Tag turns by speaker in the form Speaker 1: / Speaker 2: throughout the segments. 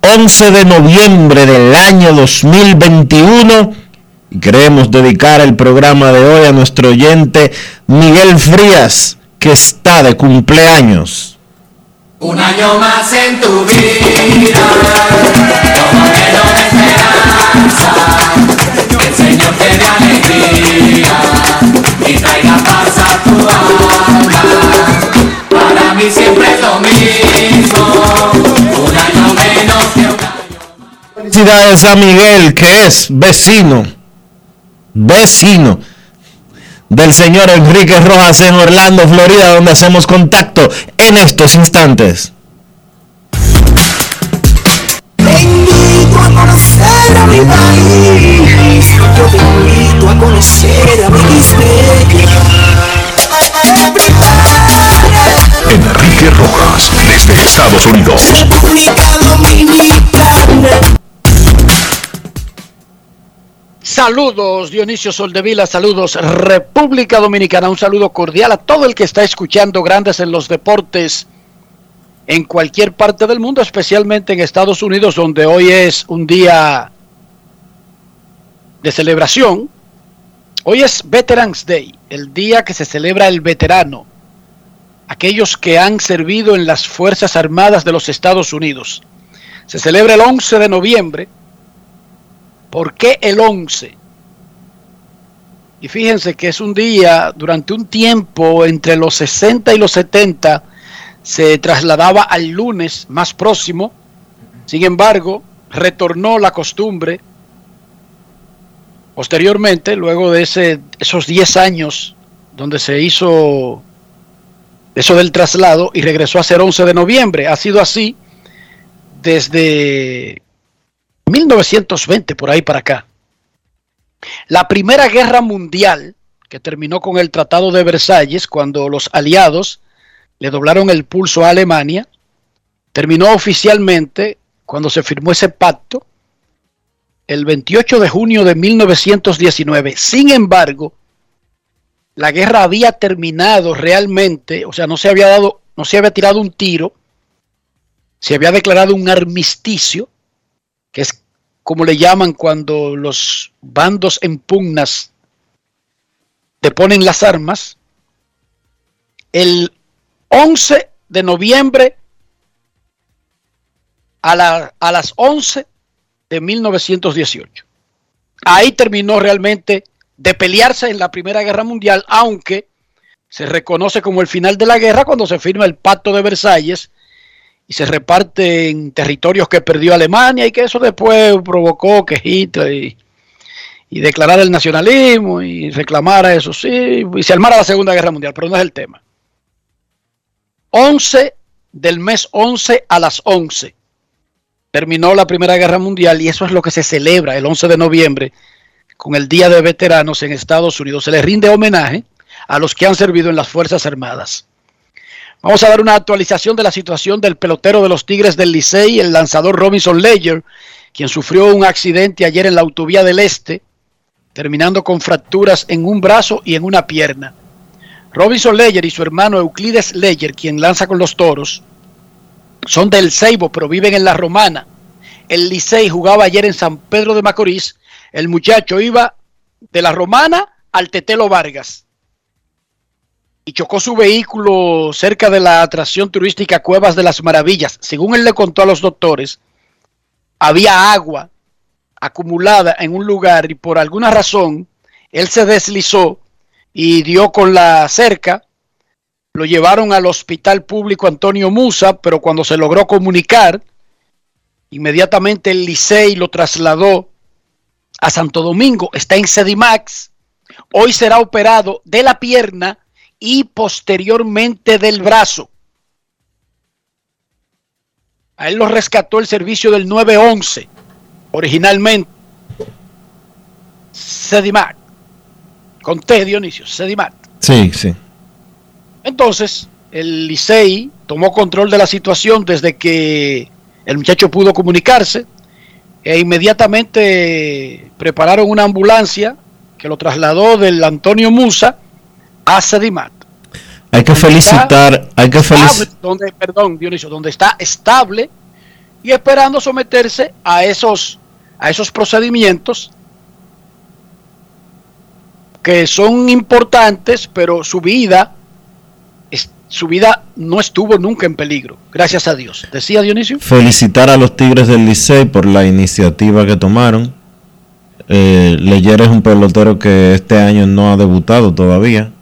Speaker 1: 11 de noviembre del año 2021 y queremos dedicar el programa de hoy a nuestro oyente Miguel Frías, que está de cumpleaños.
Speaker 2: Un año más en tu vida, como esperanza, que el Señor te dé alegría y traiga paz a tu alma. Para mí siempre es lo mismo
Speaker 1: Felicidades a Miguel, que es vecino, vecino del señor Enrique Rojas en Orlando, Florida, donde hacemos contacto en estos instantes.
Speaker 3: Enrique Rojas, desde Estados Unidos.
Speaker 4: Saludos Dionisio Soldevila, saludos República Dominicana, un saludo cordial a todo el que está escuchando Grandes en los Deportes en cualquier parte del mundo, especialmente en Estados Unidos, donde hoy es un día de celebración. Hoy es Veterans Day, el día que se celebra el veterano, aquellos que han servido en las Fuerzas Armadas de los Estados Unidos. Se celebra el 11 de noviembre ¿Por qué el 11? Y fíjense que es un día, durante un tiempo, entre los 60 y los 70, se trasladaba al lunes más próximo. Sin embargo, retornó la costumbre posteriormente, luego de ese, esos 10 años donde se hizo eso del traslado y regresó a ser 11 de noviembre. Ha sido así desde 1920, por ahí para acá. La Primera Guerra Mundial, que terminó con el Tratado de Versalles, cuando los aliados le doblaron el pulso a Alemania, terminó oficialmente cuando se firmó ese pacto el 28 de junio de 1919. Sin embargo, la guerra había terminado realmente, o sea, no se había dado, no se había tirado un tiro, se había declarado un armisticio es como le llaman cuando los bandos en pugnas deponen las armas, el 11 de noviembre a, a las 11 de 1918. Ahí terminó realmente de pelearse en la Primera Guerra Mundial, aunque se reconoce como el final de la guerra cuando se firma el Pacto de Versalles y se reparte en territorios que perdió Alemania y que eso después provocó que Hitler y, declarara el nacionalismo y reclamara eso, sí, y se armara la Segunda Guerra Mundial, pero no es el tema. 11 del mes 11 a las 11. Terminó la Primera Guerra Mundial y eso es lo que se celebra el 11 de noviembre con el Día de Veteranos en Estados Unidos. Se les rinde homenaje a los que han servido en las Fuerzas Armadas. Vamos a dar una actualización de la situación del pelotero de los Tigres del Licey, el lanzador Robinson Leyer, quien sufrió un accidente ayer en la autovía del Este, terminando con fracturas en un brazo y en una pierna. Robinson Leyer y su hermano Euclides Leyer, quien lanza con los toros, son del Ceibo, pero viven en la Romana. El Licey jugaba ayer en San Pedro de Macorís. El muchacho iba de la Romana al Tetelo Vargas y chocó su vehículo cerca de la atracción turística Cuevas de las Maravillas. Según él le contó a los doctores, había agua acumulada en un lugar y por alguna razón él se deslizó y dio con la cerca. Lo llevaron al hospital público Antonio Musa, pero cuando se logró comunicar, inmediatamente el Licey lo trasladó a Santo Domingo. Está en Sedimax. Hoy será operado de la pierna y posteriormente del brazo. A él lo rescató el servicio del 911, originalmente. Sedimac. Con T, Dionisio, Sedimac.
Speaker 1: Sí, sí.
Speaker 4: Entonces, el Licey tomó control de la situación desde que el muchacho pudo comunicarse e inmediatamente prepararon una ambulancia que lo trasladó del Antonio Musa a Sedimat.
Speaker 1: Hay que felicitar, hay que felicitar.
Speaker 4: Donde, perdón, Dionisio, donde está estable y esperando someterse a esos, a esos procedimientos que son importantes, pero su vida, su vida no estuvo nunca en peligro, gracias a Dios. Decía Dionisio.
Speaker 1: Felicitar a los Tigres del Licey por la iniciativa que tomaron. Eh, Leyer es un pelotero que este año no ha debutado todavía.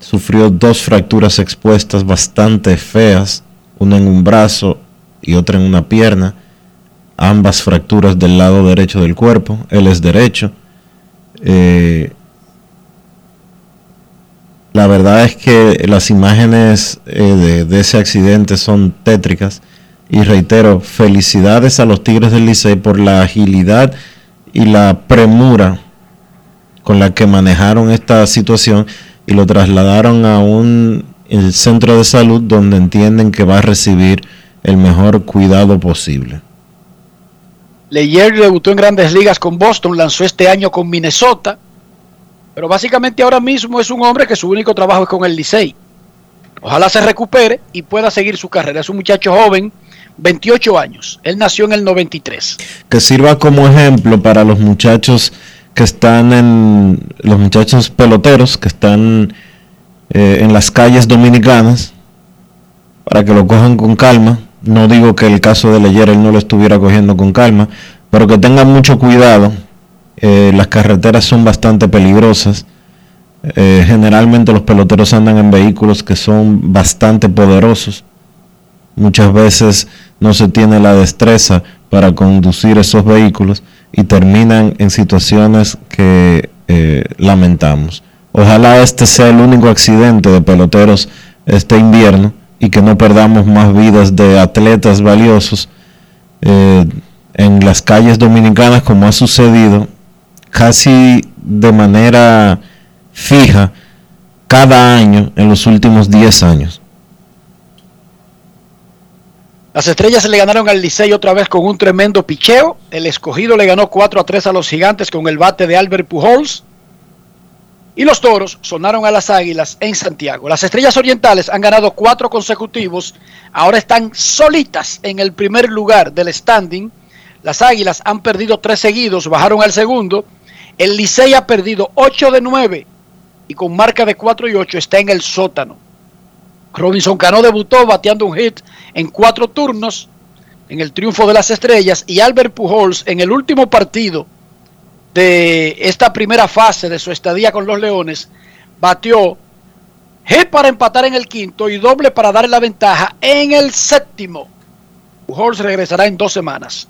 Speaker 1: Sufrió dos fracturas expuestas bastante feas, una en un brazo y otra en una pierna. Ambas fracturas del lado derecho del cuerpo. Él es derecho. Eh, la verdad es que las imágenes eh, de, ese accidente son tétricas. Y reitero, felicidades a los Tigres del Licey por la agilidad y la premura con la que manejaron esta situación y lo trasladaron a un centro de salud donde entienden que va a recibir el mejor cuidado posible.
Speaker 4: Leyer debutó en grandes ligas con Boston, lanzó este año con Minnesota, pero básicamente ahora mismo es un hombre que su único trabajo es con el Licey. Ojalá se recupere y pueda seguir su carrera. Es un muchacho joven, 28 años. Él nació en el 93.
Speaker 1: Que sirva como ejemplo para los muchachos que están en los muchachos peloteros que están eh, en las calles dominicanas para que lo cojan con calma. No digo que el caso de Leyer él no lo estuviera cogiendo con calma, pero que tengan mucho cuidado. Eh, las carreteras son bastante peligrosas. Eh, generalmente los peloteros andan en vehículos que son bastante poderosos. Muchas veces no se tiene la destreza para conducir esos vehículos y terminan en situaciones que eh, lamentamos. Ojalá este sea el único accidente de peloteros este invierno y que no perdamos más vidas de atletas valiosos eh, en las calles dominicanas como ha sucedido casi de manera fija cada año en los últimos 10 años.
Speaker 4: Las estrellas le ganaron al Licey otra vez con un tremendo picheo. El escogido le ganó 4 a 3 a los gigantes con el bate de Albert Pujols. Y los toros sonaron a las águilas en Santiago. Las estrellas orientales han ganado cuatro consecutivos. Ahora están solitas en el primer lugar del standing. Las águilas han perdido tres seguidos, bajaron al segundo. El Licey ha perdido 8 de 9 y con marca de 4 y 8 está en el sótano. Robinson Cano debutó bateando un hit en cuatro turnos en el triunfo de las estrellas y Albert Pujols en el último partido de esta primera fase de su estadía con los Leones batió hit para empatar en el quinto y doble para darle la ventaja en el séptimo. Pujols regresará en dos semanas.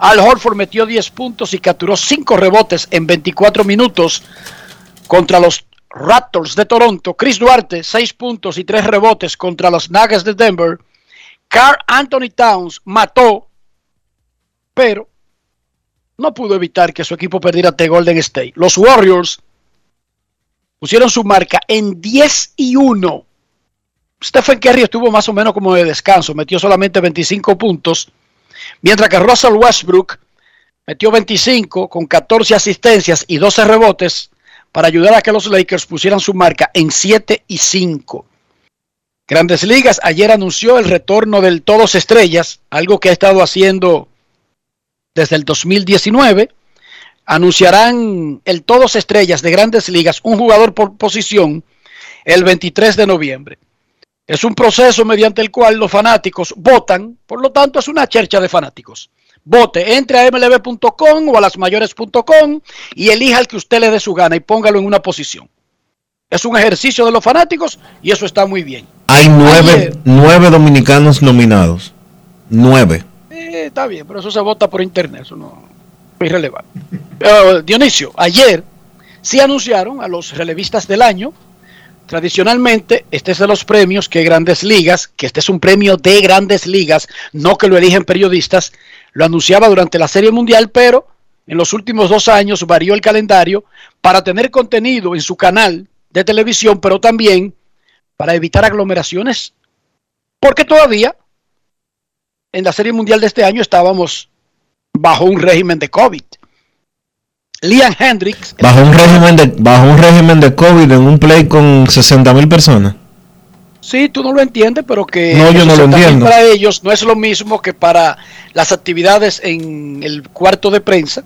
Speaker 4: Al Horford metió 10 puntos y capturó 5 rebotes en 24 minutos contra los Raptors de Toronto. Chris Duarte, 6 puntos y 3 rebotes contra los Nuggets de Denver. Carl Anthony Towns mató, pero no pudo evitar que su equipo perdiera ante Golden State. Los Warriors pusieron su marca en 10 y 1. Stephen Curry estuvo más o menos como de descanso, metió solamente 25 puntos, mientras que Russell Westbrook metió 25 con 14 asistencias y 12 rebotes para ayudar a que los Lakers pusieran su marca en 7 y 5. Grandes Ligas ayer anunció el retorno del Todos Estrellas, algo que ha estado haciendo desde el 2019. Anunciarán el Todos Estrellas de Grandes Ligas, un jugador por posición, el 23 de noviembre. Es un proceso mediante el cual los fanáticos votan, por lo tanto es una chercha de fanáticos. Vote, entre a mlb.com o a lasmayores.com y elija el que usted le dé su gana y póngalo en una posición. Es un ejercicio de los fanáticos y eso está muy bien.
Speaker 1: Hay nueve,
Speaker 4: Ayer-
Speaker 1: nueve dominicanos nominados. Nueve.
Speaker 4: Eh, está bien, pero eso se vota por internet, eso no es irrelevante. Eh, Dionisio, ayer sí anunciaron a los relevistas del año. Tradicionalmente, este es de los premios que Grandes Ligas, que este es un premio de Grandes Ligas, no que lo eligen periodistas, lo anunciaba durante la Serie Mundial, pero en los últimos dos años varió el calendario para tener contenido en su canal de televisión, pero también para evitar aglomeraciones, porque todavía en la Serie Mundial de este año estábamos bajo un régimen de COVID. Liam Hendricks,
Speaker 1: Bajo un régimen de, bajo un régimen de COVID en un play con 60 mil personas.
Speaker 4: Sí, tú no lo entiendes, pero que
Speaker 1: No, yo no lo
Speaker 4: 60.000
Speaker 1: entiendo.
Speaker 4: para ellos no es lo mismo que para las actividades en el cuarto de prensa.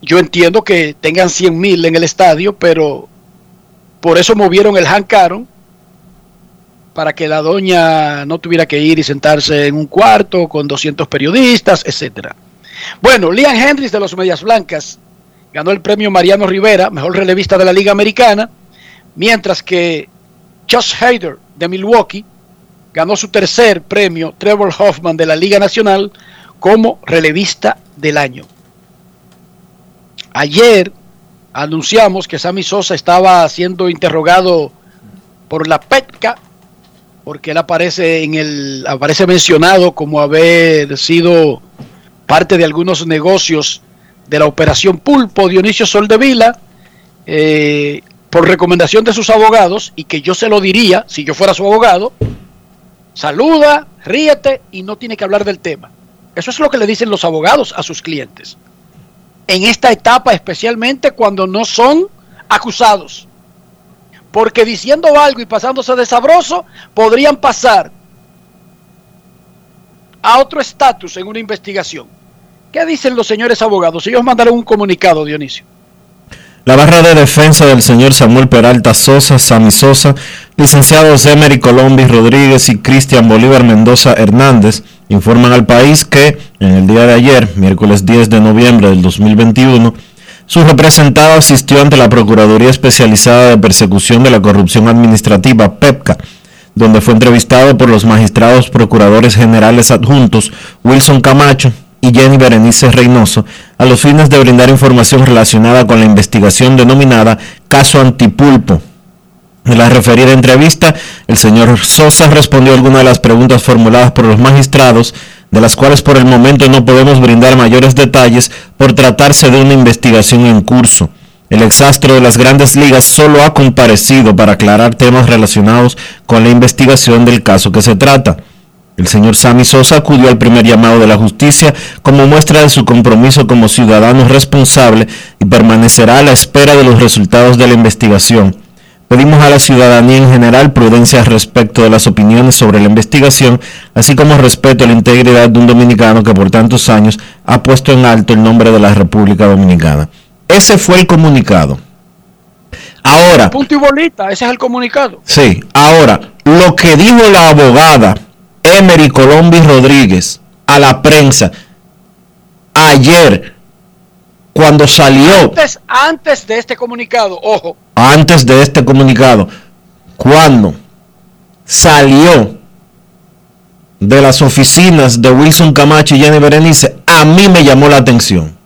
Speaker 4: Yo entiendo que tengan 100 mil en el estadio, pero por eso movieron el hancaron para que la doña no tuviera que ir y sentarse en un cuarto con 200 periodistas, etcétera. Bueno, Liam Hendricks de los Medias Blancas ganó el premio Mariano Rivera, mejor relevista de la Liga Americana, mientras que Josh Hader de Milwaukee ganó su tercer premio Trevor Hoffman de la Liga Nacional como relevista del año. Ayer anunciamos que Sammy Sosa estaba siendo interrogado por la PETCA porque él aparece en el aparece mencionado como haber sido parte de algunos negocios de la operación Pulpo Dionisio Soldevila eh, por recomendación de sus abogados y que yo se lo diría si yo fuera su abogado saluda ríete y no tiene que hablar del tema eso es lo que le dicen los abogados a sus clientes en esta etapa especialmente cuando no son acusados porque diciendo algo y pasándose de sabroso podrían pasar a otro estatus en una investigación. ¿Qué dicen los señores abogados? Ellos mandaron un comunicado, Dionisio.
Speaker 1: La barra de defensa del señor Samuel Peralta Sosa, Sammy Sosa, licenciados Emery Colombi Rodríguez y Cristian Bolívar Mendoza Hernández, informan al país que en el día de ayer, miércoles 10 de noviembre del 2021, su representado asistió ante la Procuraduría Especializada de Persecución de la Corrupción Administrativa, PEPCA, donde fue entrevistado por los magistrados procuradores generales adjuntos Wilson Camacho y Jenny Berenice Reynoso a los fines de brindar información relacionada con la investigación denominada Caso Antipulpo. En la referida entrevista, el señor Sosa respondió algunas de las preguntas formuladas por los magistrados, de las cuales por el momento no podemos brindar mayores detalles por tratarse de una investigación en curso. El exastro de las grandes ligas solo ha comparecido para aclarar temas relacionados con la investigación del caso que se trata. El señor Sammy Sosa acudió al primer llamado de la justicia como muestra de su compromiso como ciudadano responsable y permanecerá a la espera de los resultados de la investigación. Pedimos a la ciudadanía en general prudencia respecto de las opiniones sobre la investigación, así como respeto a la integridad de un dominicano que por tantos años ha puesto en alto el nombre de la República Dominicana. Ese fue el comunicado. Ahora,
Speaker 4: Punto y bolita, ese es el comunicado.
Speaker 1: Sí, ahora, lo que dijo la abogada Emery Colombi Rodríguez a la prensa ayer, cuando salió,
Speaker 4: Antes, antes de este comunicado, ojo,
Speaker 1: antes de este comunicado, cuando salió de las oficinas de Wilson Camacho y Jenny Berenice, a mí me llamó la atención.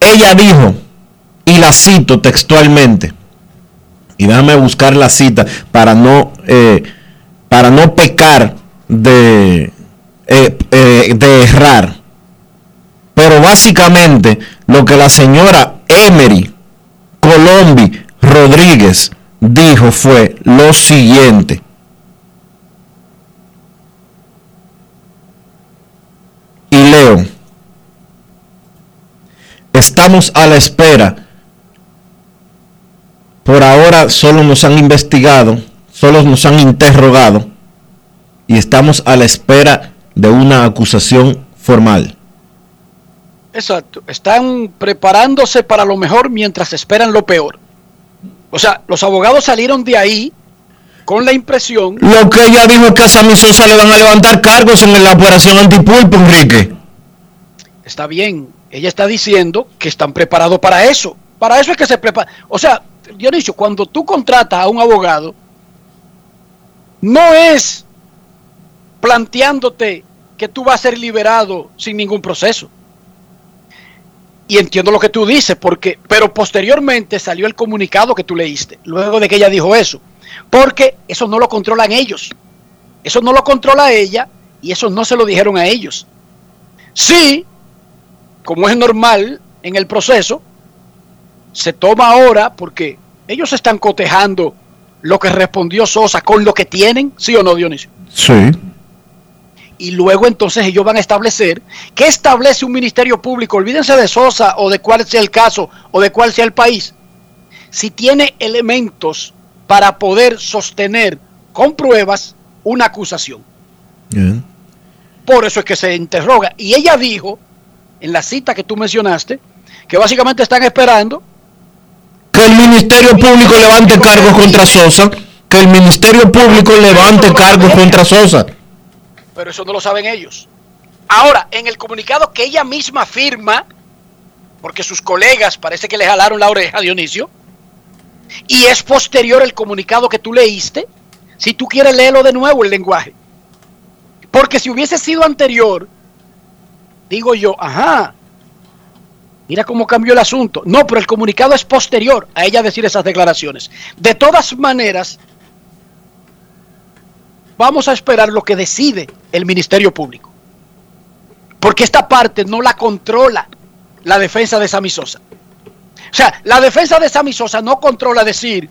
Speaker 1: Ella dijo y la cito textualmente. Y déjame buscar la cita para no, eh, para no pecar de, eh, eh, de errar. Pero básicamente lo que la señora Emery Colombi Rodríguez dijo fue lo siguiente. Y leo, estamos a la espera. Por ahora solo nos han investigado, solo nos han interrogado y estamos a la espera de una acusación formal.
Speaker 4: Exacto. Están preparándose para lo mejor mientras esperan lo peor. O sea, los abogados salieron de ahí con la impresión.
Speaker 1: Lo que ella dijo es que a Sammy Sosa le van a levantar cargos en la operación antipulpo, Enrique.
Speaker 4: Está bien. Ella está diciendo que están preparados para eso. Para eso es que se prepara. O sea, Dionisio, cuando tú contratas a un abogado, no es planteándote que tú vas a ser liberado sin ningún proceso. Y entiendo lo que tú dices, porque, pero posteriormente salió el comunicado que tú leíste, luego de que ella dijo eso, porque eso no lo controlan ellos, eso no lo controla ella y eso no se lo dijeron a ellos. Sí, como es normal en el proceso, se toma ahora porque ellos están cotejando lo que respondió Sosa con lo que tienen, ¿sí o no, Dionisio?
Speaker 1: Sí
Speaker 4: y luego entonces ellos van a establecer qué establece un ministerio público, olvídense de Sosa o de cuál sea el caso o de cuál sea el país, si tiene elementos para poder sostener con pruebas una acusación. Por eso es que se interroga. Y ella dijo, en la cita que tú mencionaste, que básicamente están esperando
Speaker 1: que el Ministerio Público levante cargos contra Sosa, que el Ministerio Público levante cargos contra Sosa
Speaker 4: pero eso no lo saben ellos. Ahora, en el comunicado que ella misma firma, porque sus colegas parece que le jalaron la oreja Dionisio, y es posterior el comunicado que tú leíste, si tú quieres leerlo de nuevo el lenguaje. Porque si hubiese sido anterior, digo yo, ajá, mira cómo cambió el asunto. No, pero el comunicado es posterior a ella decir esas declaraciones. De todas maneras, vamos a esperar lo que decide el Ministerio Público. Porque esta parte no la controla la defensa de Sammy Sosa. O sea, la defensa de Sammy Sosa no controla decir,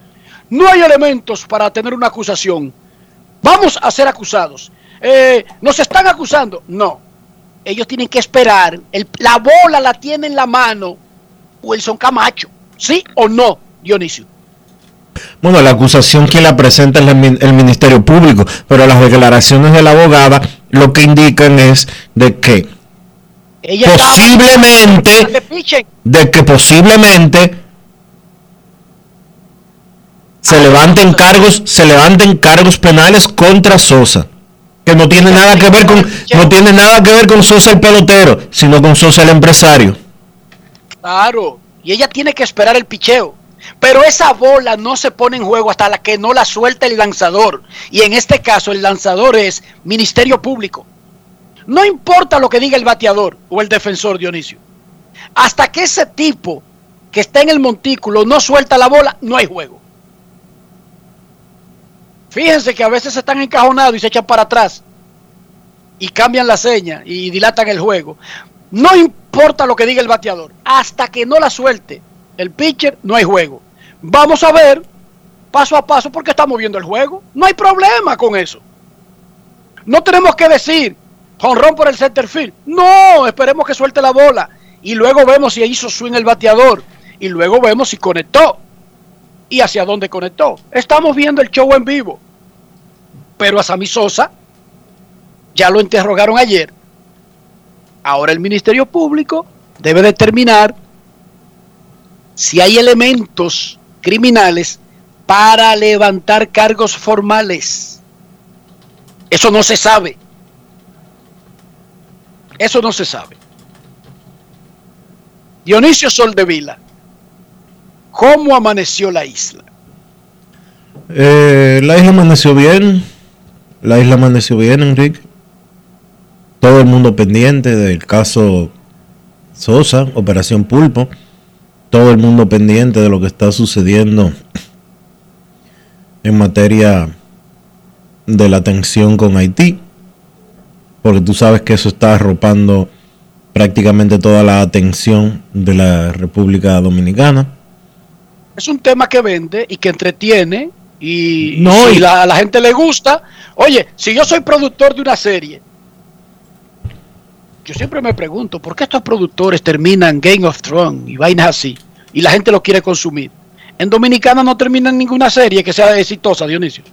Speaker 4: no hay elementos para tener una acusación. Vamos a ser acusados. Eh, nos están acusando. No. Ellos tienen que esperar. la bola la tiene en la mano Wilson Camacho. ¿Sí o no, Dionisio?
Speaker 1: Bueno, la acusación quien la presenta es el Ministerio Público, pero las declaraciones de la abogada lo que indican es de que posiblemente, de que posiblemente se levanten cargos, se levanten cargos penales contra Sosa, que no tiene nada que ver con, no tiene nada que ver con Sosa el pelotero, sino con Sosa el empresario.
Speaker 4: Claro, y ella tiene que esperar el picheo. Pero esa bola no se pone en juego hasta la que no la suelta el lanzador. Y en este caso el lanzador es Ministerio Público. No importa lo que diga el bateador o el defensor Dionisio. Hasta que ese tipo que está en el montículo no suelta la bola, no hay juego. Fíjense que a veces están encajonados y se echan para atrás y cambian la seña y dilatan el juego. No importa lo que diga el bateador, hasta que no la suelte el pitcher, no hay juego. Vamos a ver paso a paso porque estamos viendo el juego. No hay problema con eso. No tenemos que decir jonrón por el center field. No, esperemos que suelte la bola. Y luego vemos si hizo swing el bateador. Y luego vemos si conectó. Y hacia dónde conectó. Estamos viendo el show en vivo. Pero a Sammy Sosa ya lo interrogaron ayer. Ahora el Ministerio Público debe determinar si hay elementos criminales para levantar cargos formales. Eso no se sabe. Eso no se sabe. Dionisio Soldevila, ¿cómo amaneció la isla?
Speaker 1: Eh, la isla amaneció bien. La isla amaneció bien, Enrique. Todo el mundo pendiente del caso Sosa, Operación Pulpo todo el mundo pendiente de lo que está sucediendo en materia de la tensión con Haití, porque tú sabes que eso está arropando prácticamente toda la atención de la República Dominicana.
Speaker 4: Es un tema que vende y que entretiene y
Speaker 1: No,
Speaker 4: si
Speaker 1: y-
Speaker 4: la- a la gente le gusta. Oye, si yo soy productor de una serie, yo siempre me pregunto, ¿por qué estos productores terminan Game of Thrones y vainas así? Y la gente lo quiere consumir. En Dominicana no terminan ninguna serie que sea exitosa, Dionisio.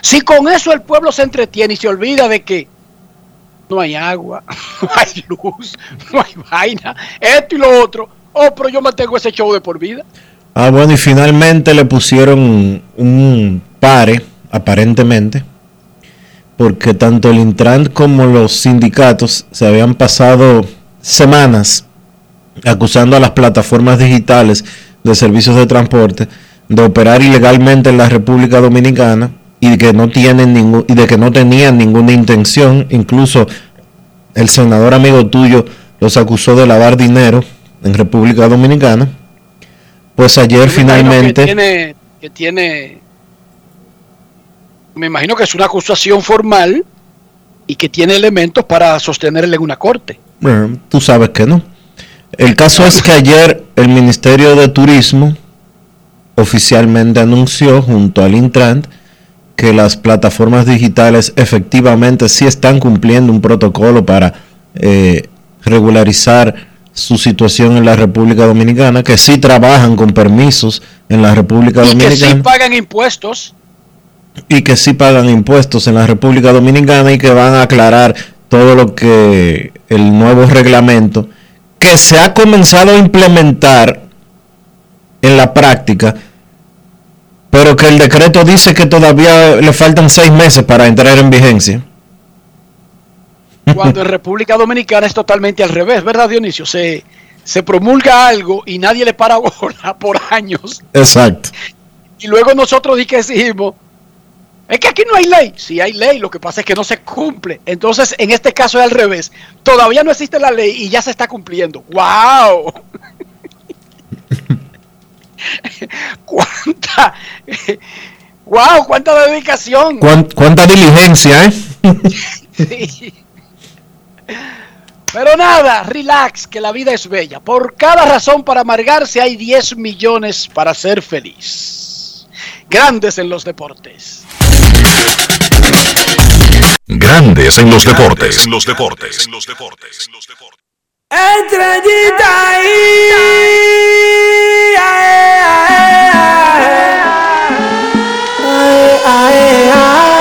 Speaker 4: Si con eso el pueblo se entretiene y se olvida de que no hay agua, no hay luz, no hay vaina, esto y lo otro, oh, pero yo mantengo ese show de por vida.
Speaker 1: Ah, bueno, y finalmente le pusieron un pare, aparentemente, porque tanto el Intran como los sindicatos se habían pasado semanas acusando a las plataformas digitales de servicios de transporte de operar ilegalmente en la República Dominicana y de que no tienen ningún y de que no tenían ninguna intención, incluso el senador amigo tuyo los acusó de lavar dinero en República Dominicana. Pues ayer finalmente
Speaker 4: Que tiene, que tiene. Me imagino que es una acusación formal y que tiene elementos para sostenerle en una corte.
Speaker 1: Bueno, tú sabes que no. El caso es que ayer el Ministerio de Turismo oficialmente anunció junto al Intrant que las plataformas digitales efectivamente sí están cumpliendo un protocolo para eh, regularizar su situación en la República Dominicana, que sí trabajan con permisos en la República
Speaker 4: Y que
Speaker 1: Dominicana
Speaker 4: sí pagan impuestos.
Speaker 1: y que sí pagan impuestos en la República Dominicana y que van a aclarar todo lo que el nuevo reglamento que se ha comenzado a implementar en la práctica, pero que el decreto dice que todavía le faltan seis meses para entrar en vigencia.
Speaker 4: Cuando en República Dominicana es totalmente al revés, ¿verdad, Dionisio? Se, se promulga algo y nadie le para bola por años.
Speaker 1: Exacto.
Speaker 4: Y luego nosotros di que exigimos, es que aquí no hay ley. Sí hay ley, lo que pasa es que no se cumple. Entonces, en este caso es al revés. Todavía no existe la ley y ya se está cumpliendo. ¡Wow! ¿Cuánta? ¡Wow! ¡Cuánta dedicación!
Speaker 1: ¿Cuán- ¿Cuánta diligencia, eh?
Speaker 4: Sí. Pero nada, relax, que la vida es bella. Por cada razón para amargarse hay 10 millones para ser feliz. Grandes en los deportes.
Speaker 3: Grandes en los deportes. En los deportes. En los deportes.
Speaker 5: Estrellita ahí, ay, ay, ay,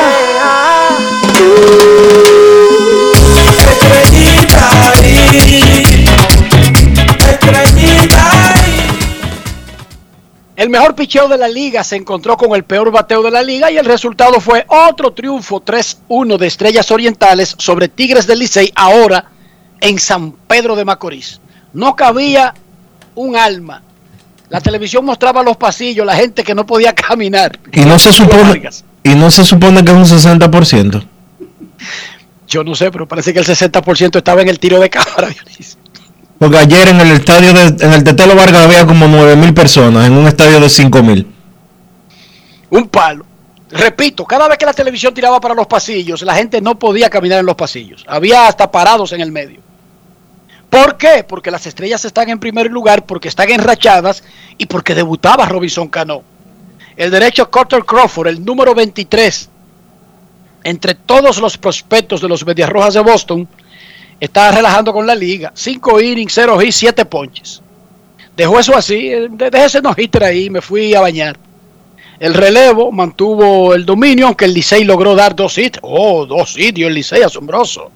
Speaker 4: El mejor picheo de la liga se encontró con el peor bateo de la liga y el resultado fue otro triunfo 3-1 de Estrellas Orientales sobre Tigres del Licey ahora en San Pedro de Macorís. No cabía un alma. La televisión mostraba los pasillos, la gente que no podía caminar.
Speaker 1: Y no se supone, y no se supone que es un 60%.
Speaker 4: Yo no sé, pero parece que el 60% estaba en el tiro de cámara, Dionisio.
Speaker 1: Porque ayer en el estadio de, en el Tetelo Vargas había como 9 mil personas en un estadio de 5 mil.
Speaker 4: Un palo. Repito, cada vez que la televisión tiraba para los pasillos, la gente no podía caminar en los pasillos. Había hasta parados en el medio. ¿Por qué? Porque las estrellas están en primer lugar, porque están enrachadas y porque debutaba Robinson Cano. El derecho Carter Crawford, el número 23, entre todos los prospectos de los Medias Rojas de Boston, está relajando con la liga. 5 innings, 0 hits, 7 ponches. Dejó eso así, eh, dejé ese no-hitter ahí y me fui a bañar. El relevo mantuvo el dominio, aunque el Licey logró dar dos hits. Oh, dos hits el Licey, asombroso.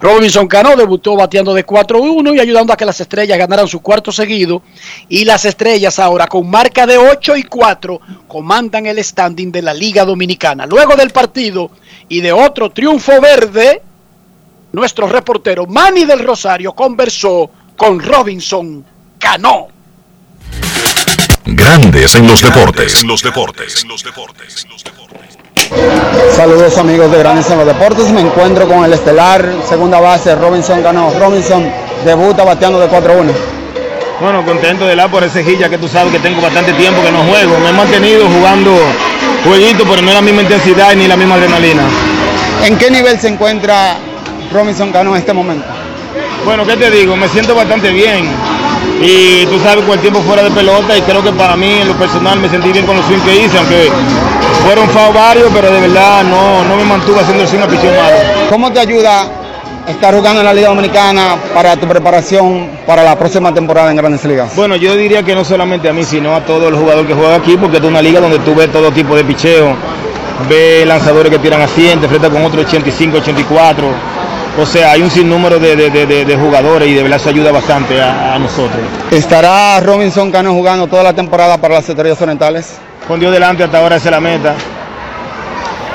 Speaker 4: Robinson Cano debutó bateando de 4-1 y ayudando a que las estrellas ganaran su cuarto seguido. Y las estrellas ahora con marca de 8 y 4 comandan el standing de la Liga Dominicana. Luego del partido y de otro triunfo verde, nuestro reportero Manny del Rosario conversó con Robinson Cano.
Speaker 3: Grandes en los deportes. En los deportes. En los deportes.
Speaker 6: Saludos amigos de Grandes en los Deportes. Me encuentro con el estelar segunda base Robinson ganó. Robinson debuta bateando de 4-1.
Speaker 7: Bueno, contento de la por ese ya que tú sabes que tengo bastante tiempo que no juego. Me he mantenido jugando jueguitos, pero no es la misma intensidad ni la misma adrenalina.
Speaker 6: ¿En qué nivel se encuentra Robinson Cano en este momento?
Speaker 7: Bueno, ¿qué te digo? Me siento bastante bien. Y tú sabes, con el tiempo fuera de pelota, y creo que para mí, en lo personal, me sentí bien con los swings que hice, aunque fueron FAO varios, pero de verdad no, no me mantuve haciendo el swing a pichón malo.
Speaker 6: ¿Cómo te ayuda estar jugando en la Liga Dominicana para tu preparación para la próxima temporada en Grandes Ligas?
Speaker 7: Bueno, yo diría que no solamente a mí, sino a todos los jugadores que juegan aquí, porque es una liga donde tú ves todo tipo de picheo, ves lanzadores que tiran a 100, te enfrentas con otros 85, 84. O sea, hay un sinnúmero de, de- de- de- de jugadores y de verdad eso ayuda bastante a, a nosotros.
Speaker 6: ¿Estará Robinson Cano jugando toda la temporada para las Estrellas Orientales?
Speaker 7: Con Dios delante hasta ahora esa es la meta.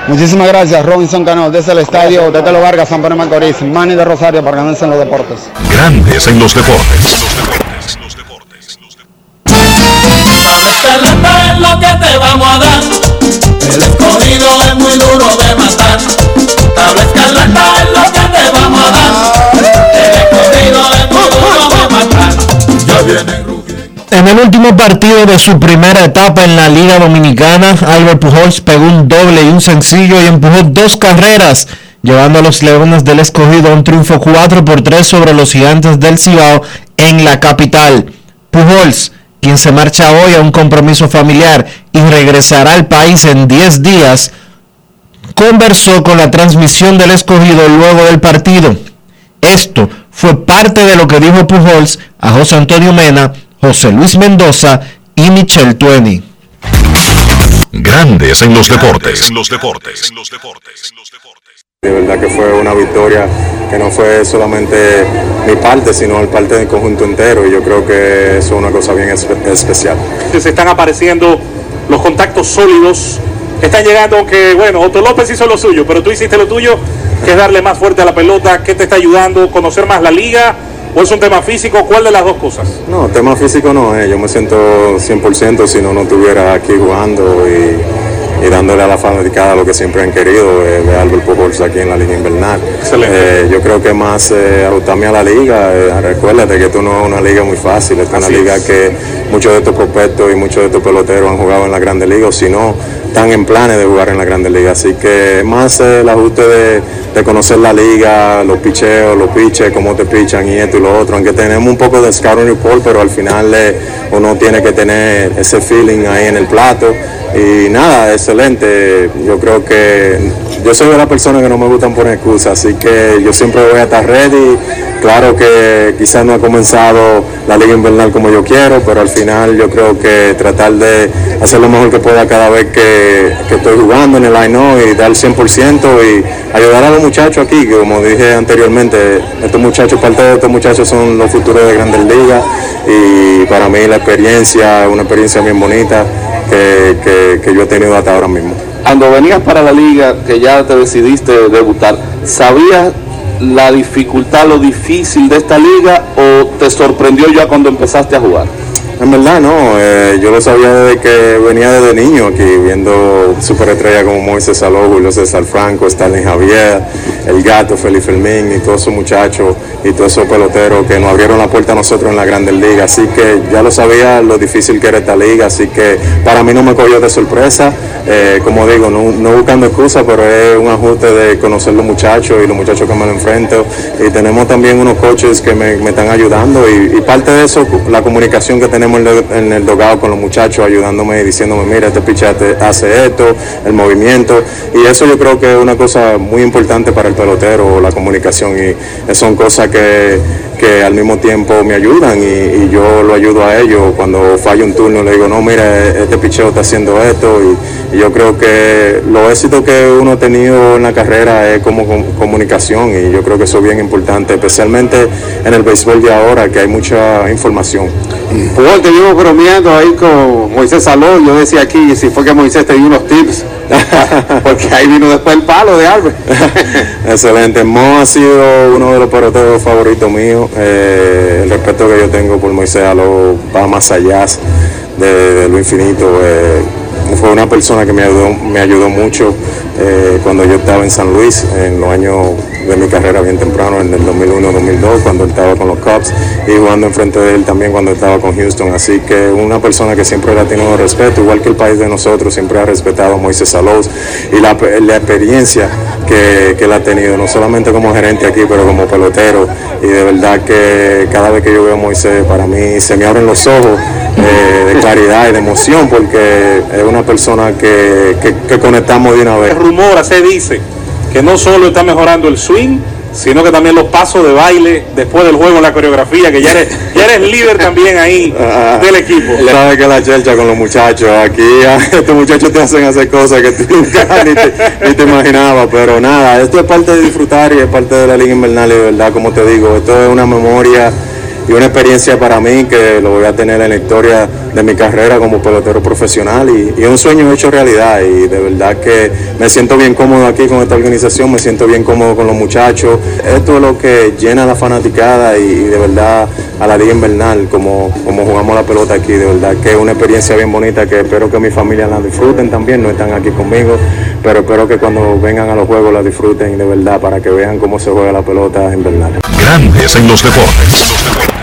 Speaker 6: Muchísimas gracias, Robinson Cano, desde el estadio de Telo Vargas, San Pedro de Macorís, Manny de Rosario para ganarse en los deportes.
Speaker 3: Grandes en los deportes.
Speaker 2: Escarlata es lo que te vamos a dar. El escogido es muy duro de matar.
Speaker 1: En el último partido de su primera etapa en la Liga Dominicana, Albert Pujols pegó un doble y un sencillo y empujó dos carreras, llevando a los Leones del Escogido a un triunfo 4 por 3 sobre los Gigantes del Cibao en la capital. Pujols, quien se marcha hoy a un compromiso familiar y regresará al país en 10 días, conversó con la transmisión del Escogido luego del partido. Esto fue parte de lo que dijo Pujols a José Antonio Mena, José Luis Mendoza y Michel Tueni.
Speaker 3: Grandes en los deportes. En los deportes.
Speaker 8: De verdad que fue una victoria que no fue solamente mi parte, sino el parte del conjunto entero y yo creo que eso es una cosa bien espe- especial.
Speaker 9: se están apareciendo los contactos sólidos. Están llegando que, bueno, Otto López hizo lo suyo, pero tú hiciste lo tuyo, que es darle más fuerte a la pelota. ¿Qué te está ayudando? ¿Conocer más la liga? ¿O es un tema físico? ¿Cuál de las dos cosas?
Speaker 8: No, tema físico no, eh, yo me siento 100% si no, no estuviera aquí jugando y, y dándole a la fanaticada lo que siempre han querido, eh, a Albert Pujols aquí en la liga invernal. Eh, yo creo que más eh, ajustarme a la liga, eh, recuérdate que esto no es una liga muy fácil, esta es una liga
Speaker 9: es.
Speaker 8: que muchos de estos prospectos y muchos de estos peloteros han jugado en la Grande Liga, o si no, están en planes de jugar en la Grande Liga. Así que más eh, el ajuste de, de conocer la liga, los picheos, los piches, cómo te pichan y esto y lo otro. Aunque tenemos un poco de scouting report, pero al final eh, uno tiene que tener ese feeling ahí en el plato. Y nada, excelente. Yo creo que yo soy de las personas que no me gustan poner excusas, así que yo siempre voy a estar ready. Claro que quizás no ha comenzado la liga invernal como yo quiero, pero al final yo creo que tratar de hacer lo mejor que pueda cada vez que, estoy jugando en el line y dar 100% y ayudar a los muchachos aquí, que como dije anteriormente, estos muchachos, parte de estos muchachos son los futuros de grandes ligas y para mí la experiencia es una experiencia bien bonita que, que- yo he tenido hasta ahora mismo.
Speaker 10: Cuando venías para la liga, que ya te decidiste debutar, ¿sabías la dificultad, lo difícil de esta liga o te sorprendió ya cuando empezaste a jugar?
Speaker 8: En verdad no, eh, yo lo sabía desde que venía desde niño aquí, viendo superestrellas como Moisés Saló, Julio César Franco, Stalin Javier, El Gato, Felipe Fermín y todos esos muchachos y todos esos peloteros que nos abrieron la puerta a nosotros en la Grandes Ligas. Así que ya lo sabía lo difícil que era esta liga, así que para mí no me cogió de sorpresa. Eh, como digo, no, buscando excusas, pero es un ajuste de conocer los muchachos y los muchachos que me lo enfrento. Y tenemos también unos coaches que me, están ayudando y parte de eso, la comunicación que tenemos en el, dogado con los muchachos, ayudándome y diciéndome, mira, este pitcher hace esto, el movimiento. Y eso yo creo que es una cosa muy importante para el pelotero, la comunicación. Y son cosas que, que al mismo tiempo me ayudan y, yo lo ayudo a ellos. Cuando falla un turno le digo, no, mira, este picheo está haciendo esto. Y, yo creo que los éxitos que uno ha tenido en la carrera es como com- comunicación y yo creo que eso es bien importante, especialmente en el béisbol de ahora, que hay mucha información.
Speaker 10: Pues te vivo bromeando ahí con Moisés Saló, yo decía aquí, si fue que Moisés te dio unos tips, porque ahí vino después el palo de Albert.
Speaker 8: Excelente. Mo ha sido uno de los peloteros favoritos míos. Eh, el respeto que yo tengo por Moisés Aló va más allá de, de lo infinito. Eh, fue una persona que me ayudó, me ayudó mucho eh, cuando yo estaba en San Luis, en los años de mi carrera bien temprano, en el 2001-2002, cuando él estaba con los Cubs y jugando enfrente de él también cuando estaba con Houston. Así que una persona que siempre ha tenido respeto, igual que el país de nosotros, siempre ha respetado a Moisés Salós y la, experiencia que él ha tenido, no solamente como gerente aquí, pero como pelotero. Y de verdad que cada vez que yo veo a Moisés, para mí se me abren los ojos eh, de claridad y de emoción, porque es una persona que, que, que conectamos de una vez.
Speaker 9: El rumor, se dice que no solo está mejorando el swing, sino que también los pasos de baile después del juego, la coreografía, que ya eres, ya eres líder también ahí del equipo.
Speaker 8: Sabes que la chelcha con los muchachos, aquí ah, estos muchachos te hacen hacer cosas que tú nunca ni te, ni te imaginabas, pero nada, esto es parte de disfrutar y es parte de la liga invernal y de verdad, como te digo, esto es una memoria y una experiencia para mí que lo voy a tener en la historia de mi carrera como pelotero profesional y, y un sueño hecho realidad y de verdad que me siento bien cómodo aquí con esta organización, me siento bien cómodo con los muchachos. Esto es lo que llena la fanaticada y, y de verdad a la liga invernal como, como jugamos la pelota aquí, de verdad que es una experiencia bien bonita que espero que mi familia la disfruten también, no están aquí conmigo, pero espero que cuando vengan a los juegos la disfruten de verdad para que vean cómo se juega la pelota invernal.
Speaker 3: Grandes en los deportes.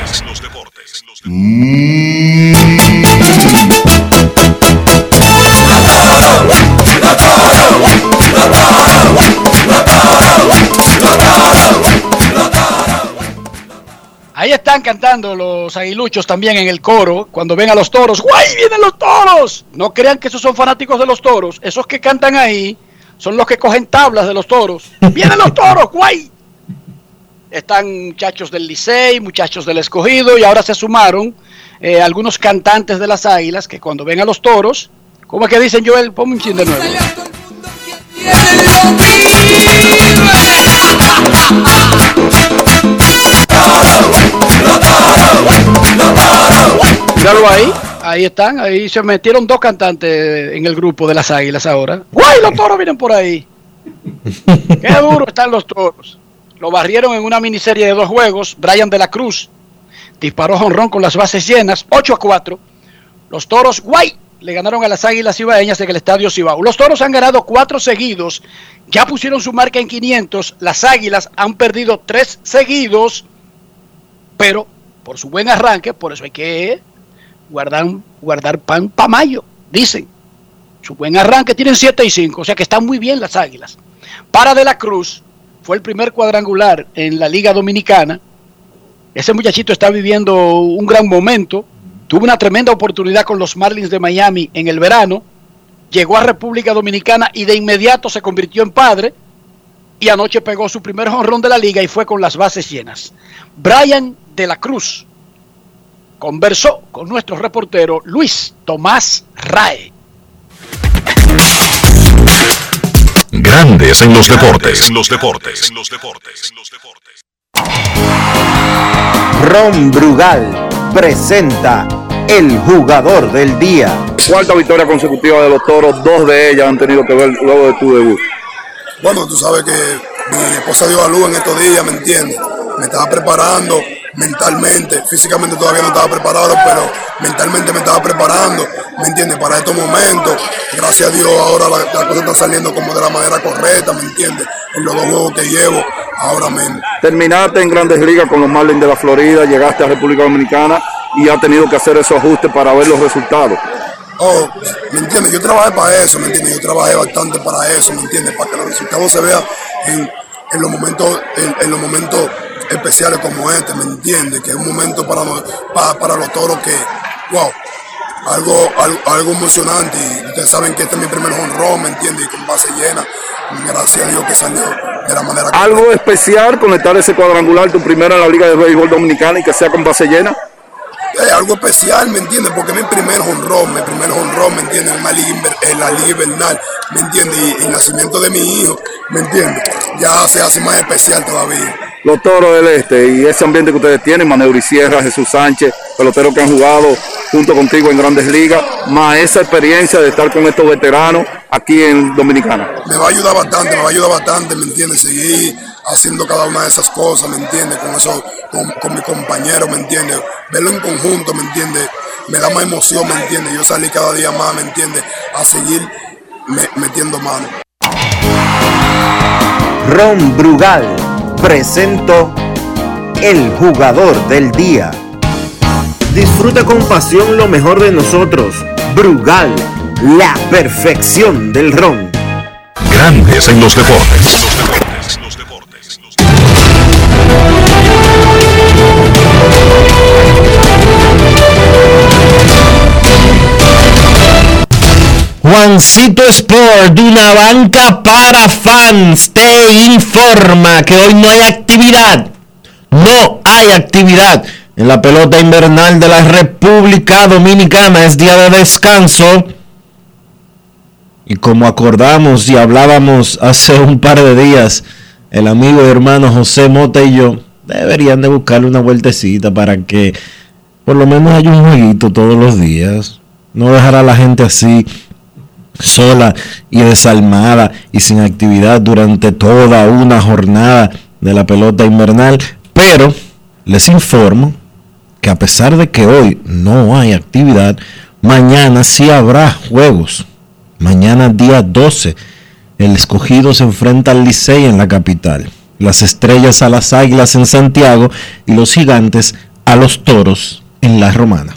Speaker 4: Ahí están cantando los aguiluchos también en el coro cuando ven a los toros. ¡Guay! ¡Vienen los toros! No crean que esos son fanáticos de los toros. Esos que cantan ahí son los que cogen tablas de los toros. ¡Vienen los toros! ¡Guay! Están muchachos del Licey, muchachos del Escogido y ahora se sumaron eh, algunos cantantes de las águilas que cuando ven a los toros, ¿cómo es que dicen Joel? Ponme un chin de nuevo. Míralo ahí, ahí están, ahí se metieron dos cantantes en el grupo de las águilas ahora. ¡Guay! Los toros vienen por ahí. Qué duro están los toros. Lo barrieron en una miniserie de dos juegos. Brian de la Cruz disparó jonrón con las bases llenas, 8 a 4. Los toros, guay, le ganaron a las águilas cibaeñas en el estadio Cibao. Los toros han ganado cuatro seguidos, ya pusieron su marca en 500. Las águilas han perdido tres seguidos, pero por su buen arranque, por eso hay que guardar, guardar pan para mayo, dicen. Su buen arranque tienen 7 y 5, o sea que están muy bien las águilas. Para de la Cruz, fue el primer cuadrangular en la Liga Dominicana. Ese muchachito está viviendo un gran momento. Tuvo una tremenda oportunidad con los Marlins de Miami en el verano. Llegó a República Dominicana y de inmediato se convirtió en padre. Y anoche pegó su primer jonrón de la liga y fue con las bases llenas. Brian de la Cruz conversó con nuestro reportero Luis Tomás Rae.
Speaker 3: Grandes en los deportes. En los deportes.
Speaker 11: Ron Brugal presenta el jugador del día.
Speaker 12: Cuarta victoria consecutiva de los toros, dos de ellas han tenido que ver luego de tu debut.
Speaker 13: Bueno, tú sabes que mi esposa dio a luz en estos días, ¿me entiendes? Me estaba preparando mentalmente, físicamente todavía no estaba preparado, pero mentalmente me estaba preparando, ¿me entiendes? Para estos momentos, gracias a Dios ahora las la cosas están saliendo como de la manera correcta, ¿me entiendes? En los dos juegos que llevo, ahora mismo.
Speaker 12: Terminaste en Grandes Ligas con los Marlins de la Florida, llegaste a República Dominicana y has tenido que hacer esos ajustes para ver los resultados.
Speaker 13: Oh, ¿me entiendes? Yo trabajé para eso, ¿me entiendes? Yo trabajé bastante para eso, ¿me entiendes? Para que los resultados se vean en, en los momentos, en, en los momentos especiales como este, ¿me entiendes? Que es un momento para, para, para los toros que, wow, algo, algo, algo, emocionante. Y ustedes saben que este es mi primer honrón, ¿me entiendes? Y con base llena. Gracias a Dios que salió de la manera que
Speaker 12: ¿Algo especial conectar ese cuadrangular, tu primera en la Liga de Béisbol Dominicana y que sea con base llena?
Speaker 13: Es algo especial, ¿me entiendes? Porque es mi primer honrón, mi primer honrón, ¿me entiendes? En, una liga, en la liga invernal, ¿me entiendes? Y, y el nacimiento de mi hijo, ¿me entiendes? Ya se hace más especial todavía
Speaker 12: los toros del este y ese ambiente que ustedes tienen, Maneuri Sierra, Jesús Sánchez, peloteros que han jugado junto contigo en grandes ligas, más esa experiencia de estar con estos veteranos aquí en Dominicana.
Speaker 13: Me va a ayudar bastante, me va a ayudar bastante, ¿me entiendes? Seguir haciendo cada una de esas cosas, ¿me entiendes? Con eso, con, con mi compañero, ¿me entiendes? Verlo en conjunto, ¿me entiendes? Me da más emoción, ¿me entiendes? Yo salí cada día más, ¿me entiendes? A seguir me- metiendo mano.
Speaker 11: Ron Brugal presentó el jugador del día. Disfruta con pasión lo mejor de nosotros. Brugal, la perfección del ron.
Speaker 3: Grandes en los deportes.
Speaker 1: Juancito Sport, de una banca para fans, te informa que hoy no hay actividad. No hay actividad en la pelota invernal de la República Dominicana. Es día de descanso. Y como acordamos y hablábamos hace un par de días, el amigo y hermano José Mota y yo deberían de buscarle una vueltecita para que por lo menos haya un jueguito todos los días. No dejar a la gente así sola y desalmada y sin actividad durante toda una jornada de la pelota invernal. Pero les informo que a pesar de que hoy no hay actividad, mañana sí habrá juegos. Mañana día 12, el escogido se enfrenta al Licey en la capital. Las estrellas a las águilas en Santiago y los gigantes a los toros en la romana.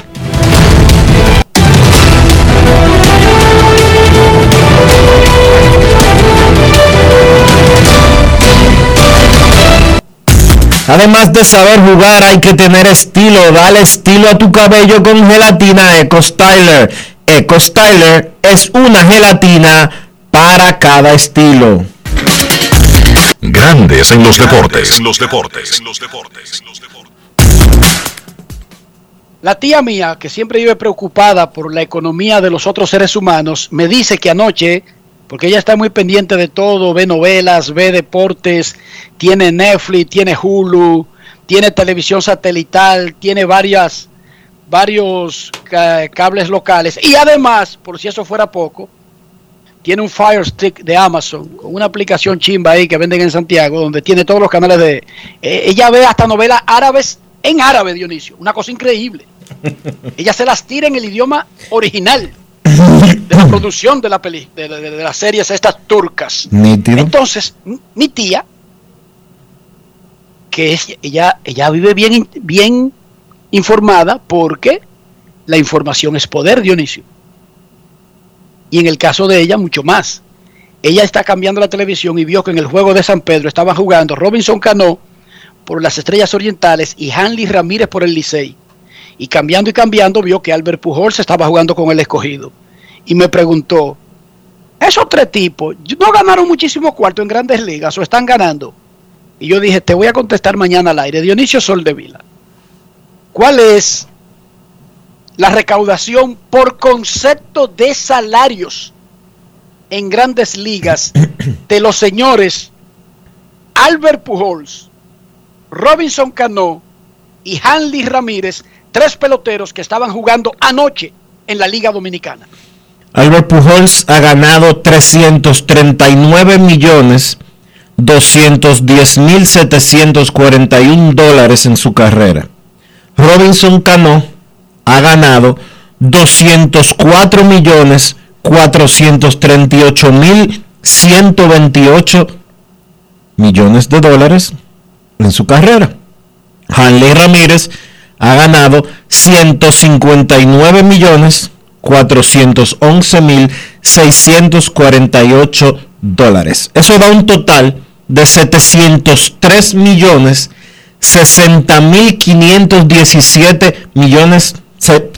Speaker 1: Además de saber jugar, hay que tener estilo. Dale estilo a tu cabello con gelatina Eco Styler. Eco Styler es una gelatina para cada estilo.
Speaker 3: Grandes en los deportes. En los deportes.
Speaker 4: La tía mía, que siempre vive preocupada por la economía de los otros seres humanos, me dice que anoche, porque ella está muy pendiente de todo, ve novelas, ve deportes, tiene Netflix, tiene Hulu, tiene televisión satelital, tiene varias, varios ca- cables locales y además, por si eso fuera poco, tiene un Fire Stick de Amazon con una aplicación chimba ahí que venden en Santiago, donde tiene todos los canales de... eh, ella ve hasta novelas árabes en árabe, Dionisio, una cosa increíble. Ella se las tira en el idioma original de la producción de la peli, de, de- de las series estas turcas.
Speaker 1: Nítido.
Speaker 4: Entonces, mi tía, que es, ella, ella vive bien, bien informada porque la información es poder, Dionisio. Y en el caso de ella, mucho más. Ella está cambiando la televisión y vio que en el juego de San Pedro estaban jugando Robinson Cano por las Estrellas Orientales y Hanley Ramírez por el Licey. Y cambiando y cambiando vio que Albert Pujols estaba jugando con el escogido. Y me preguntó, esos tres tipos no ganaron muchísimo cuarto en grandes ligas o están ganando. Y yo dije, te voy a contestar mañana al aire. Dionisio Soldevila, ¿cuál es la recaudación por concepto de salarios en grandes ligas de los señores Albert Pujols, Robinson Cano y Hanley Ramírez, tres peloteros que estaban jugando anoche en la Liga Dominicana?
Speaker 1: Albert Pujols ha ganado 339 millones 210 mil 741 dólares en su carrera. Robinson Cano ha ganado 204 millones 438 mil 128 millones de dólares en su carrera. Hanley Ramírez ha ganado 159 millones 411 mil 648 dólares. Eso da un total de 703 millones 60 mil 517 millones se-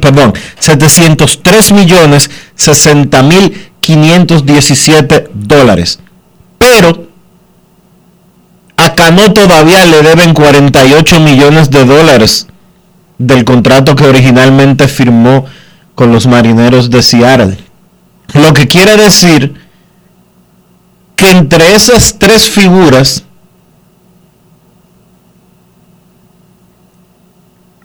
Speaker 1: perdón, 703 millones 60 mil 517 dólares. Pero a Cano todavía le deben 48 millones de dólares del contrato que originalmente firmó con los marineros de Seattle. Lo que quiere decir que entre esas tres figuras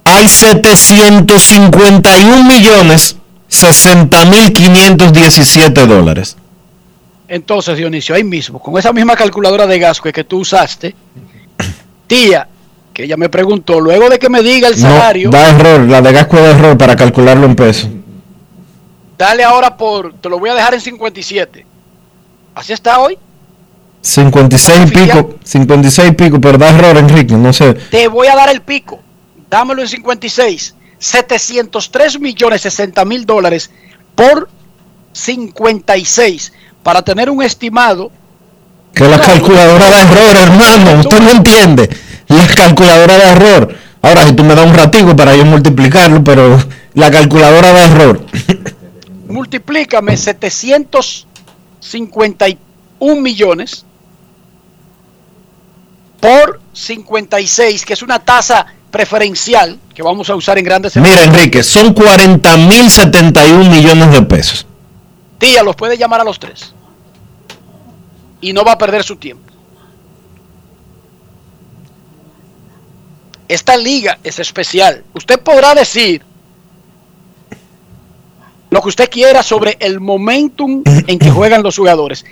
Speaker 1: hay 751 millones 60 mil 517 dólares.
Speaker 4: Entonces, Dionisio, ahí mismo, con esa misma calculadora de gasto que tú usaste, tía, que ella me preguntó, luego de que me diga el salario,
Speaker 1: No, da error, la de Gasco da error para calcularlo en pesos.
Speaker 4: Dale ahora por, te lo voy a dejar en 57. Así está hoy.
Speaker 1: 56 y pico, 56 y pico, pero da error, Enrique, no sé.
Speaker 4: Te voy a dar el pico. Dámelo en 56. 703 millones 60 mil dólares por 56 para tener un estimado.
Speaker 1: Que la calculadora da error, hermano, usted no entiende. La calculadora da error. Ahora, si tú me das un ratico para yo multiplicarlo, pero la calculadora da error.
Speaker 4: Multiplícame 751 millones por 56, que es una tasa preferencial que vamos a usar en grandes
Speaker 1: Mira, Enrique, son 40 mil 71 millones de pesos.
Speaker 4: Tía, los puede llamar a los tres. Y no va a perder su tiempo. Esta liga es especial. Usted podrá decir lo que usted quiera sobre el momentum en que juegan los jugadores.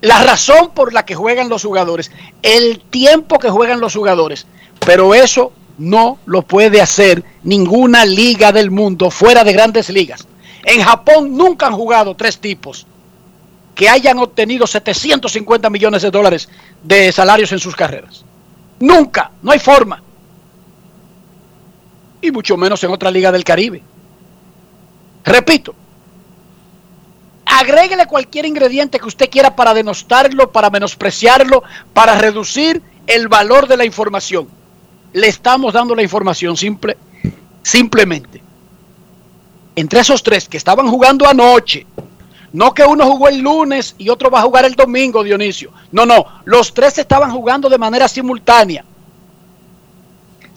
Speaker 4: La razón por la que juegan los jugadores, el tiempo que juegan los jugadores. Pero eso no lo puede hacer ninguna liga del mundo fuera de grandes ligas. En Japón nunca han jugado tres tipos que hayan obtenido 750 millones de dólares de salarios en sus carreras. Nunca, no hay forma. Y mucho menos en otra liga del Caribe. Repito, agréguele cualquier ingrediente que usted quiera para denostarlo, para menospreciarlo, para reducir el valor de la información. Le estamos dando la información simple, simplemente. Entre esos tres que estaban jugando anoche, no que uno jugó el lunes y otro va a jugar el domingo, Dionisio. No, no, los tres estaban jugando de manera simultánea.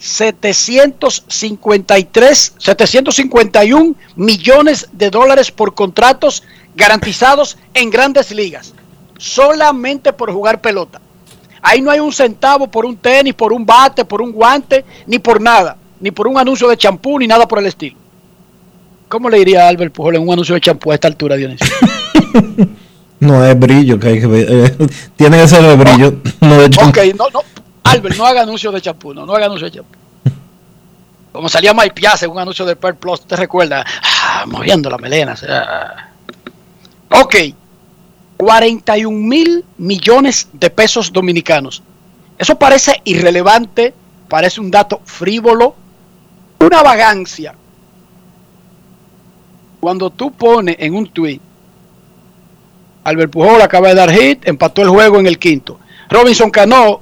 Speaker 4: 753, 751 millones de dólares por contratos garantizados en grandes ligas, solamente por jugar pelota. Ahí no hay un centavo por un tenis, por un bate, por un guante, ni por nada, ni por un anuncio de champú, ni nada por el estilo. ¿Cómo le diría a Albert Pujol en un anuncio de champú a esta altura, Dionisio?
Speaker 1: No es brillo que hay que ver. eh, tiene que ser de brillo, no de champú.
Speaker 4: No, no, Albert, no haga anuncio de champú, no, no haga anuncio de champú. Como salía Mike Piazza en un anuncio de Pearl Plus, ¿te recuerda? Ah, moviendo la melena. o sea. Ok, 41 mil millones de pesos dominicanos. Eso parece irrelevante, parece un dato frívolo, una vagancia. Cuando tú pones en un tweet, Albert Pujol acaba de dar hit, empató el juego en el quinto. Robinson Cano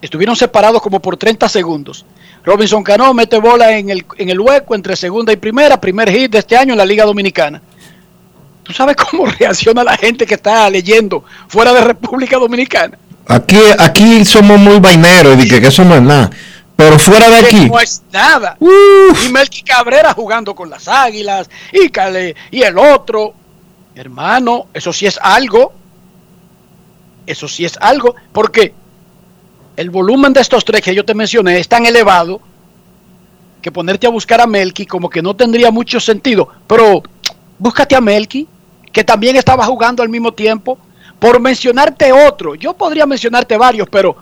Speaker 4: estuvieron separados como por 30 segundos. Robinson Cano mete bola en el, en el hueco entre segunda y primera, primer hit de este año en la Liga Dominicana. ¿Tú sabes cómo reacciona la gente que está leyendo fuera de República Dominicana?
Speaker 1: Aquí, aquí somos muy vaineros y que, que eso no es nada. Pero fuera de aquí,
Speaker 4: No es nada. Y Melqui Cabrera jugando con las águilas y, Cale, y el otro. Hermano, eso sí es algo. Eso sí es algo. Porque el volumen de estos tres que yo te mencioné es tan elevado que ponerte a buscar a Melqui como que no tendría mucho sentido. Pero búscate a Melqui, que también estaba jugando al mismo tiempo. Por mencionarte otro, yo podría mencionarte varios, pero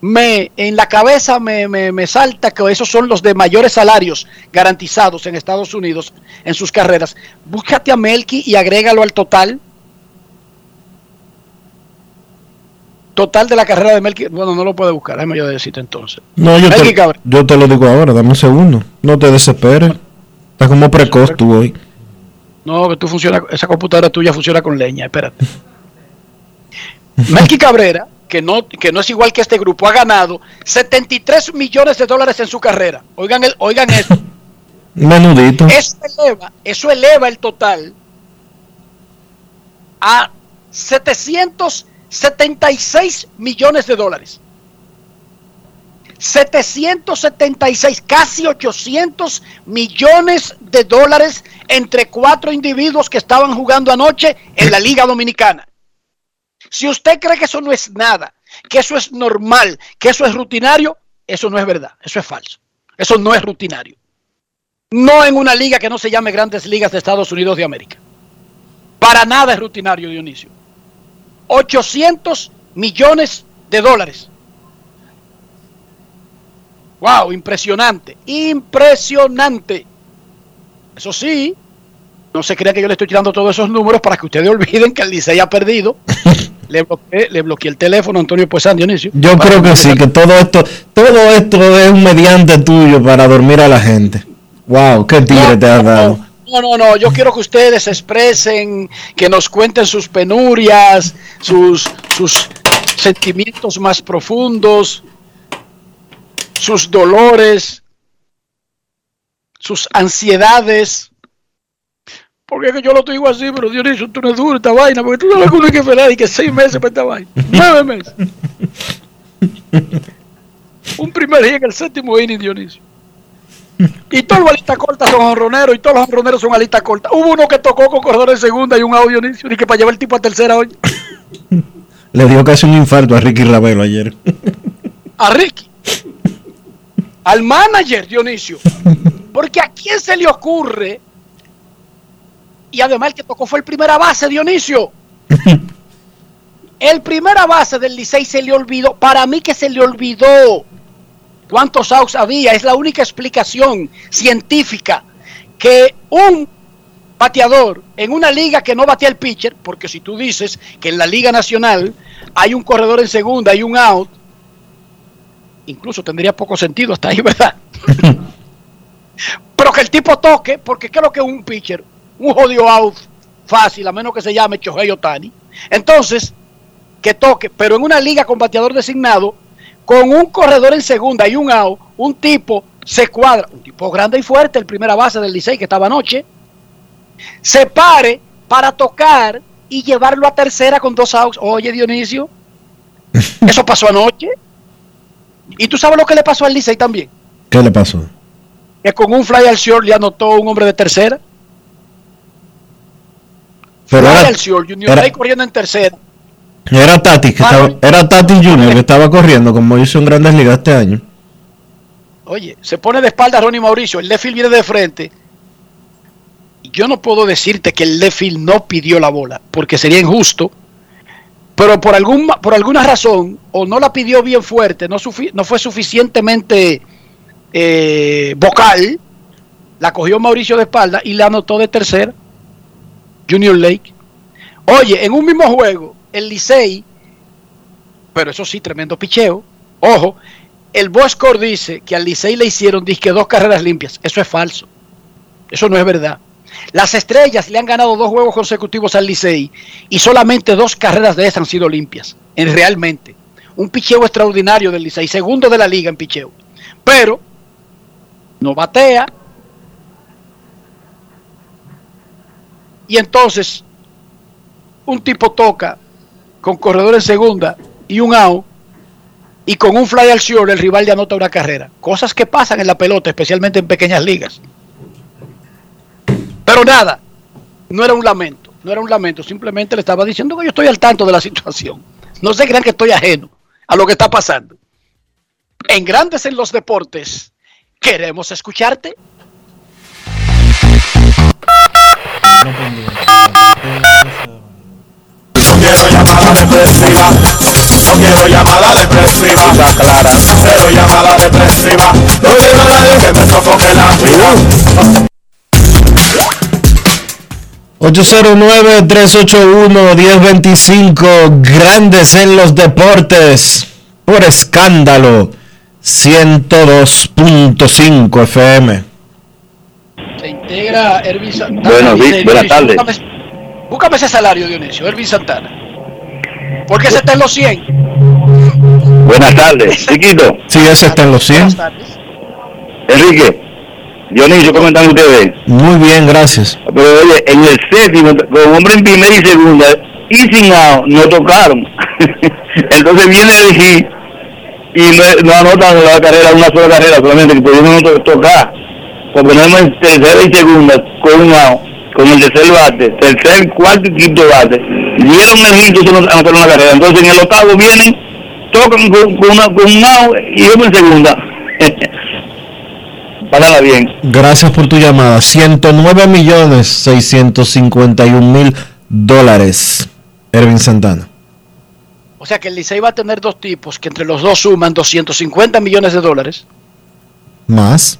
Speaker 4: me en la cabeza me, me- me salta que esos son los de mayores salarios garantizados en Estados Unidos en sus carreras. Búscate a Melqui y agrégalo al total. Total de la carrera de Melqui. Bueno, no lo puede buscar, déjame yo decirte entonces.
Speaker 1: no, yo te,
Speaker 4: Cabrera.
Speaker 1: yo te lo digo ahora, dame un segundo. No te desesperes. Estás como precoz tú hoy.
Speaker 4: No, que tú funciona, esa computadora tuya funciona con leña, espérate. Melqui Cabrera, que no, que no es igual que este grupo, ha ganado 73 millones de dólares en su carrera. Oigan, el, oigan esto.
Speaker 1: Menudito.
Speaker 4: Eso eleva, eso eleva el total a 776 millones de dólares. 776, casi 800 millones de dólares entre cuatro individuos que estaban jugando anoche en la Liga Dominicana. Si usted cree que eso no es nada, que eso es normal, que eso es rutinario, eso no es verdad, eso es falso. Eso no es rutinario. No en una liga que no se llame Grandes Ligas de Estados Unidos de América. Para nada es rutinario, Dionisio. 800 millones de dólares. Wow, impresionante, impresionante. Eso sí, no se crea que yo le estoy tirando todos esos números para que ustedes olviden que el Licey ha perdido. le, bloqueé, le bloqueé el teléfono a Antonio Puesán, Dionisio.
Speaker 1: Yo creo que sí, que todo esto, todo esto es un mediante tuyo para dormir a la gente. Wow, qué tigre
Speaker 4: No,
Speaker 1: te has dado.
Speaker 4: No, no, no, yo quiero que ustedes se expresen, que nos cuenten sus penurias, sus, sus sentimientos más profundos, sus dolores, sus ansiedades. Porque es que yo lo digo así, pero Dionisio, tú no es duro esta vaina, porque tú que uno hay que esperar y que seis meses para esta vaina. Nueve meses. Un primer día en el séptimo inning, Dionisio. Y todos los alistas cortas son honroneros y todos los honroneros son alistas cortas. Hubo uno que tocó con corredor en segunda y un audio Dionisio, y que para llevar el tipo a tercera hoy.
Speaker 1: Le dio casi un infarto a Ricky Ravelo ayer.
Speaker 4: A Ricky. Al manager Dionisio. Porque a quién se le ocurre. Y además el que tocó fue el primera base Dionisio. El primera base del Licey se le olvidó. Para mí que se le olvidó cuántos outs había. Es la única explicación científica que un bateador en una liga que no batea el pitcher, porque si tú dices que en la liga nacional hay un corredor en segunda y un out, incluso tendría poco sentido hasta ahí, ¿verdad? Pero que el tipo toque, porque creo que un pitcher, un jodido out fácil, a menos que se llame Chohei Otani. Entonces, que toque, pero en una liga con bateador designado, con un corredor en segunda y un out, un tipo se cuadra, un tipo grande y fuerte, el primera base del Licey que estaba anoche, se pare para tocar y llevarlo a tercera con dos outs. Oye, Dionisio, eso pasó anoche. Y tú sabes lo que le pasó al Licey también.
Speaker 1: ¿Qué le pasó?
Speaker 4: Que con un fly al short le anotó un hombre de tercera.
Speaker 1: Pero
Speaker 4: fly
Speaker 1: era,
Speaker 4: al short, Junior
Speaker 1: era-
Speaker 4: Ley corriendo en tercera.
Speaker 1: Era Tati, que estaba, era Tati Junior que estaba corriendo como hizo en Grandes Ligas este año.
Speaker 4: Oye, se pone de espalda Ronnie Mauricio, el left field viene de frente. Yo no puedo decirte que el left field no pidió la bola, porque sería injusto. Pero por, algún, por alguna razón, o no la pidió bien fuerte, no, sufi- no fue suficientemente eh, vocal, la cogió Mauricio de espalda y la anotó de tercera. Junior Lake. Oye, en un mismo juego, el Licey, pero eso sí, tremendo picheo. Ojo, el Boscor dice que al Licey le hicieron disque dos carreras limpias. Eso es falso. Eso no es verdad. Las estrellas le han ganado dos juegos consecutivos al Licey y solamente dos carreras de esas han sido limpias. En realmente. Un picheo extraordinario del Licey, segundo de la liga en picheo. Pero no batea. Y entonces un tipo toca con corredor en segunda y un out y con un fly al short el rival le anota una carrera. Cosas que pasan en la pelota, especialmente en pequeñas ligas. Pero nada, no era un lamento, no era un lamento, simplemente le estaba diciendo que yo estoy al tanto de la situación. No se crean que estoy ajeno a lo que está pasando. En Grandes en los Deportes, queremos escucharte.
Speaker 2: Quiero llamada depresiva. No quiero llamada depresiva. clara. Cero llamada depresiva. No quiero a nadie que me sofoque la vida.
Speaker 1: 809-381-1025, grandes en los deportes, por escándalo, 102.5 FM.
Speaker 4: Se integra Dice,
Speaker 14: buenas tardes.
Speaker 4: Búscame, ese salario, Dionisio, Ervin Santana. Porque ese está en los 100.
Speaker 14: Buenas tardes, chiquito.
Speaker 1: Sí, ese está en los 100.
Speaker 14: Enrique, Dionisio, ¿cómo están ustedes?
Speaker 1: Muy bien, gracias.
Speaker 14: Pero oye, en el séptimo, con hombre en primera y segunda, y sin out no tocaron. Entonces viene el G y no, no anotan la carrera, una sola carrera solamente, que pudieron no tocar. Porque no hemos tercera y segunda con un out, con el tercer bate, tercer, cuarto y quinto bate. Dieron el hit, no anotaron la carrera. Entonces en el octavo vienen, tocan con, con, una, con un out y vamos en segunda. Pásala bien.
Speaker 1: Gracias por tu llamada. 109 millones 651 mil dólares. Ervin Santana.
Speaker 4: O sea que el Licey va a tener dos tipos que entre los dos suman 250 millones de dólares.
Speaker 1: Más.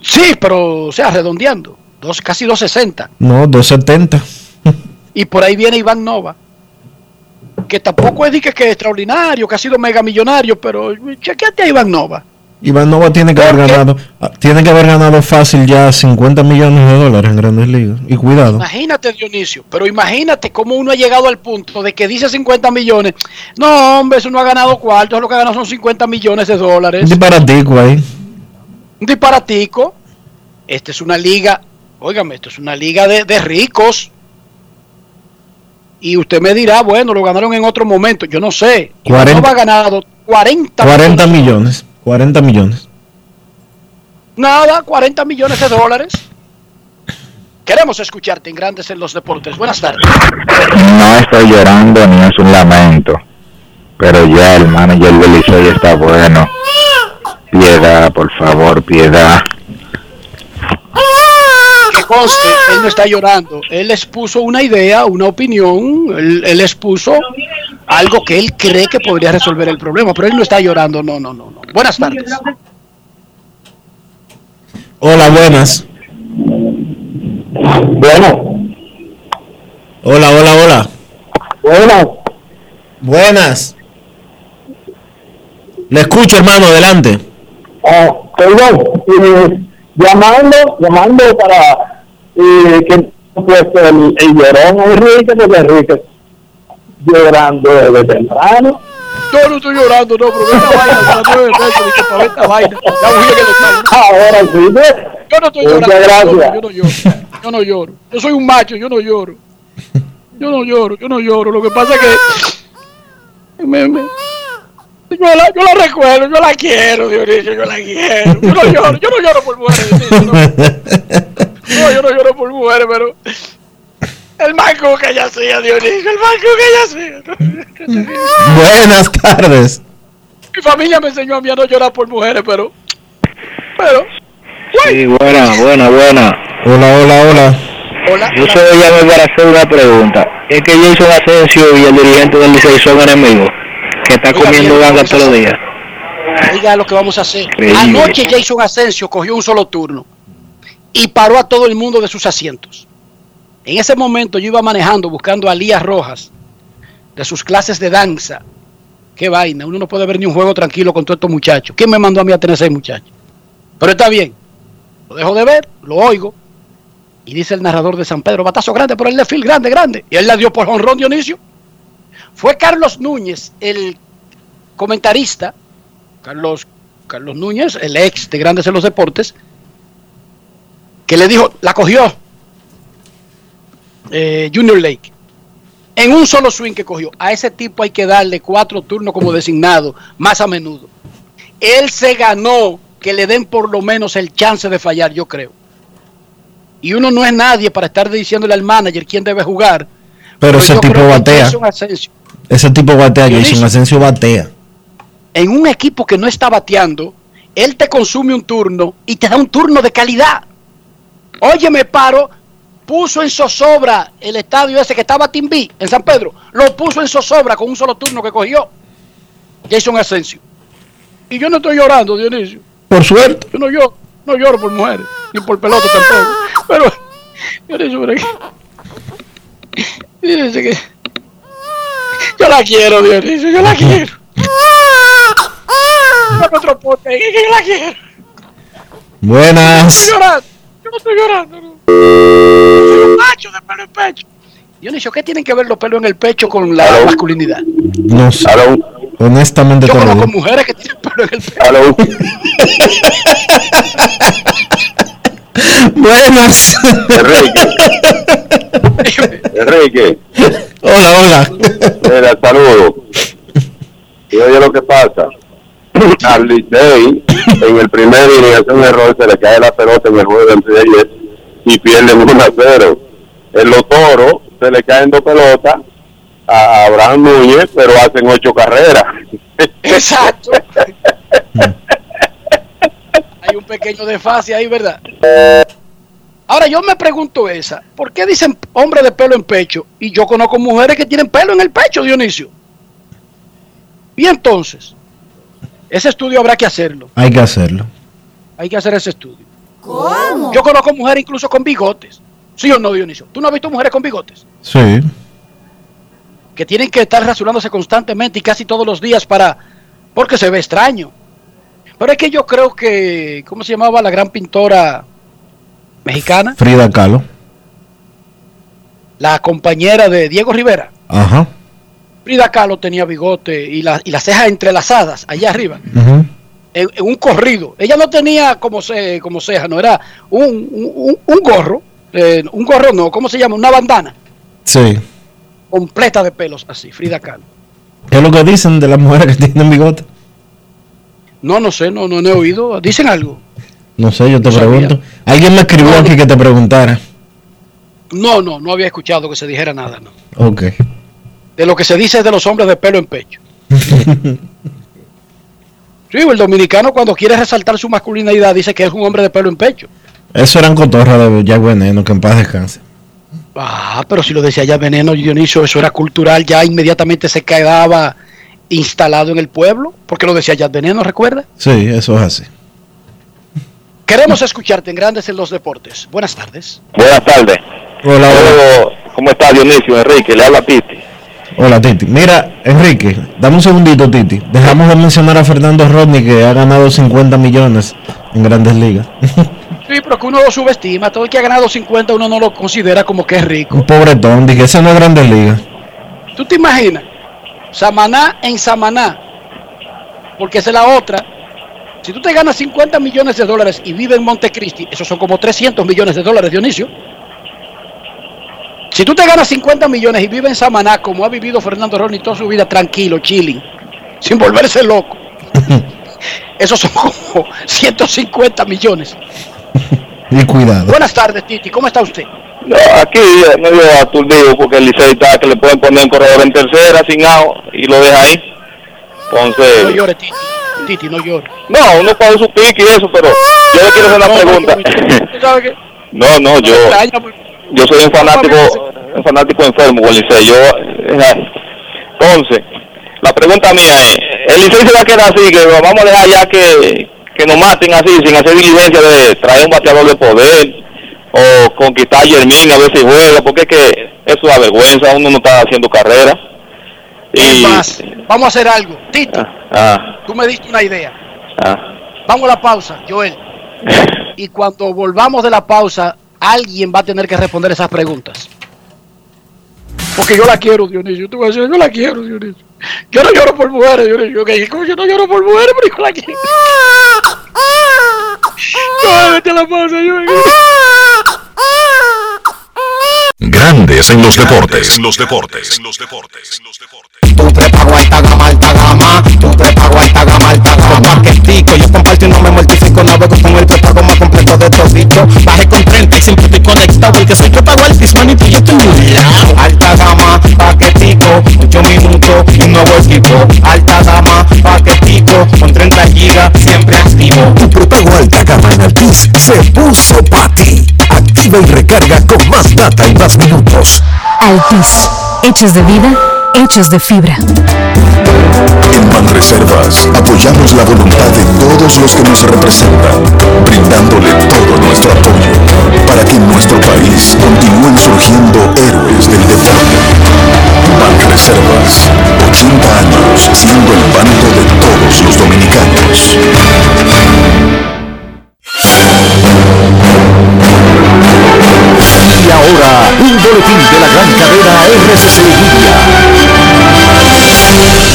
Speaker 4: Sí, pero, o sea, redondeando. Dos, casi 260.
Speaker 1: No, 270.
Speaker 4: Y por ahí viene Iván Nova. Que tampoco es de que, que es extraordinario, que ha sido mega millonario, pero chequeate a Iván Nova.
Speaker 1: Iván Nova tiene que haber ganado, ah, tiene que haber ganado fácil ya 50 millones de dólares en Grandes Ligas. Y cuidado.
Speaker 4: Imagínate, Dionisio, pero imagínate cómo uno ha llegado al punto de que dice 50 millones. No, hombre, eso no ha ganado cuartos, lo que ha ganado son 50 millones de dólares.
Speaker 1: Un disparatico ahí.
Speaker 4: Un disparatico. Esta es una liga, óigame, esto es una liga de, de ricos. Y usted me dirá, bueno, lo ganaron en otro momento. Yo no sé. Iván
Speaker 1: 40.
Speaker 4: Nova ha ganado 40
Speaker 1: 40 millones. 40 millones.
Speaker 4: Nada, 40 millones de dólares. Queremos escucharte en Grandes en los Deportes. Buenas tardes.
Speaker 15: No estoy llorando ni es un lamento, pero ya el manager del Licey está bueno. Piedad, por favor, piedad.
Speaker 4: Conste, él no está llorando. Él expuso una idea, una opinión. Él, él expuso algo que él cree que podría resolver el problema, pero él no está llorando. No, no, no. no. Buenas tardes.
Speaker 1: Hola, buenas.
Speaker 15: Bueno.
Speaker 1: Hola, hola, hola.
Speaker 15: Buenas.
Speaker 1: Buenas. Le escucho, hermano, adelante.
Speaker 15: Ah, perdón, eh, llamando, llamando para eh, que pues el, el llorón Enrique, porque Enrique llorando desde temprano.
Speaker 4: Yo no estoy llorando, no, pero esta vaina, para ver esta vaina. Ya voy a que lo.
Speaker 15: Ahora sí, ¿ves?
Speaker 4: Yo no estoy
Speaker 15: Muchas
Speaker 4: llorando.
Speaker 15: gracias.
Speaker 4: Yo no lloro. Yo no lloro. Yo soy un macho, yo no lloro. Yo no lloro, yo no lloro. Lo que pasa es que. Me, me- yo, la, yo la recuerdo, yo la quiero, Dionisio, yo la quiero. Yo no lloro, yo no lloro por mujeres, Dionisio, no. No, yo no lloro por mujeres, pero. El manco que ella hacía, Dionisio, el manco que ella hacía.
Speaker 1: Buenas tardes.
Speaker 4: Mi familia me enseñó a mí a no llorar por mujeres, pero. Pero.
Speaker 14: Sí, buena, buena, buena.
Speaker 1: Hola, hola, hola.
Speaker 4: Hola.
Speaker 14: Yo soy llamo para hacer una pregunta. Es que Jason Asensio y el dirigente del Licey son enemigos, que está
Speaker 4: Oiga,
Speaker 14: comiendo ganga todos los días.
Speaker 4: Oiga lo que vamos a hacer.
Speaker 14: Increíble.
Speaker 4: Anoche Jason Asensio cogió un solo turno y paró a todo el mundo de sus asientos. En ese momento yo iba manejando buscando a Lías Rojas de sus clases de danza. Qué vaina, uno no puede ver ni un juego tranquilo con todos estos muchachos. ¿Quién me mandó a mí a tener seis muchachos? Pero está bien. Lo dejo de ver, lo oigo. Y dice el narrador de San Pedro, batazo grande por el left field, grande, grande. Y él la dio por honrón Dionisio. Fue Carlos Núñez, el comentarista, Carlos, Carlos Núñez, el ex de Grandes en los Deportes, que le dijo, la cogió eh, Junior Lake. En un solo swing que cogió. A ese tipo hay que darle cuatro turnos como designado, más a menudo. Él se ganó que le den por lo menos el chance de fallar, yo creo. Y uno no es nadie para estar diciéndole al manager quién debe jugar.
Speaker 1: Pero ese
Speaker 4: yo
Speaker 1: tipo batea. Ese tipo batea. Jason Asensio batea.
Speaker 4: en un equipo que no está bateando, él te consume un turno y te da un turno de calidad. Oye, me paro, puso en zozobra el estadio ese que estaba Timbí en San Pedro, lo puso en zozobra con un solo turno que cogió Jason Asensio. Y yo no estoy llorando, Dionisio.
Speaker 1: Por suerte.
Speaker 4: Yo no lloro, no lloro por mujeres, ni por pelota tampoco. Pero, Dionisio, pero que- Dionisio, que yo la quiero, Dionisio, yo la quiero. Dame otro pote, yo la quiero. No
Speaker 1: Buenas.
Speaker 4: estoy llorando, yo no estoy llorando. No. Macho de pelo en pecho. Dionisio, ¿qué tienen que ver los pelos en el pecho con la masculinidad?
Speaker 1: No sé. Honestamente
Speaker 4: Yo conozco mujeres que tienen pelo en el pecho.
Speaker 1: Buenas.
Speaker 14: Enrique. Enrique.
Speaker 1: Hola, hola.
Speaker 16: Mira, saludos. Y oye lo que pasa. Al Licey, en el primer inning, hace un error, se le cae la pelota en el juego de antes de ayer y pierden 1 a 0. En los toros, se le caen dos pelotas a Abraham Núñez, pero hacen ocho carreras.
Speaker 4: Exacto. Hay un pequeño desfase ahí, ¿verdad? Ahora yo me pregunto esa, ¿por qué dicen hombre de pelo en pecho? Y yo conozco mujeres que tienen pelo en el pecho, Dionisio. Y entonces, ese estudio habrá que hacerlo.
Speaker 1: Hay que hacerlo.
Speaker 4: Hay que hacer ese estudio. ¿Cómo? Yo conozco mujeres incluso con bigotes. ¿Sí o no, Dionisio? ¿Tú no has visto mujeres con bigotes?
Speaker 1: Sí.
Speaker 4: Que tienen que estar rasurándose constantemente y casi todos los días para... Porque se ve extraño. Pero es que yo creo que... ¿Cómo se llamaba la gran pintora mexicana?
Speaker 1: Frida Kahlo.
Speaker 4: La compañera de Diego Rivera.
Speaker 1: Ajá.
Speaker 4: Frida Kahlo tenía bigote y, la, y las cejas entrelazadas allá arriba. En, en un corrido. Ella no tenía como, ce, como ceja, no era un, un, un gorro. eh, un gorro no, ¿cómo se llama? Una bandana
Speaker 1: Sí.
Speaker 4: completa de pelos así, Frida Kahlo.
Speaker 1: ¿Qué es lo que dicen de las mujeres que tienen bigote?
Speaker 4: No, no sé, no, no, no he oído. ¿Dicen algo?
Speaker 1: No sé, yo te
Speaker 4: No sabía.
Speaker 1: pregunto. Alguien me escribió
Speaker 4: No,
Speaker 1: aquí que te preguntara.
Speaker 4: No, no, no había escuchado que se dijera nada, no.
Speaker 1: Ok.
Speaker 4: De lo que se dice es de los hombres de pelo en pecho. Sí, el dominicano cuando quiere resaltar su masculinidad dice que es un hombre de pelo en pecho.
Speaker 1: Eso eran cotorras de Jack Veneno, que en paz descanse.
Speaker 4: Ah, pero si lo decía ya Veneno Dionisio, eso era cultural, ya inmediatamente se quedaba instalado en el pueblo, porque lo decía ya Veneno, ¿recuerda?
Speaker 1: Sí, eso es así.
Speaker 4: Queremos escucharte en Grandes en los Deportes. Buenas tardes.
Speaker 16: Buenas tardes.
Speaker 1: Hola,
Speaker 16: Saludos. ¿Cómo está Dionisio? Enrique, le habla Titi.
Speaker 1: Hola, Titi. Mira, Enrique, dame un segundito, Titi. Dejamos de mencionar a Fernando Rodney, que ha ganado 50 millones en grandes ligas.
Speaker 4: Sí, pero que uno lo subestima, todo el que ha ganado 50 uno no lo considera como que es rico.
Speaker 1: Un pobretón, dije, ese no es grandes ligas.
Speaker 4: ¿Tú te imaginas? Samaná en Samaná, porque esa es la otra. Si tú te ganas 50 millones de dólares y vives en Montecristi, esos son como 300 millones de dólares, Dionisio. Si tú te ganas 50 millones y vives en Samaná, como ha vivido Fernando Ronnie toda su vida, tranquilo, chilling, sin volverse loco, esos son como 150 millones.
Speaker 1: Y cuidado.
Speaker 4: Buenas tardes, Titi, ¿cómo está usted?
Speaker 16: No, aquí eh, medio aturdido porque el Licey está que le pueden poner un corredor en tercera sin out y lo deja ahí.
Speaker 4: No
Speaker 16: Entonces,
Speaker 4: llore, Titi. Titi, no llore.
Speaker 16: no, uno puede su pique y eso, pero yo le quiero hacer una pregunta. No, no, yo, yo soy un fanático, un fanático enfermo con el Licey. Yo, eh, entonces, la pregunta mía es, el Licey se va a quedar así, que vamos a dejar ya que, que nos maten así, sin hacer diligencia de traer un bateador de poder o conquistar a Yermín a ver si juega, porque es que eso da vergüenza, uno no está haciendo carrera. Y,
Speaker 4: más, vamos a hacer algo. Titi,
Speaker 16: ah,
Speaker 4: tú me diste una idea.
Speaker 16: ah,
Speaker 4: Vamos a la pausa, Joel. Y cuando volvamos de la pausa, alguien va a tener que responder esas preguntas. Porque yo la quiero, Dionisio. Tú vas a decir, yo la quiero, Dionisio. Yo no lloro por mujeres, Dionisio. ¿Qué? ¿Cómo yo no lloro por mujeres? Pero yo la quiero. Joel, vete a la pausa, Joel. 啊！
Speaker 3: Grandes en los deportes. En los deportes. En los deportes.
Speaker 5: Tu prepago alta gama, alta gama. Tu prepago alta gama, alta gama. Paquetico, yo comparto y no me mortifico. Navego con el prepago más completo de todito. Bajé con 30 y siempre estoy conectado. Porque soy prepago altis, manito, y yo estoy muy lado. Alta gama, paquetico. 8 minutos y un nuevo equipo. Alta gama, paquetico. Con 30 gigas, siempre activo.
Speaker 17: Tu prepago alta gama en Altis se puso para ti. Activa y recarga con más data y más minutos.
Speaker 18: Altis, hechos de vida, hechos de fibra.
Speaker 17: En Banreservas apoyamos la voluntad de todos los que nos representan, brindándole todo nuestro apoyo para que en nuestro país continúen surgiendo héroes del deporte. Banreservas, 80 años siendo el banco de todos los dominicanos.
Speaker 3: Y ahora, un boletín de la gran cadena RCC Media.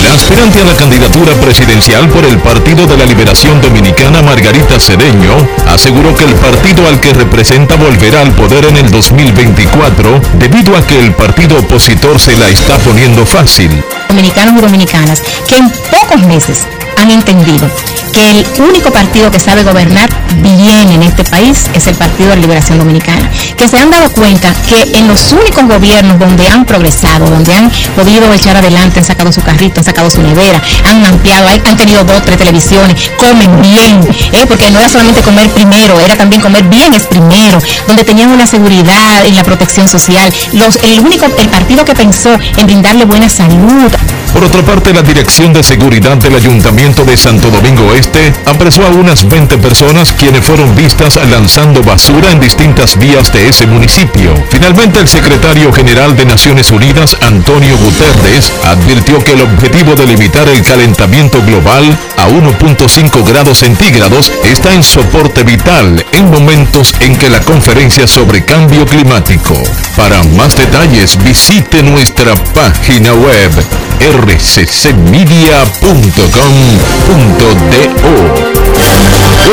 Speaker 3: Las
Speaker 19: aspirante a la candidatura presidencial por el Partido de la Liberación Dominicana, Margarita Cedeño, aseguró que el partido al que representa volverá al poder en el 2024 debido a que el partido opositor se la está poniendo fácil.
Speaker 18: dominicanos y dominicanas que en pocos meses han entendido que el único partido que sabe gobernar bien en este país es el Partido de Liberación Dominicana, que se han dado cuenta que en los únicos gobiernos donde han progresado, donde han podido echar adelante, han sacado su carrito, han sacado su nevera, han ampliado, han tenido dos, tres televisiones, comen bien, ¿eh? porque no era solamente comer primero, era también comer bien es primero, donde tenían una seguridad en la protección social, los, el único, el partido que pensó en brindarle buena salud,
Speaker 19: Por otra parte, la Dirección de Seguridad del Ayuntamiento de Santo Domingo Este apresó a unas 20 personas quienes fueron vistas lanzando basura en distintas vías de ese municipio. Finalmente, el secretario general de Naciones Unidas, Antonio Guterres, advirtió que el objetivo de limitar el calentamiento global a 1.5 grados centígrados está en soporte vital en momentos en que la conferencia sobre cambio climático. Para más detalles, visite nuestra página web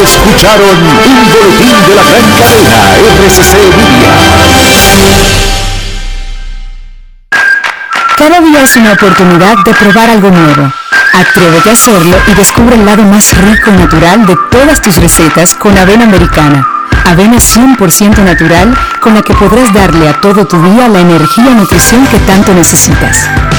Speaker 20: Escucharon un boletín de la gran cadena RCC Media.
Speaker 18: Cada día es una oportunidad de probar algo nuevo. Atrévete a hacerlo y descubre el lado más rico y natural de todas tus recetas con avena americana. Avena 100% natural con la que podrás darle a todo tu día la energía y nutrición que tanto necesitas.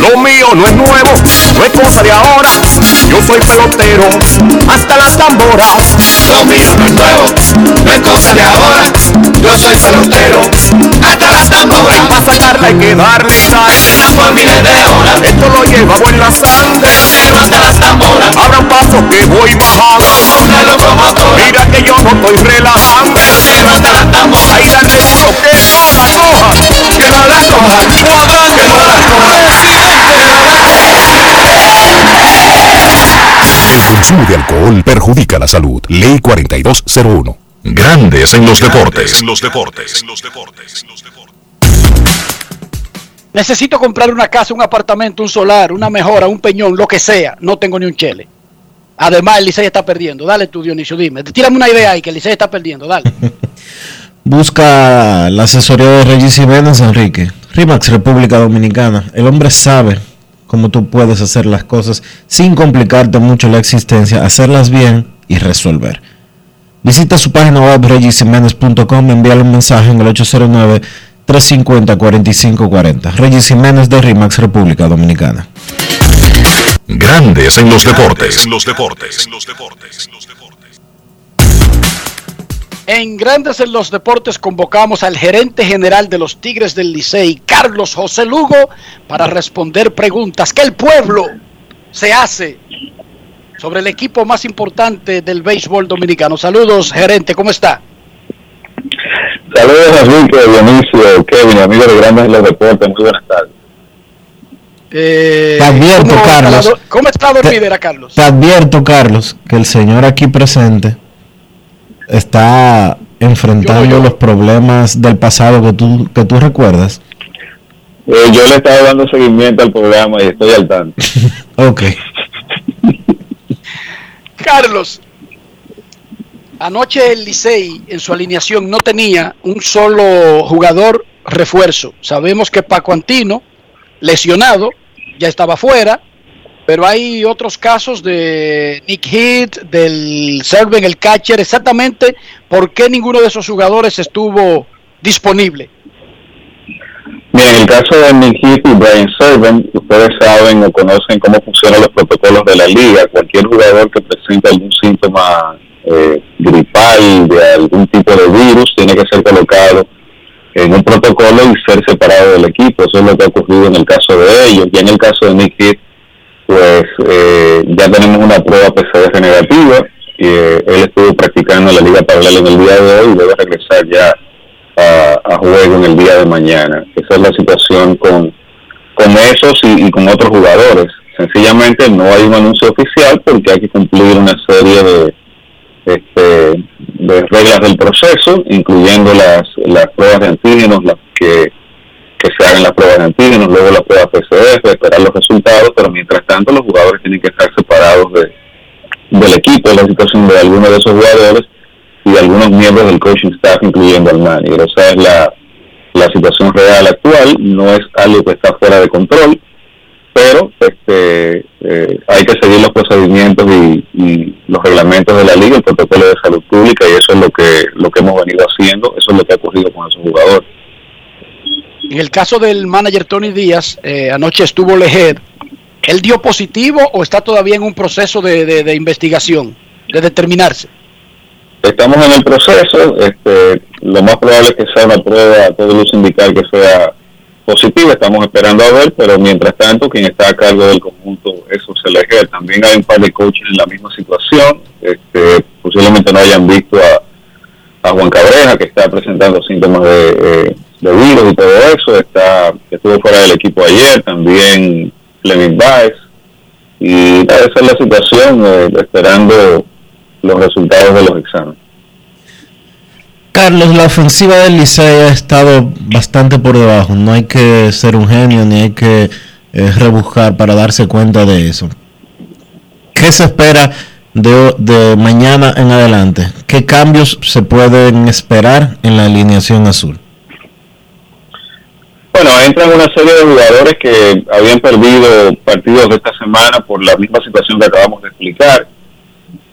Speaker 21: Lo mío no es nuevo, no es cosa de ahora. Yo soy pelotero, hasta las tamboras. Lo mío no es nuevo, no es cosa de ahora. Yo soy pelotero, hasta las tamboras. Para sacarla hay que darle sal. Por miles de horas. Esto lo llevamos en la sangre. hasta las tamboras. Abran paso que voy bajando. Una locomotora. Mira que yo no estoy relajando. hasta las tamboras. Ahí dale duro que no la coja. Que no la coja.
Speaker 19: Consumo de alcohol perjudica la salud. Ley 4201. Grandes en los deportes.
Speaker 3: los deportes.
Speaker 4: Necesito comprar una casa, un apartamento, un solar, una mejora, un peñón, lo que sea. No tengo ni un chele. Además, el Licey está perdiendo. Dale tú, Dionisio, dime. Tírame una idea ahí, que el Licey está perdiendo. Dale.
Speaker 1: Busca la asesoría de Regis Jiménez, Enrique. RIMAX República Dominicana. El hombre sabe cómo tú puedes hacer las cosas sin complicarte mucho la existencia, hacerlas bien y resolver. Visita su página web regisjiménez.com, envíale un mensaje en el 809-350-4540. Regis Jiménez de RIMAX República Dominicana.
Speaker 19: Grandes en los deportes.
Speaker 3: los deportes.
Speaker 4: En Grandes en los Deportes convocamos al gerente general de los Tigres del Licey, Carlos José Lugo, para responder preguntas que el pueblo se hace sobre el equipo más importante del béisbol dominicano. Saludos, gerente, ¿cómo está?
Speaker 22: Saludos Enrique, Dionisio, Kevin, amigos de Grandes en los Deportes, muy buenas tardes.
Speaker 4: Eh,
Speaker 1: Te advierto,
Speaker 4: ¿cómo,
Speaker 1: Carlos.
Speaker 4: está la- ¿Cómo está dormidera, Carlos?
Speaker 1: Te advierto, Carlos, que el señor aquí presente está enfrentando los problemas del pasado que tú, que tú recuerdas.
Speaker 22: Eh, yo le he estado dando seguimiento al programa y estoy al tanto.
Speaker 1: Ok.
Speaker 4: Carlos, anoche el Licey en su alineación no tenía un solo jugador refuerzo. Sabemos que Paco Antino, lesionado, ya estaba fuera, pero hay otros casos de Nick Heath, del Serven, el catcher, exactamente por qué ninguno de esos jugadores estuvo disponible.
Speaker 22: Bien, en el caso de Nick Heath y Brian Serven, ustedes saben o conocen cómo funcionan los protocolos de la liga. Cualquier jugador que presente algún síntoma eh, gripal de algún tipo de virus tiene que ser colocado en un protocolo y ser separado del equipo. Eso es lo que ha ocurrido en el caso de ellos. Y en el caso de Nick Heath, pues eh, ya tenemos una prueba PCR negativa eh, él estuvo practicando la liga paralela en el día de hoy y debe regresar ya a, a juego en el día de mañana. Esa es la situación con, con esos y, y con otros jugadores. Sencillamente no hay un anuncio oficial porque hay que cumplir una serie de, este, de reglas del proceso, incluyendo las, las pruebas de antígenos, las que que se hagan las pruebas de antígenos, luego las pruebas PCR, esperar los resultados, pero mientras tanto los jugadores tienen que estar separados de, del equipo, la situación de algunos de esos jugadores y algunos miembros del coaching staff, incluyendo al manager. O sea, es la, la situación real actual, no es algo que está fuera de control, pero este eh, hay que seguir los procedimientos y, y, los reglamentos de la liga, el protocolo de salud pública, y eso es lo que, lo que hemos venido haciendo, eso es lo que ha ocurrido con esos jugadores.
Speaker 4: En el caso del manager Tony Díaz, eh, anoche estuvo Lejer. ¿Él dio positivo o está todavía en un proceso de, de, investigación, de determinarse?
Speaker 22: Estamos en el proceso. Este, lo más probable es que sea una prueba, todo luz indicar que sea positiva. Estamos esperando a ver, pero mientras tanto, quien está a cargo del conjunto es Lejer. También hay un par de coaches en la misma situación. Este, posiblemente no hayan visto a, a Juan Cabreja, que está presentando síntomas de. De virus y todo eso, está, estuvo fuera del equipo ayer, también Fleming Baez, y esa es la situación, eh, esperando los resultados de los exámenes.
Speaker 1: Carlos, la ofensiva del Licey ha estado bastante por debajo, no hay que ser un genio ni hay que eh, rebuscar para darse cuenta de eso. ¿Qué se espera de, de mañana en adelante? ¿Qué cambios se pueden esperar en la alineación azul?
Speaker 22: Bueno, entran una serie de jugadores que habían perdido partidos de esta semana por la misma situación que acabamos de explicar.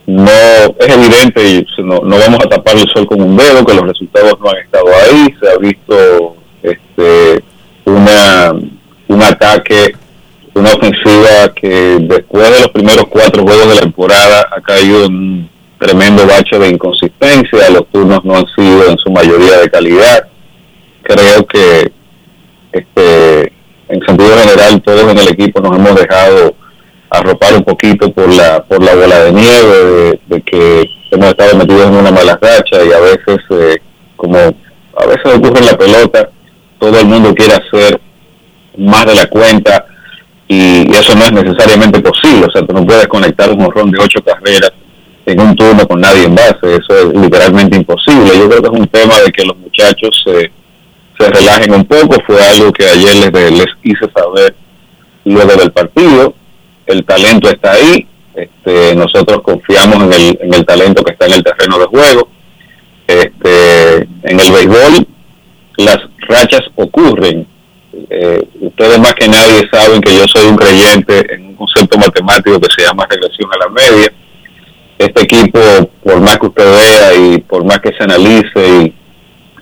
Speaker 22: No es evidente y no, no vamos a tapar el sol con un dedo que los resultados no han estado ahí. Se ha visto este, una un ataque, una ofensiva que después de los primeros cuatro juegos de la temporada ha caído en un tremendo bache de inconsistencia. Los turnos no han sido en su mayoría de calidad. Creo que este, en sentido general todos en el equipo nos hemos dejado arropar un poquito por la por la bola de nieve de, que hemos estado metidos en una mala racha y a veces eh, como a veces ocurre en la pelota todo el mundo quiere hacer más de la cuenta y, eso no es necesariamente posible o sea tú no puedes conectar un morrón de ocho carreras en un turno con nadie en base eso es literalmente imposible. Yo creo que es un tema de que los muchachos eh, se relajen un poco, fue algo que ayer les, les hice saber luego del partido, el talento está ahí, este, nosotros confiamos en el, en el talento que está en el terreno de juego, este, en el béisbol las rachas ocurren, eh, ustedes más que nadie saben que yo soy un creyente en un concepto matemático que se llama regresión a la media, este equipo, por más que usted vea y por más que se analice y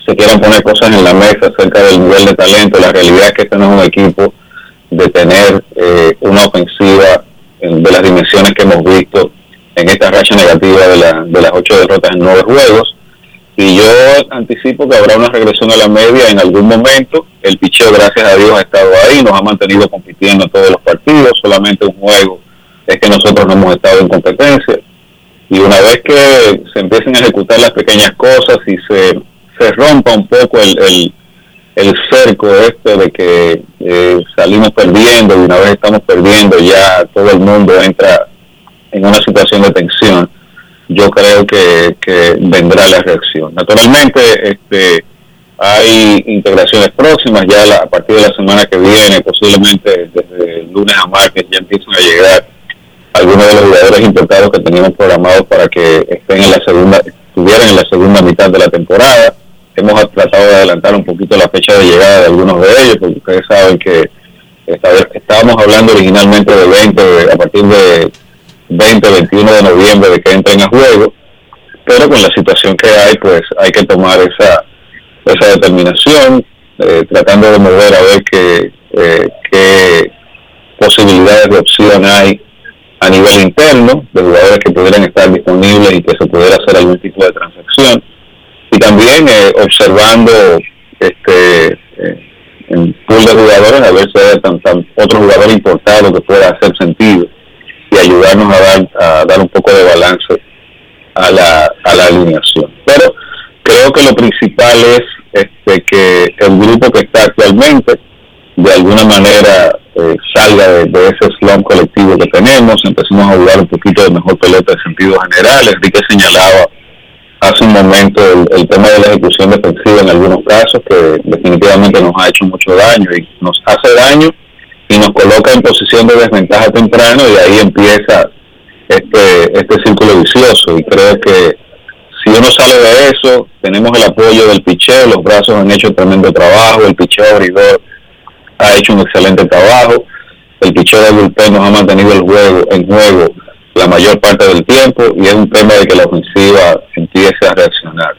Speaker 22: se quieran poner cosas en la mesa acerca del nivel de talento. La realidad es que este no es un equipo de tener eh, una ofensiva de las dimensiones que hemos visto en esta racha negativa de, la, de las ocho derrotas en nueve juegos. Y yo anticipo que habrá una regresión a la media en algún momento. El picheo, gracias a Dios, ha estado ahí, nos ha mantenido compitiendo en todos los partidos. Solamente un juego es que nosotros no hemos estado en competencia. Y una vez que se empiecen a ejecutar las pequeñas cosas y se se rompa un poco el, el, cerco este de que eh, salimos perdiendo y una vez estamos perdiendo ya todo el mundo entra en una situación de tensión, yo creo que vendrá la reacción. Naturalmente, este hay integraciones próximas, ya la, a partir de la semana que viene, posiblemente desde el lunes a martes ya empiezan a llegar algunos de los jugadores importados que teníamos programados para que estén en la segunda, estuvieran en la segunda mitad de la temporada. Hemos tratado de adelantar un poquito la fecha de llegada de algunos de ellos, porque ustedes saben que esta vez, estábamos hablando originalmente de 20 a partir de 20, 21 de noviembre de que entren a juego, pero con la situación que hay, pues hay que tomar esa, esa determinación, eh, tratando de mover a ver qué, eh, qué posibilidades de opción hay a nivel interno de jugadores que pudieran estar disponibles y que se pudiera hacer algún tipo de transacción. Y también eh, observando este eh, en pool de jugadores a ver si hay tan, tan- otro jugador importado que pueda hacer sentido y ayudarnos a dar a dar un poco de balance a la, a la alineación. Pero creo que lo principal es este que el grupo que está actualmente de alguna manera eh, salga de, ese slump colectivo que tenemos, empecemos a jugar un poquito de mejor pelota en sentido general. Enrique señalaba hace un momento el, el tema de la ejecución defensiva en algunos casos que definitivamente nos ha hecho mucho daño y nos hace daño y nos coloca en posición de desventaja temprano y ahí empieza este, este círculo vicioso y creo que si uno sale de eso, tenemos el apoyo del picheo, los brazos han hecho tremendo trabajo, el picheo abridor ha hecho un excelente trabajo, el picheo de bullpen nos ha mantenido el juego en juego la mayor parte del tiempo y es un tema de que la ofensiva empiece a reaccionar.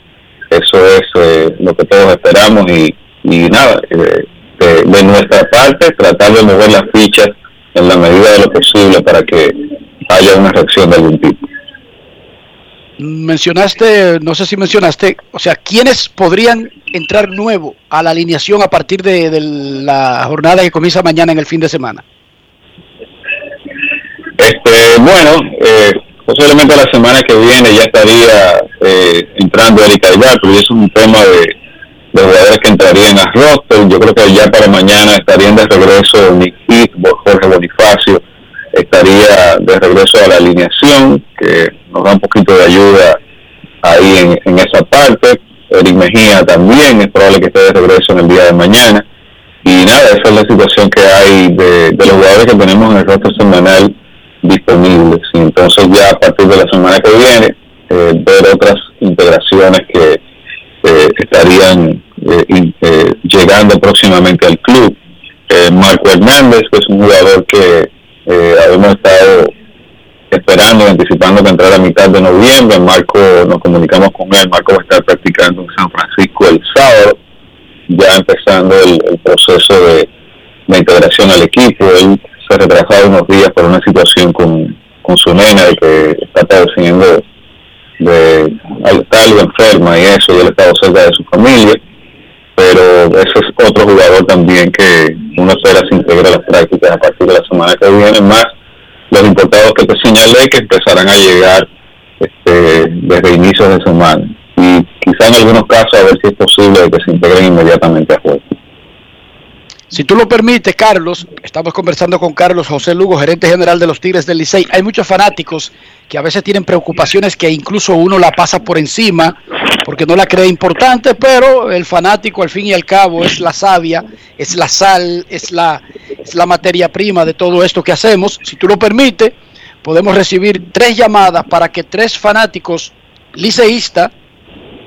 Speaker 22: Eso es eh, lo que todos esperamos y, y nada, eh, de, de nuestra parte tratar de mover las fichas en la medida de lo posible para que haya una reacción de algún tipo.
Speaker 4: Mencionaste, no sé si mencionaste, o sea, ¿quiénes podrían entrar nuevo a la alineación a partir de, de la jornada que comienza mañana en el fin de semana?
Speaker 22: Este, bueno, eh, posiblemente la semana que viene ya estaría eh, entrando Erika Aybar, pero es un tema de, de jugadores que entrarían a roster. Yo creo que ya para mañana estarían de regreso Nick Heath, Jorge Bonifacio, estaría de regreso a la alineación, que nos da un poquito de ayuda ahí en, en esa parte. Eric Mejía también es probable que esté de regreso en el día de mañana. Y nada, esa es la situación que hay de, de los jugadores que tenemos en el roster semanal disponibles. Y entonces ya a partir de la semana que viene, eh, ver otras integraciones que eh, estarían eh, eh, llegando próximamente al club. Eh, Marco Hernández, que es un jugador que eh, habíamos estado esperando, anticipando que entrara a mitad de noviembre. Marco, nos comunicamos con él, Marco va a estar practicando en San Francisco el sábado, ya empezando el, proceso de, de integración al equipo. Él se retrasado unos días por una situación con, con su nena de que está padeciendo de algo enferma y eso, y él estado cerca de su familia, pero ese es otro jugador también que uno espera se integre a las prácticas semana que viene, más los importados que te señalé que empezarán a llegar este, desde inicios de semana y quizá en algunos casos a ver si es posible que se integren inmediatamente a juego.
Speaker 4: Si tú lo permites, Carlos, estamos conversando con Carlos José Lugo, gerente general de los Tigres del Licey. Hay muchos fanáticos que a veces tienen preocupaciones que incluso uno la pasa por encima porque no la cree importante, pero el fanático al fin y al cabo es la savia, es la sal, es la, es la materia prima de todo esto que hacemos. Si tú lo permites, podemos recibir tres llamadas para que tres fanáticos liceístas,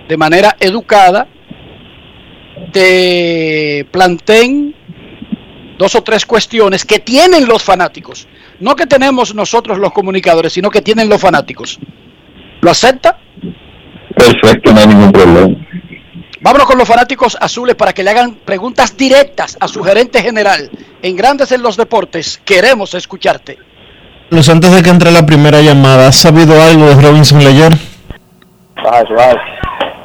Speaker 4: de manera educada, te planteen dos o tres cuestiones que tienen los fanáticos. No que tenemos nosotros los comunicadores, sino que tienen los fanáticos. ¿Lo acepta?
Speaker 22: Perfecto, no hay ningún problema.
Speaker 4: Vámonos con los fanáticos azules para que le hagan preguntas directas a su gerente general. En Grandes en los Deportes, queremos escucharte.
Speaker 1: Los antes de que entre la primera llamada, ¿has sabido algo de Robinson Leyer?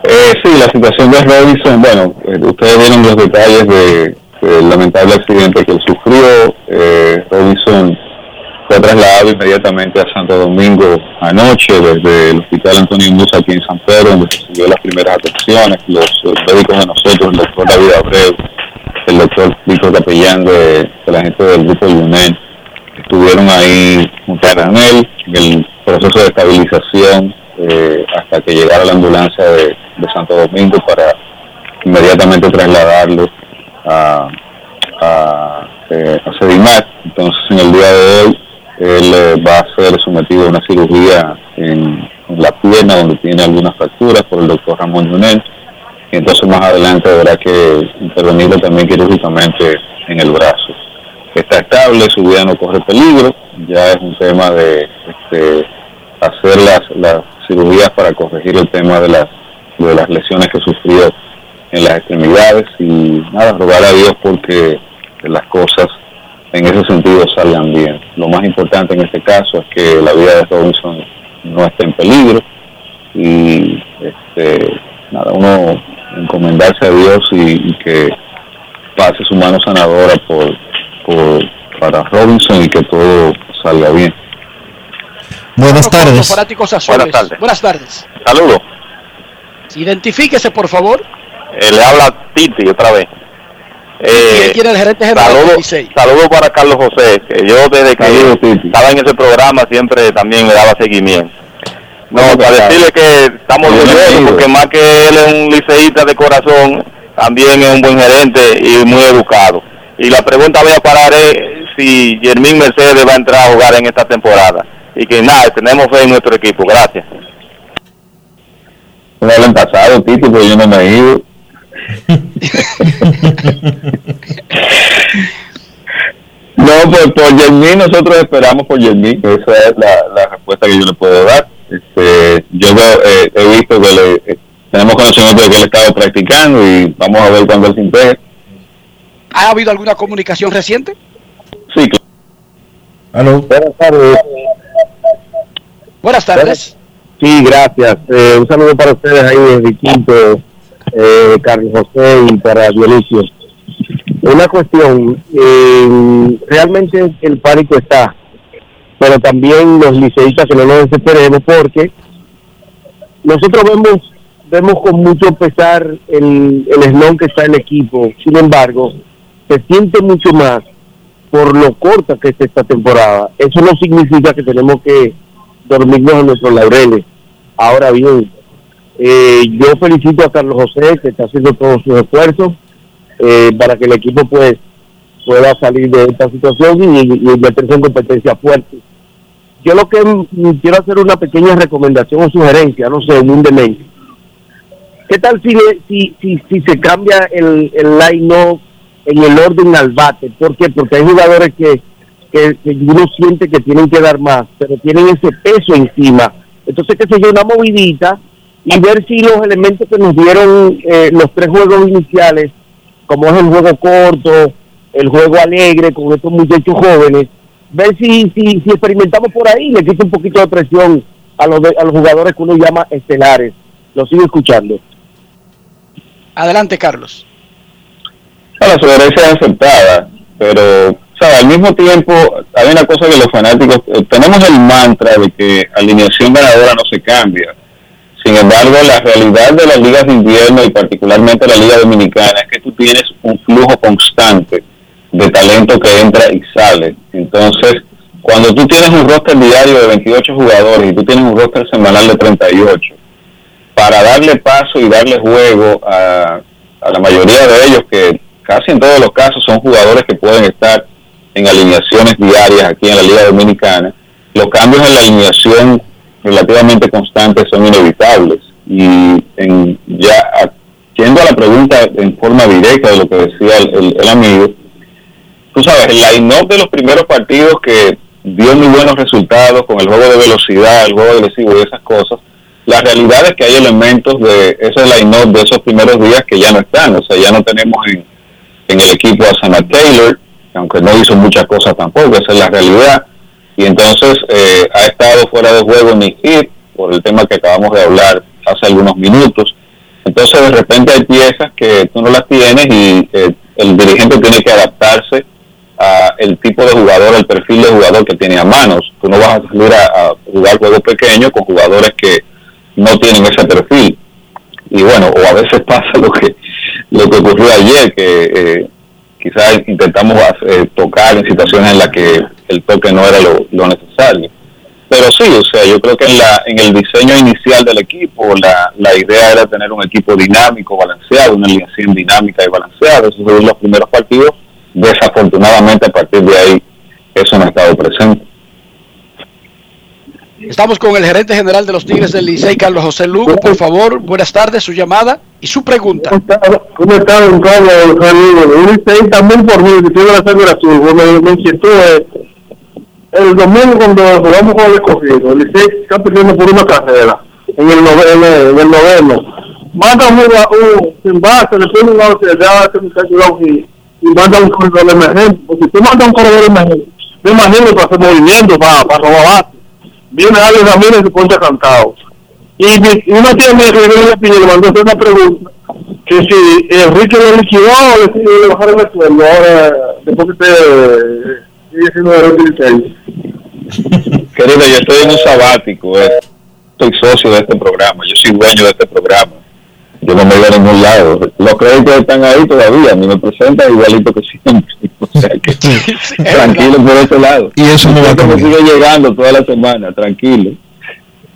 Speaker 22: Eh, sí, la situación de Robinson, bueno, eh, ustedes vieron los detalles de- del lamentable accidente que él sufrió. Eh, Robinson fue trasladado inmediatamente a Santo Domingo anoche desde el Hospital Antonio Musa aquí en San Pedro, donde recibió las primeras atenciones. Los médicos de nosotros, el doctor David Abreu, el doctor Víctor Capellán de, la gente del grupo UNED, estuvieron ahí junto con él en el proceso de estabilización eh, hasta que llegara la ambulancia de, Santo Domingo para inmediatamente trasladarlo a, a, eh, a Sedimat. Entonces, en el día de hoy, él eh, va a ser sometido a una cirugía en, la pierna, donde tiene algunas fracturas, por el doctor Ramón Yunet. Y entonces, más adelante, habrá que intervenirlo también quirúrgicamente en el brazo. Está estable, su vida no corre peligro. ya es un tema de este, hacer las, las cirugías para corregir el tema de las, de las lesiones que sufrió en las extremidades y nada, rogar a Dios porque las cosas en ese sentido salgan bien. Lo más importante en este caso es que la vida de Robinson no esté en peligro y este, nada, uno encomendarse a Dios y, y que pase su mano sanadora por, por para Robinson y que todo salga bien.
Speaker 1: Buenas tardes.
Speaker 4: Fanáticos azules.
Speaker 22: Buenas tardes.
Speaker 4: Buenas tardes.
Speaker 22: Saludos.
Speaker 4: Identifíquese, por favor.
Speaker 16: Eh, le habla Titi otra vez.
Speaker 4: ¿Quién
Speaker 16: Eh,
Speaker 4: tiene el gerente general
Speaker 16: saludo, para Carlos José, que yo desde que estaba en ese programa siempre también le daba seguimiento. No, para decirle que estamos orgullosos porque más que él es un liceísta de corazón, también es un buen gerente y muy educado. Y la pregunta voy a parar es si Jermín Mercedes va a entrar a jugar en esta temporada. Y que nada, tenemos fe en nuestro equipo. Gracias.
Speaker 22: No lo han pasado, Titi, pero yo no me he ido. No, pues por Yermín nosotros esperamos por Yermín. Esa es la, la respuesta que yo le puedo dar. Este, yo veo, eh, he visto que le, eh, tenemos conocimiento de que él ha estado practicando y vamos a ver cuándo él se integre.
Speaker 4: ¿Ha habido alguna comunicación reciente?
Speaker 22: Sí, claro.
Speaker 15: Buenas tardes.
Speaker 4: Buenas tardes.
Speaker 15: Sí, gracias. Eh, un saludo para ustedes ahí desde Quinto, eh, Carlos José y para Dionisio. Una cuestión, eh, realmente el pánico está, pero también los liceístas que no nos desesperemos porque nosotros vemos vemos con mucho pesar el, el que está en el equipo, sin embargo, se siente mucho más por lo corta que es esta temporada. Eso no significa que tenemos que dormirnos en nuestros laureles. Ahora bien, eh, yo felicito a Carlos José que está haciendo todos sus esfuerzos eh, para que el equipo pues pueda salir de esta situación y, y meterse en competencia fuerte. Yo lo que mm, quiero hacer una pequeña recomendación o sugerencia, no sé, humildemente. ¿Qué tal si, si, si, si se cambia el, el line-up en el orden al bate? ¿Por qué? Porque hay jugadores que, que, que uno siente que tienen que dar más, pero tienen ese peso encima. Entonces, que se yo, una movidita y ver si los elementos que nos dieron eh, los tres juegos iniciales, como es el juego corto, el juego alegre con estos muchachos jóvenes, ver si, si, si experimentamos por ahí, le quita un poquito de presión a los, de- a los jugadores que uno llama estelares. Lo sigo escuchando.
Speaker 4: Adelante, Carlos.
Speaker 22: A la sugerencia es aceptada, pero ¿sabe? al mismo tiempo hay una cosa que los fanáticos, eh, tenemos el mantra de que alineación ganadora no se cambia. Sin embargo, la realidad de las ligas de invierno y particularmente la liga dominicana es que tú tienes un flujo constante de talento que entra y sale. Entonces, cuando tú tienes un roster diario de 28 jugadores y tú tienes un roster semanal de 38, para darle paso y darle juego a, a la mayoría de ellos, que casi en todos los casos son jugadores que pueden estar en alineaciones diarias aquí en la Liga Dominicana, los cambios en la alineación relativamente constantes son inevitables. Y en, ya yendo a la pregunta en forma directa de lo que decía el amigo, tú sabes, el line-up de los primeros partidos que dio muy buenos resultados con el juego de velocidad, el juego agresivo y esas cosas, la realidad es que hay elementos de ese line-up de esos primeros días que ya no están, o sea, ya no tenemos en, en el equipo a Sana Taylor, aunque no hizo muchas cosas tampoco, esa es la realidad, y entonces eh, ha estado fuera de juego Nick Heath, por el tema que acabamos de hablar hace algunos minutos, entonces de repente hay piezas que tú no las tienes y eh, el dirigente tiene que adaptarse a el tipo de jugador, el perfil de jugador que tiene a manos. Tú no vas a salir a, jugar juegos pequeños con jugadores que no tienen ese perfil. Y bueno, o a veces pasa lo que lo que ocurrió ayer, que eh, quizás intentamos eh, tocar en situaciones en las que el toque no era lo, necesario. Pero sí, o sea, yo creo que en, la, en el diseño inicial del equipo, la, la idea era tener un equipo dinámico, balanceado, una alineación dinámica y balanceada. Esos fueron los primeros partidos. Desafortunadamente, a partir de ahí, eso no ha estado presente.
Speaker 4: Estamos con el gerente general de los Tigres del Licey, Carlos José Lugo. Por favor, buenas tardes, su llamada y su pregunta.
Speaker 15: ¿Cómo está, don Carlos? Un Licey por mí, que tiene la sangre azul. Bueno, inquietud es, el domingo cuando jugamos con el escogido, el Licey está perdiendo por una carrera en el, nove- en el, en el noveno. Manda un, un sin base, le pone un out, le da a muchacho y, y manda un corredor emergente. Porque si tú mandas un corredor emergente, me imagino para hacer movimiento, para, para robar base. Viene alguien Ramírez y se pone cantado. Y, y tía me Rivera Piña le mandó hacer una pregunta que si Enrique lo liquidó o le, le bajaron el sueldo ahora después que siendo de Licey.
Speaker 22: Querido, yo estoy en un sabático, eh. soy socio de este programa, yo soy dueño de este programa. Yo no me voy a ningún lado. Los créditos están ahí todavía, a mí me presentan igualito que siempre. O sea que tranquilo por ese lado.
Speaker 1: Y eso no va a cambiar.
Speaker 22: sigue llegando toda la semana, tranquilo.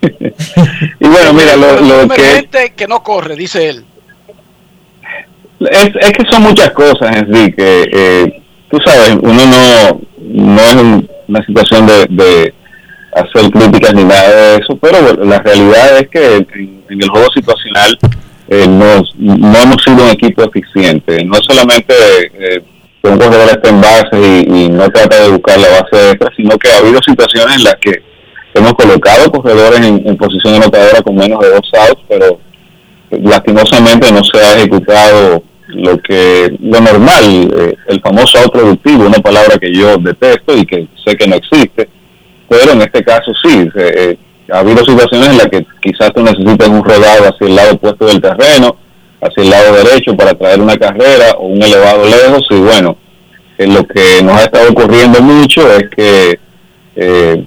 Speaker 22: y bueno, mira, lo, lo que
Speaker 4: no corre, dice él.
Speaker 22: es, es que son muchas cosas, Enrique. Eh, tú sabes, uno no, no es un- una situación de, de hacer críticas ni nada de eso, pero bueno, la realidad es que en, en el juego situacional eh, no, no hemos sido un equipo eficiente. No solamente eh, que un corredor en base y, no trata de buscar la base extra, sino que ha habido situaciones en las que hemos colocado corredores en, en posición anotadora con menos de dos outs, pero lastimosamente no se ha ejecutado lo que lo normal, eh, el famoso out productivo, una palabra que yo detesto y que sé que no existe, pero en este caso sí, eh, eh, ha habido situaciones en las que quizás tú necesitas un rodado hacia el lado opuesto del terreno, hacia el lado derecho para traer una carrera o un elevado lejos y bueno, eh, lo que nos ha estado ocurriendo mucho es que eh,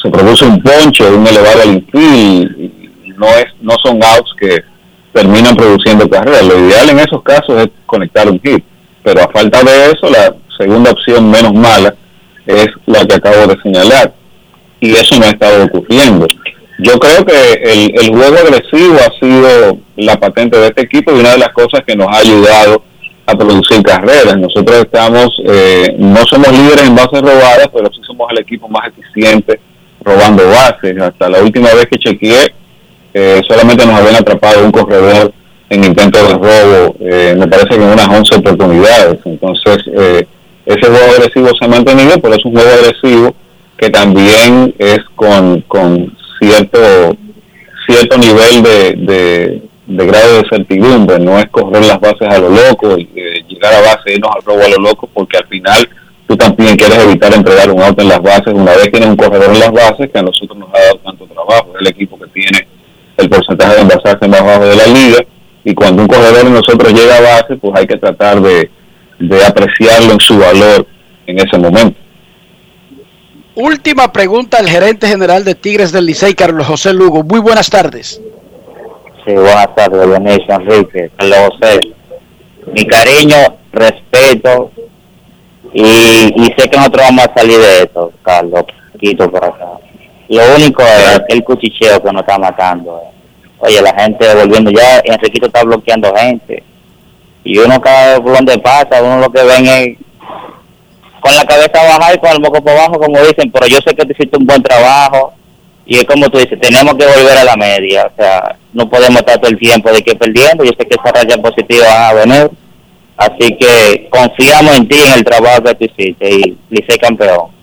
Speaker 22: se produce un ponche, un elevado al infield, y no es no son outs que terminan produciendo carreras. Lo ideal en esos casos es conectar un hit, pero a falta de eso, la segunda opción menos mala es la que acabo de señalar, y eso no ha estado ocurriendo. Yo creo que el, el juego agresivo ha sido la patente de este equipo y una de las cosas que nos ha ayudado a producir carreras. Nosotros estamos, eh, no somos líderes en bases robadas, pero sí somos el equipo más eficiente robando bases. Hasta la última vez que chequeé, eh, solamente nos habían atrapado un corredor en intento de robo, eh, me parece que en unas 11 oportunidades. Entonces, eh, ese juego agresivo se ha mantenido, pero es un juego agresivo que también es con, con cierto cierto nivel de, de, grado de certidumbre, no es correr las bases a lo loco, y, eh, llegar a base, irnos al robo a lo loco, porque al final tú también quieres evitar entregar un auto en las bases, una vez tienes un corredor en las bases que a nosotros nos ha dado tanto trabajo, es el equipo que tiene el porcentaje de envasaje más bajo de la liga, y cuando un corredor de nosotros llega a base, pues hay que tratar de, de apreciarlo en su valor en ese momento.
Speaker 4: Última pregunta al gerente general de Tigres del Licey, Carlos José Lugo. Muy buenas tardes.
Speaker 23: Sí, buenas tardes, Dionisio Enrique, Carlos José. Mi cariño, respeto y, y sé que nosotros vamos a salir de esto, Carlos, quito por acá. Lo único es el cuchicheo que nos está matando. eh. Oye, la gente volviendo ya, Enriquito está bloqueando gente. Y uno cada vez por donde pasa, uno lo que ven es con la cabeza baja y con el moco por abajo, como dicen, pero yo sé que tú hiciste un buen trabajo y es como tú dices, tenemos que volver a la media, o sea, no podemos estar todo el tiempo de que perdiendo, yo sé que esas rayas positivas van a venir, así que confiamos en ti, en el trabajo que tú hiciste y Licey campeón.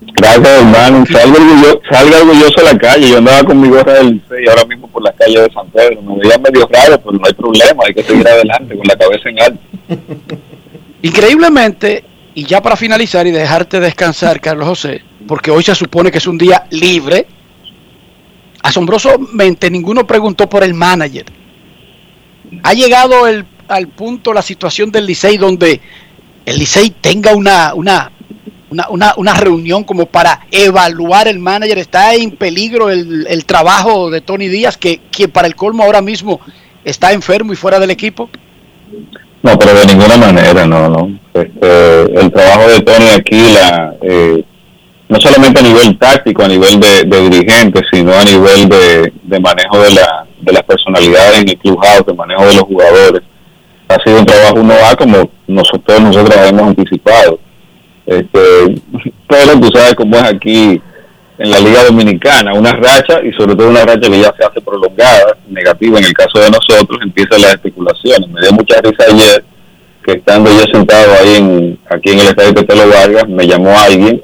Speaker 22: Gracias, hermano. Salga orgulloso, salga orgulloso a la calle. Yo andaba con mi gorra del Licey ahora mismo por la calle de San Pedro. Me veía medio raro, pero no hay problema. Hay que seguir adelante con la cabeza en alto.
Speaker 4: Increíblemente, y ya para finalizar y dejarte descansar, Carlos José, porque hoy se supone que es un día libre, asombrosamente ninguno preguntó por el manager. Ha llegado el, al punto la situación del Licey donde el Licey tenga una, una, una, una, una reunión como para evaluar el manager. Está en peligro el, el trabajo de Tony Díaz, que, que para el colmo ahora mismo está enfermo y fuera del equipo.
Speaker 22: No, pero de ninguna manera, no, no. Este, el trabajo de Tony aquí, la, eh, no solamente a nivel táctico, a nivel de, de dirigente, sino a nivel de, de manejo de, la, de las personalidades en el clubhouse, de manejo de los jugadores. Ha sido un trabajo 1A como nosotros, nosotros hemos anticipado. Este, pero tú sabes cómo es aquí en la Liga Dominicana, una racha y sobre todo una racha que ya se hace prolongada, negativa en el caso de nosotros, empiezan las especulaciones. Me dio mucha risa ayer que estando yo sentado ahí en, aquí en el estadio Petelo Vargas, me llamó alguien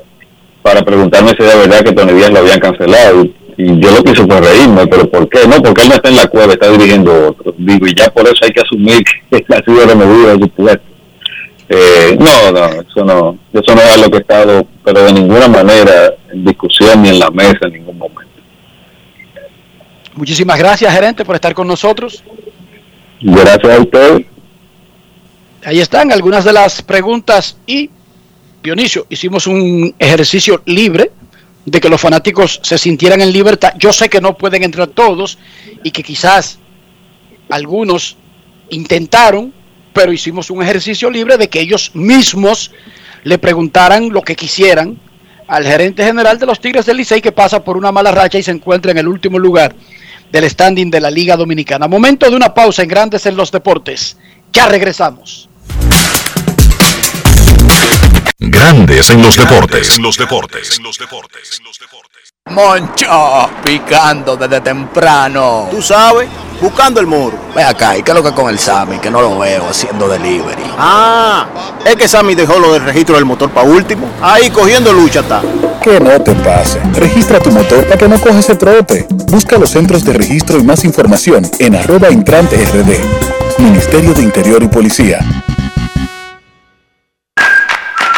Speaker 22: para preguntarme si era verdad que Tony Díaz lo habían cancelado. Y, y yo lo que hice fue reírme, pero ¿por qué? No, porque él no está en la cueva, está dirigiendo otro. Digo, y ya por eso hay que asumir que él ha sido removido de su puesto. Eh, no, no, eso no, eso no es lo que he estado, pero de ninguna manera en discusión ni en la mesa en ningún momento.
Speaker 4: Muchísimas gracias, gerente, por estar con nosotros.
Speaker 22: Gracias a usted.
Speaker 4: Ahí están algunas de las preguntas y, Dionisio, hicimos un ejercicio libre de que los fanáticos se sintieran en libertad. Yo sé que no pueden entrar todos y que quizás algunos intentaron, pero hicimos un ejercicio libre de que ellos mismos le preguntaran lo que quisieran al gerente general de los Tigres del Licey que pasa por una mala racha y se encuentra en el último lugar del standing de la Liga Dominicana. Momento de una pausa en Grandes en los Deportes. Ya regresamos.
Speaker 3: Grandes en los deportes. En los deportes.
Speaker 24: Moncho, picando desde temprano. Tú sabes, buscando el muro. Ve acá, ¿y qué es lo que con el Sammy? Que no lo veo haciendo delivery. Ah, es que Sammy dejó lo del registro del motor para último. Ahí cogiendo lucha está.
Speaker 20: Que no te pase. Registra tu motor para que no cojas ese trote. Busca los centros de registro y más información en arroba intrante rd. Ministerio de Interior y Policía.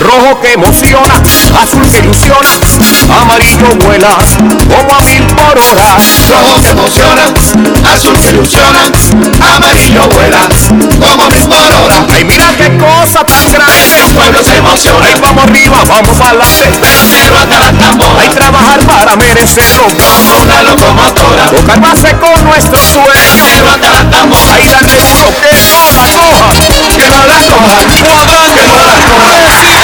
Speaker 21: Rojo que emociona, azul que ilusiona, amarillo vuela como a mil por hora.
Speaker 2: Rojo que emociona, azul que ilusiona, amarillo vuela como mil por hora.
Speaker 21: Ay, mira qué cosa tan grande.
Speaker 2: El pueblo se emociona.
Speaker 21: Ay, vamos arriba, vamos para adelante.
Speaker 2: Pero hasta la tambora.
Speaker 21: Hay trabajar para merecerlo.
Speaker 2: Como una locomotora.
Speaker 21: Tocar base con nuestro sueño.
Speaker 2: Pero hasta la tambora.
Speaker 21: Ay, darle duro que no la coja.
Speaker 2: Que no la coja.
Speaker 21: Cuadrante.
Speaker 2: Que no la coja.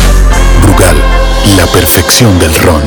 Speaker 17: Brugal, la perfección del ron.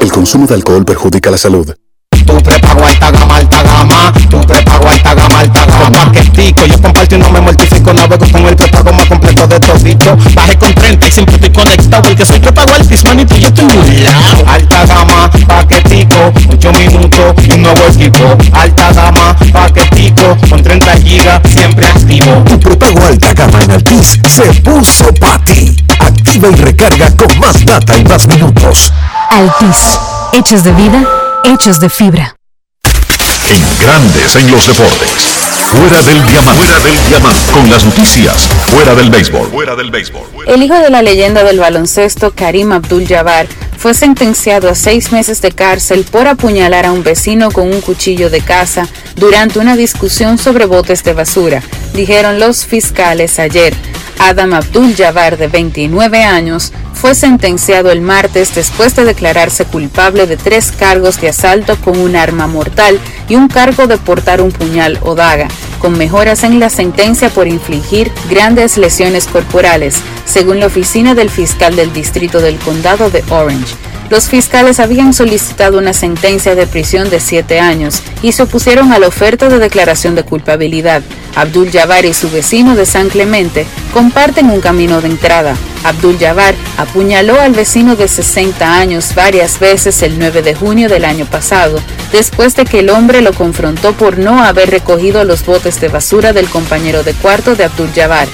Speaker 17: El consumo de alcohol perjudica la salud.
Speaker 5: Tu prepago alta gama, alta gama. Tu prepago alta gama, alta gama. Paquetico, yo comparto y no me mortifico. Navego con el prepago más completo de todito. Bajé con 30 y siempre estoy conectado. Porque soy prepago altis, manito, yo estoy muy lado. Alta gama, paquetico. 8 minutos y un nuevo equipo. Alta gama, paquetico. Con 30 gigas, siempre activo.
Speaker 21: Tu prepago alta gama en Altis se puso para ti. Activa y recarga con más data y más minutos.
Speaker 25: Altis, hechos de vida, hechos de fibra.
Speaker 3: En Grandes en los Deportes. Fuera del diamante. Fuera del diamante. Con las noticias. Fuera del béisbol. Fuera del béisbol.
Speaker 26: El hijo de la leyenda del baloncesto, Karim Abdul-Jabbar, fue sentenciado a seis meses de cárcel por apuñalar a un vecino con un cuchillo de caza durante una discusión sobre botes de basura, dijeron los fiscales ayer. Adam Abdul-Jabbar, de 29 años, fue sentenciado el martes después de declararse culpable de tres cargos de asalto con un arma mortal y un cargo de portar un puñal o daga, con mejoras en la sentencia por infligir grandes lesiones corporales, según la oficina del fiscal del distrito del condado de Orange. Los fiscales habían solicitado una sentencia de prisión de siete años y se opusieron a la oferta de declaración de culpabilidad. Abdul Jabbar y su vecino de San Clemente comparten un camino de entrada. Abdul Jabbar apuñaló al vecino de 60 años varias veces el 9 de junio del año pasado, después de que el hombre lo confrontó por no haber recogido los botes de basura del compañero de cuarto de Abdul Jabbar.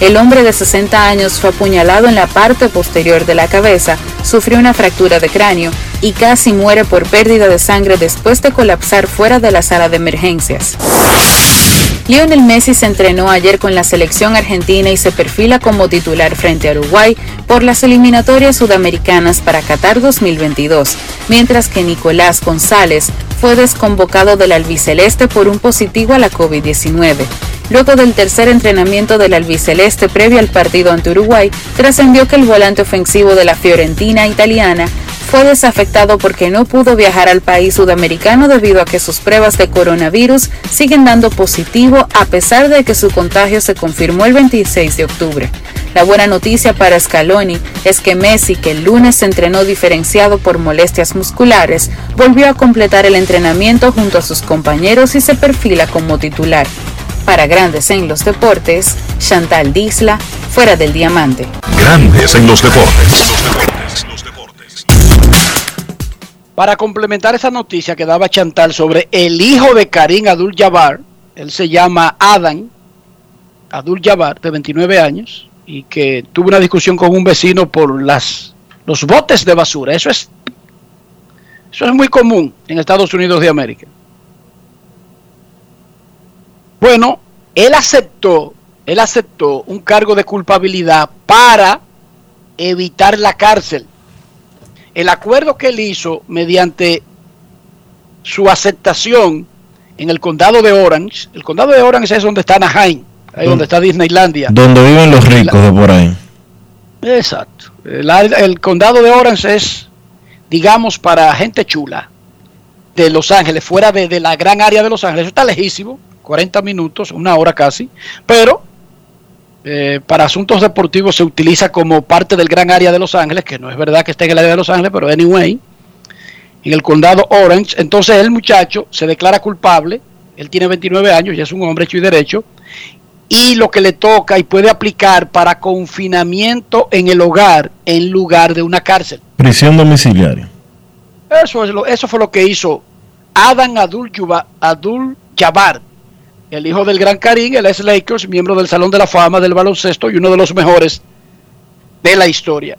Speaker 26: El hombre de 60 años fue apuñalado en la parte posterior de la cabeza, sufrió una fractura de cráneo y casi muere por pérdida de sangre después de colapsar fuera de la sala de emergencias. Lionel Messi se entrenó ayer con la selección argentina y se perfila como titular frente a Uruguay por las eliminatorias sudamericanas para Qatar 2022, mientras que Nicolás González fue desconvocado del albiceleste por un positivo a la COVID-19. Luego del tercer entrenamiento del albiceleste previo al partido ante Uruguay, trascendió que el volante ofensivo de la Fiorentina italiana fue desafectado porque no pudo viajar al país sudamericano debido a que sus pruebas de coronavirus siguen dando positivo a pesar de que su contagio se confirmó el 26 de octubre. La buena noticia para Scaloni es que Messi, que el lunes se entrenó diferenciado por molestias musculares, volvió a completar el entrenamiento junto a sus compañeros y se perfila como titular. Para Grandes en los Deportes, Chantal Disla, fuera del diamante.
Speaker 3: Grandes en los deportes.
Speaker 4: Para complementar esa noticia que daba Chantal sobre el hijo de Karim Abdul Jabbar, él se llama Adam Abdul Jabbar, de 29 años, y que tuvo una discusión con un vecino por las los botes de basura. Eso es eso es muy común en Estados Unidos de América. Bueno, él aceptó, él aceptó un cargo de culpabilidad para evitar la cárcel. El acuerdo que él hizo mediante su aceptación en el condado de Orange, el condado de Orange es donde está Anaheim, ahí donde está Disneylandia.
Speaker 1: Donde viven los ricos de por ahí.
Speaker 4: Exacto. El, el, condado de Orange es, digamos, para gente chula de Los Ángeles, fuera de, de, la gran área de Los Ángeles. Eso está lejísimo, 40 minutos, una hora casi, pero eh, para asuntos deportivos se utiliza como parte del gran área de Los Ángeles, que no es verdad que esté en el área de Los Ángeles, pero anyway, en el condado Orange. Entonces el muchacho se declara culpable, él tiene 29 años, ya es un hombre hecho y derecho, y lo que le toca y puede aplicar para confinamiento en el hogar en lugar de una cárcel.
Speaker 1: Prisión domiciliaria.
Speaker 4: Eso, es lo, eso fue lo que hizo Adam Abdul, Juba, Abdul Jabbar, el hijo del gran Karim, el ex Lakers, miembro del Salón de la Fama del baloncesto y uno de los mejores de la historia.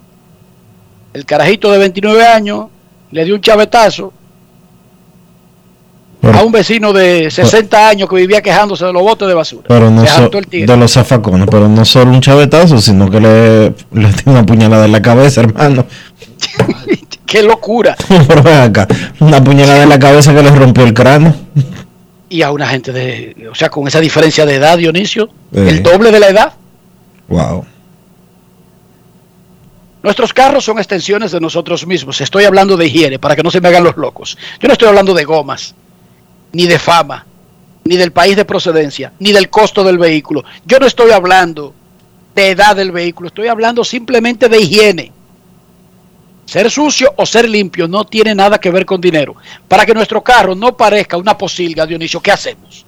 Speaker 4: El carajito de 29 años le dio un chavetazo a un vecino de 60 años que vivía quejándose de los botes de basura.
Speaker 1: Pero no so, de los zafacones, pero no solo un chavetazo, sino que le, le dio una puñalada en la cabeza, hermano.
Speaker 4: ¡Qué locura!
Speaker 1: pero acá, una puñalada en la cabeza que le rompió el cráneo.
Speaker 4: Y a una gente de, o sea, con esa diferencia de edad, Dionisio, eh. el doble de la edad.
Speaker 1: Wow.
Speaker 4: Nuestros carros son extensiones de nosotros mismos. Estoy hablando de higiene, para que no se me hagan los locos. Yo no estoy hablando de gomas ni de fama, ni del país de procedencia, ni del costo del vehículo. Yo no estoy hablando de edad del vehículo, estoy hablando simplemente de higiene. Ser sucio o ser limpio no tiene nada que ver con dinero. Para que nuestro carro no parezca una posilga, Dionisio, ¿qué hacemos?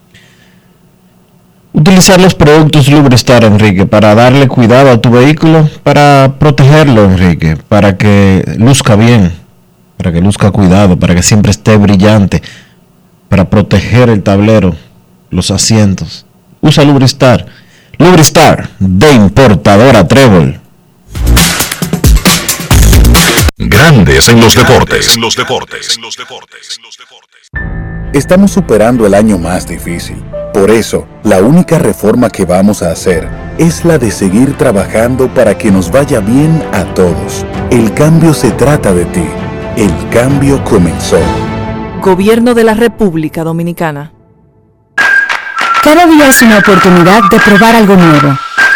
Speaker 1: Utilizar los productos Lubristar, Enrique, para darle cuidado a tu vehículo, para protegerlo, Enrique, para que luzca bien, para que luzca cuidado, para que siempre esté brillante para proteger el tablero, los asientos. Usa Lubristar. Lubristar de importadora Trébol.
Speaker 3: Grandes en los deportes. En los deportes. En los deportes.
Speaker 20: Estamos superando el año más difícil. Por eso, la única reforma que vamos a hacer es la de seguir trabajando para que nos vaya bien a todos. El cambio se trata de ti. El cambio comenzó.
Speaker 27: Gobierno de la República Dominicana.
Speaker 25: Cada día es una oportunidad de probar algo nuevo.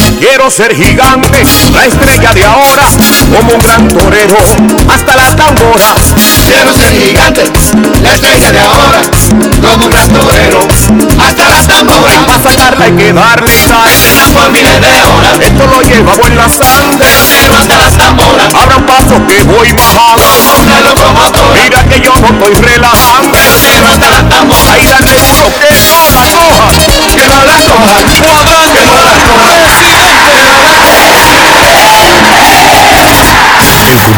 Speaker 21: Quiero ser gigante, la estrella de ahora, como un gran torero, hasta las tamboras.
Speaker 2: Quiero ser gigante, la estrella de ahora, como un gran torero, hasta las tamboras.
Speaker 21: Para sacarla hay que darle sal,
Speaker 2: por miles de horas.
Speaker 21: Esto lo llevamos en la sangre,
Speaker 2: pero hasta las tamboras.
Speaker 21: Abra un paso que voy bajando,
Speaker 2: como una locomotora.
Speaker 21: Mira que yo no estoy relajando,
Speaker 2: pero hasta las tamboras.
Speaker 21: Ahí dale duro que no la coja,
Speaker 2: que no la coja,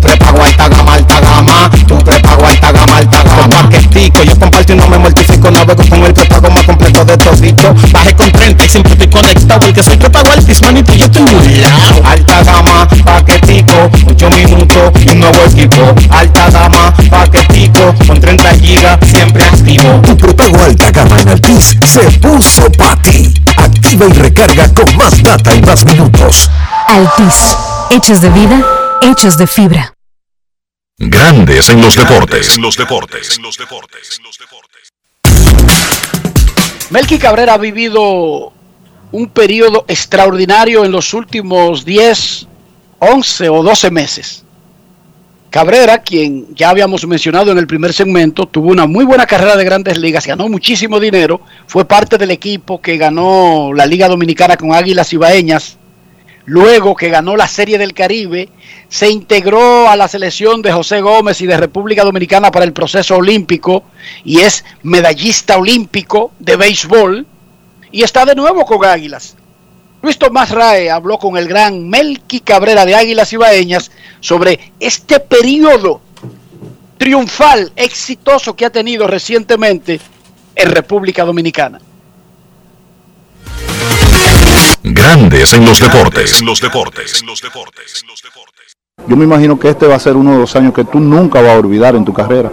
Speaker 5: Tu prepago alta gama, alta gama. Tu prepago alta gama, alta gama. Paquetico, yo comparto y no me mortifico. Navego con el prepago más completo de todito. Bajé con 30 y siempre estoy conectado. El que soy prepago altis, manito, yo estoy muy lado. Alta gama, paquetico, 8 minutos y un nuevo equipo. Alta gama, paquetico, con 30 gigas, siempre activo.
Speaker 21: Tu prepago alta gama en Altis se puso para ti. Activa y recarga con más data y más minutos.
Speaker 25: Altis, hechos de vida, hechos de fibra.
Speaker 3: Grandes en los deportes.
Speaker 21: En los deportes.
Speaker 4: Melky Cabrera ha vivido un periodo extraordinario en los últimos 10, 11 o 12 meses. Cabrera, quien ya habíamos mencionado en el primer segmento, tuvo una muy buena carrera de grandes ligas, ganó muchísimo dinero, fue parte del equipo que ganó la Liga Dominicana con Águilas Ibaeñas, luego que ganó la Serie del Caribe, se integró a la selección de José Gómez y de República Dominicana para el proceso olímpico y es medallista olímpico de béisbol y está de nuevo con Águilas. Luis Tomás Rae habló con el gran Melqui Cabrera de Águilas Ibaeñas sobre este periodo triunfal, exitoso que ha tenido recientemente en República Dominicana.
Speaker 3: Grandes en los deportes. En los deportes.
Speaker 28: Yo me imagino que este va a ser uno de los años que tú nunca vas a olvidar en tu carrera.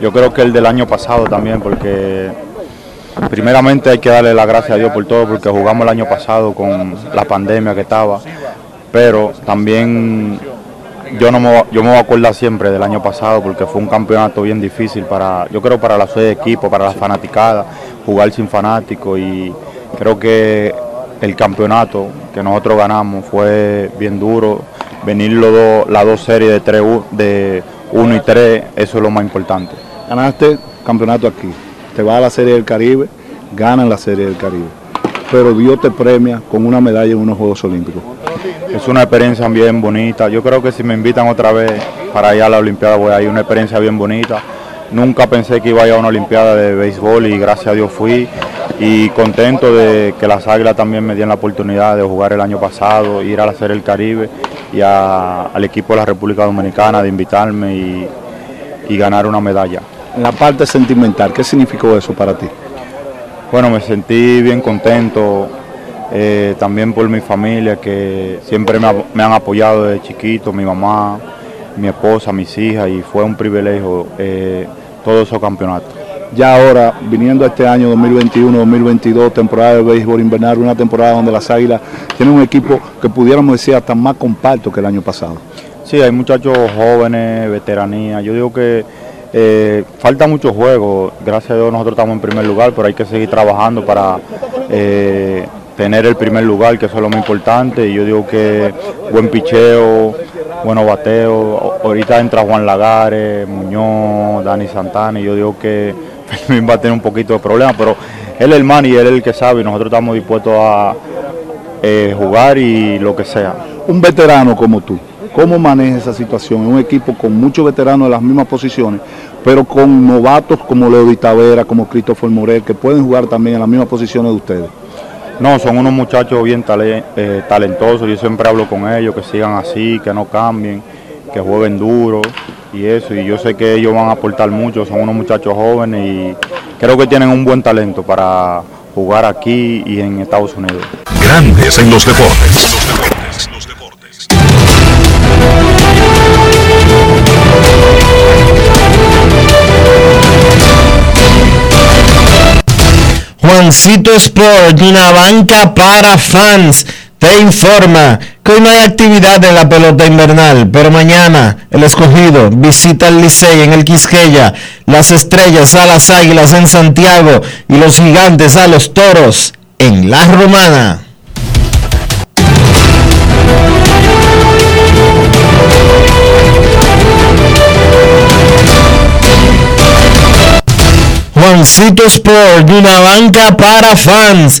Speaker 29: Yo creo que el del año pasado también, porque primeramente hay que darle las gracias a Dios por todo, porque jugamos el año pasado con la pandemia que estaba, pero también yo no me, yo me voy a acordar siempre del año pasado, porque fue un campeonato bien difícil para, yo creo para la sede de equipo, para la fanaticada, jugar sin fanáticos y creo que el campeonato que nosotros ganamos fue bien duro. Venir los dos, las dos series de 3 de 1 y 3, eso es lo más importante.
Speaker 28: Ganaste campeonato aquí, te vas a la Serie del Caribe, ganan la Serie del Caribe, pero Dios te premia con una medalla en unos Juegos Olímpicos.
Speaker 29: Es una experiencia bien bonita. Yo creo que si me invitan otra vez para ir a la Olimpiada voy a ir, una experiencia bien bonita. Nunca pensé que iba a ir a una Olimpiada de béisbol y gracias a Dios fui y contento de que las Águilas también me dieron la oportunidad de jugar el año pasado, ir a la Serie del Caribe y a- al equipo de la República Dominicana de invitarme y, y ganar una medalla.
Speaker 28: La parte sentimental, ¿qué significó eso para ti?
Speaker 29: Bueno, me sentí bien contento. eh, también por mi familia que siempre me han apoyado desde chiquito, mi mamá, mi esposa, mis hijas, y fue un privilegio eh, todos esos campeonatos.
Speaker 28: Ya ahora, viniendo a este año 2021-2022, temporada de béisbol invernal, una temporada donde las Águilas tienen un equipo que pudiéramos decir hasta más compacto que el año pasado.
Speaker 29: Sí, hay muchachos jóvenes, veteranía. Yo digo que eh, falta mucho juego. Gracias a Dios nosotros estamos en primer lugar, pero hay que seguir trabajando para eh, tener el primer lugar, que eso es lo más importante. Y yo digo que buen picheo, buenos bateos. Ahorita entra Juan Lagares, Muñoz, Dani Santana, y yo digo que va a tener un poquito de problema, pero él es el man y él es el que sabe, y nosotros estamos dispuestos a eh, jugar y lo que sea.
Speaker 28: Un veterano como tú, ¿cómo maneja esa situación? Un equipo con muchos veteranos de las mismas posiciones, pero con novatos como Leo Di Tavera, como Christopher Morel, que pueden jugar también en las mismas posiciones de ustedes.
Speaker 29: No, son unos muchachos bien tale- eh, talentosos, yo siempre hablo con ellos, que sigan así, que no cambien, que jueguen duro y eso, y yo sé que ellos van a aportar mucho, son unos muchachos jóvenes y creo que tienen un buen talento para jugar aquí y en Estados Unidos.
Speaker 3: Grandes en los deportes.
Speaker 1: Juancito Sport, una banca para fans, te informa que hoy no hay actividad en la pelota invernal, pero mañana el escogido visita el Licey en el Quisqueya, las estrellas a las águilas en Santiago y los gigantes a los toros en la Romana. Juancito Sport, una banca para fans,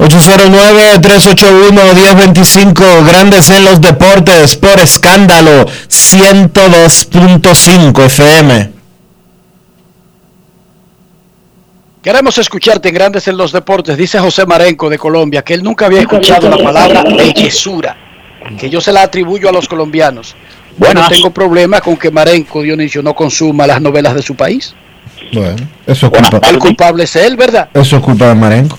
Speaker 1: 809-381-1025, Grandes en los Deportes, por escándalo, 102.5 FM.
Speaker 4: Queremos escucharte en Grandes en los Deportes, dice José Marenco de Colombia, que él nunca había escuchado la palabra bellezura, que yo se la atribuyo a los colombianos. Bueno,
Speaker 30: Buenas.
Speaker 4: tengo problemas con que Marenco, Dionisio, no consuma las novelas de su país.
Speaker 1: Bueno, eso es culpa,
Speaker 4: El culpable es él, ¿verdad?
Speaker 1: eso es culpa de Marenco.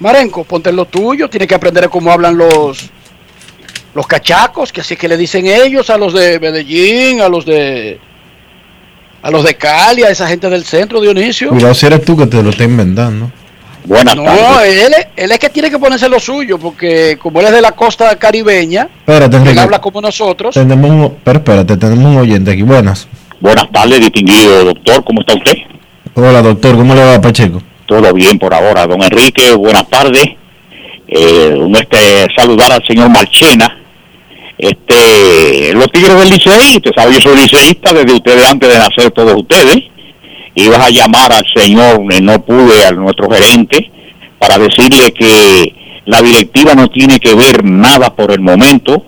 Speaker 4: Marenco, ponte en lo tuyo, tiene que aprender cómo hablan los los cachacos, que así que le dicen ellos a los de Medellín, a los de a los de Cali, a esa gente del centro, Dionisio.
Speaker 1: Cuidado si eres tú que te lo estás inventando.
Speaker 30: Buenas
Speaker 4: No, él, es- él es que tiene que ponerse lo suyo, porque como él es de la costa caribeña,
Speaker 1: Espérate,
Speaker 4: él
Speaker 1: Enrique.
Speaker 4: habla como nosotros.
Speaker 1: Tenemos un, pero espérate, tenemos un oyente aquí. Buenas.
Speaker 30: Buenas tardes, distinguido doctor. ¿Cómo está usted?
Speaker 1: Hola, doctor. ¿Cómo le va, Pacheco?
Speaker 30: Todo bien por ahora. Don Enrique, buenas tardes. Eh, un, este, saludar al señor Marchena. Este, los Tigres del Licey, usted sabe, yo soy liceísta desde ustedes, antes de nacer todos ustedes. Ibas a llamar al señor, eh, no pude, a nuestro gerente, para decirle que la directiva no tiene que ver nada por el momento.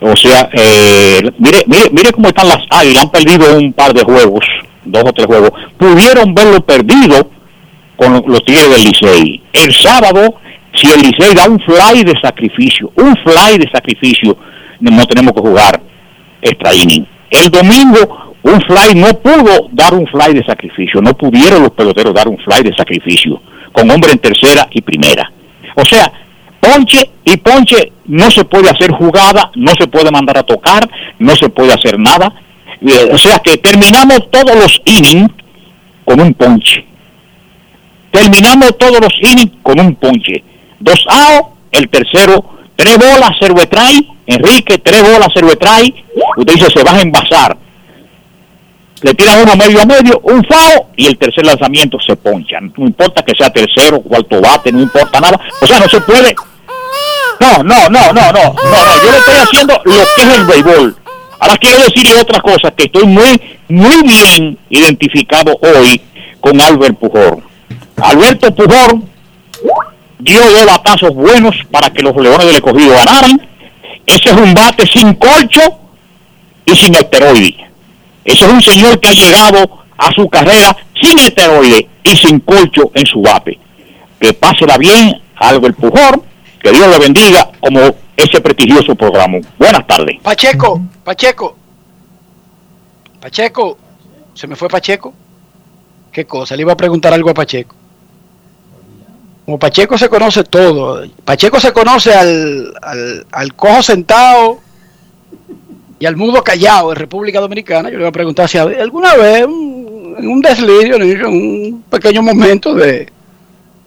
Speaker 30: O sea, eh, mire, mire, mire cómo están las águilas, han perdido un par de juegos, dos o tres juegos. Pudieron verlo perdido con los Tigres del Licey. El sábado, si el Licey da un fly de sacrificio, un fly de sacrificio, no tenemos que jugar extra inning. El domingo, un fly no pudo dar un fly de sacrificio, no pudieron los peloteros dar un fly de sacrificio, con hombre en tercera y primera. O sea, ponche y ponche, no se puede hacer jugada, no se puede mandar a tocar, no se puede hacer nada. Eh, O sea que terminamos todos los innings con un ponche. Terminamos todos los innings con un ponche. Dos outs el tercero, tres bolas, Cervetray, Enrique, tres bolas, Cervetray, usted dice se va a envasar. Le tiran uno medio a medio, un FAO y el tercer lanzamiento se poncha. No importa que sea tercero, cuarto bate, no importa nada. O sea, no se puede. No, no, no, no, no, no, no. Yo le estoy haciendo lo que es el béisbol. Ahora quiero decirle otra cosa, que estoy muy, muy bien identificado hoy con Albert Pujol. Alberto Pujol dio dos batazos buenos para que los Leones del Escogido ganaran. Ese es un bate sin colcho y sin esteroide. Ese es un señor que ha llegado a su carrera sin esteroide y sin colcho en su bate. Que pásela bien, Albert Pujol, que Dios le bendiga como ese prestigioso programa. Buenas tardes.
Speaker 4: Pacheco, Pacheco. Pacheco. ¿Se me fue Pacheco? ¿Qué cosa? Le iba a preguntar algo a Pacheco. Como Pacheco se conoce todo. Pacheco se conoce al, al, al cojo sentado y al mudo callado en República Dominicana. Yo le iba a preguntar si alguna vez, un- en un deslirio, en un pequeño momento de,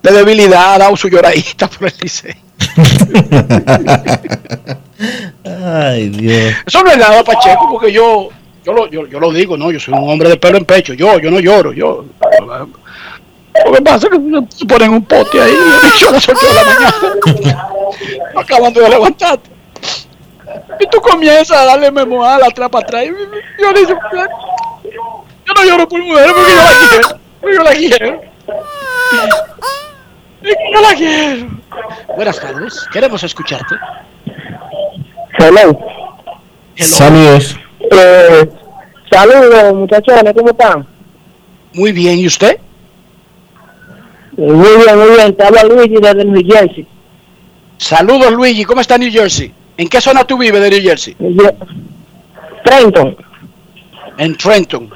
Speaker 4: de debilidad, ha dado su lloradita por el liceo.
Speaker 1: Ay, Dios.
Speaker 4: Eso no es nada, Pacheco, porque yo, yo, lo, yo, yo lo digo, ¿no? Yo soy un hombre de pelo en pecho. Yo, yo no lloro. Yo, lo que pasa es que se ponen un pote ahí y yo a las 8 de la mañana, acabando de levantarte. Y tú comienzas a darle memoal atrás para atrás. Y Yo, digo, yo no lloro por mujer porque yo la quiero. Porque yo la quiero. Yo la quiero. Buenas tardes, queremos escucharte.
Speaker 31: Hello.
Speaker 1: Saludos.
Speaker 31: Eh, saludos, muchachones, ¿cómo están?
Speaker 4: Muy bien, ¿y usted?
Speaker 31: Muy bien, muy bien. Te habla Luigi desde New Jersey.
Speaker 4: Saludos, Luigi. ¿Cómo está New Jersey? ¿En qué zona tú vives de New Jersey?
Speaker 31: Trenton.
Speaker 4: En Trenton.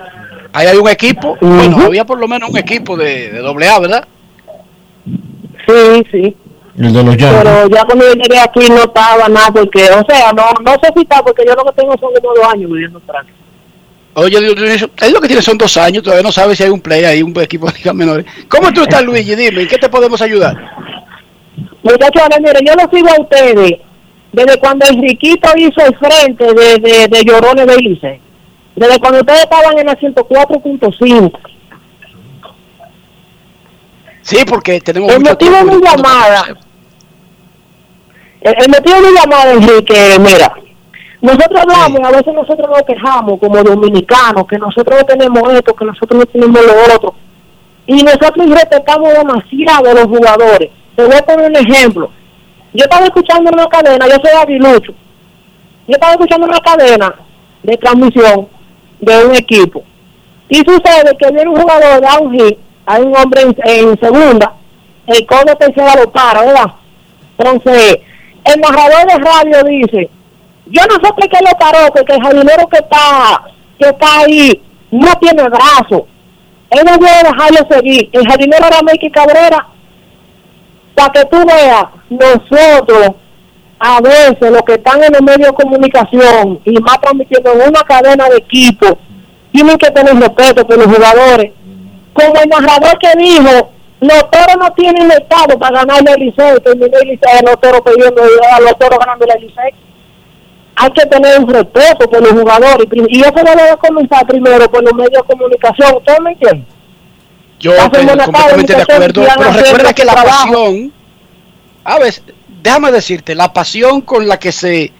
Speaker 4: Ahí hay un equipo. Bueno, había por lo menos un equipo de, de doble A, ¿verdad?
Speaker 31: Sí, sí.
Speaker 1: El de los Yankees.
Speaker 31: Pero ya cuando yo llegué aquí no estaba nada porque, o sea, no, no sé si está porque yo lo que tengo son como dos años viviendo por aquí.
Speaker 4: Oye, él lo que tiene son dos años, todavía no sabe si hay un play ahí, un equipo de ligas menores. ¿Cómo tú estás, Luigi? Dime, ¿en qué te podemos ayudar?
Speaker 31: Muchachones, miren, yo los sigo a ustedes desde cuando Enriquito hizo el frente de, de, de Llorones de Lice. Desde cuando ustedes estaban en la 104.5.
Speaker 4: Sí, porque tenemos
Speaker 31: El motivo de mi llamada, el, el motivo de mi llamada, Enrique, mira, nosotros hablamos, a veces nosotros nos quejamos como dominicanos, que nosotros no tenemos esto, que nosotros no tenemos lo otro. Y nosotros respetamos demasiado a los jugadores. Te voy a poner un ejemplo. Yo estaba escuchando una cadena, yo soy aguilucho. Yo estaba escuchando una cadena de transmisión de un equipo. Y sucede que viene un jugador, da un hit, hay un hombre en, en segunda, el codo tercera lo para, ¿verdad? Entonces, el narrador de radio dice, yo no sé por qué lo paró, porque el jardinero que está, que está ahí no tiene brazo. Él no puede dejarlo seguir. El jardinero era Mikey Cabrera. Para que tú veas, nosotros, a veces, los que están en los medios de comunicación y más transmitiendo en una cadena de equipo, tienen que tener respeto por los jugadores. Como el narrador que dijo, los toros no tienen estado para ganarle el liceo, terminó el liceo, los toros pidiendo, los toros ganando el liceo. Hay que tener un respeto por los jugadores y eso lo debe comenzar primero por los medios de comunicación. ¿Ustedes me entienden?
Speaker 4: Yo estoy completamente de acuerdo, pero recuerda que la
Speaker 31: trabajo.
Speaker 4: pasión, a ver, déjame decirte, la pasión con la que se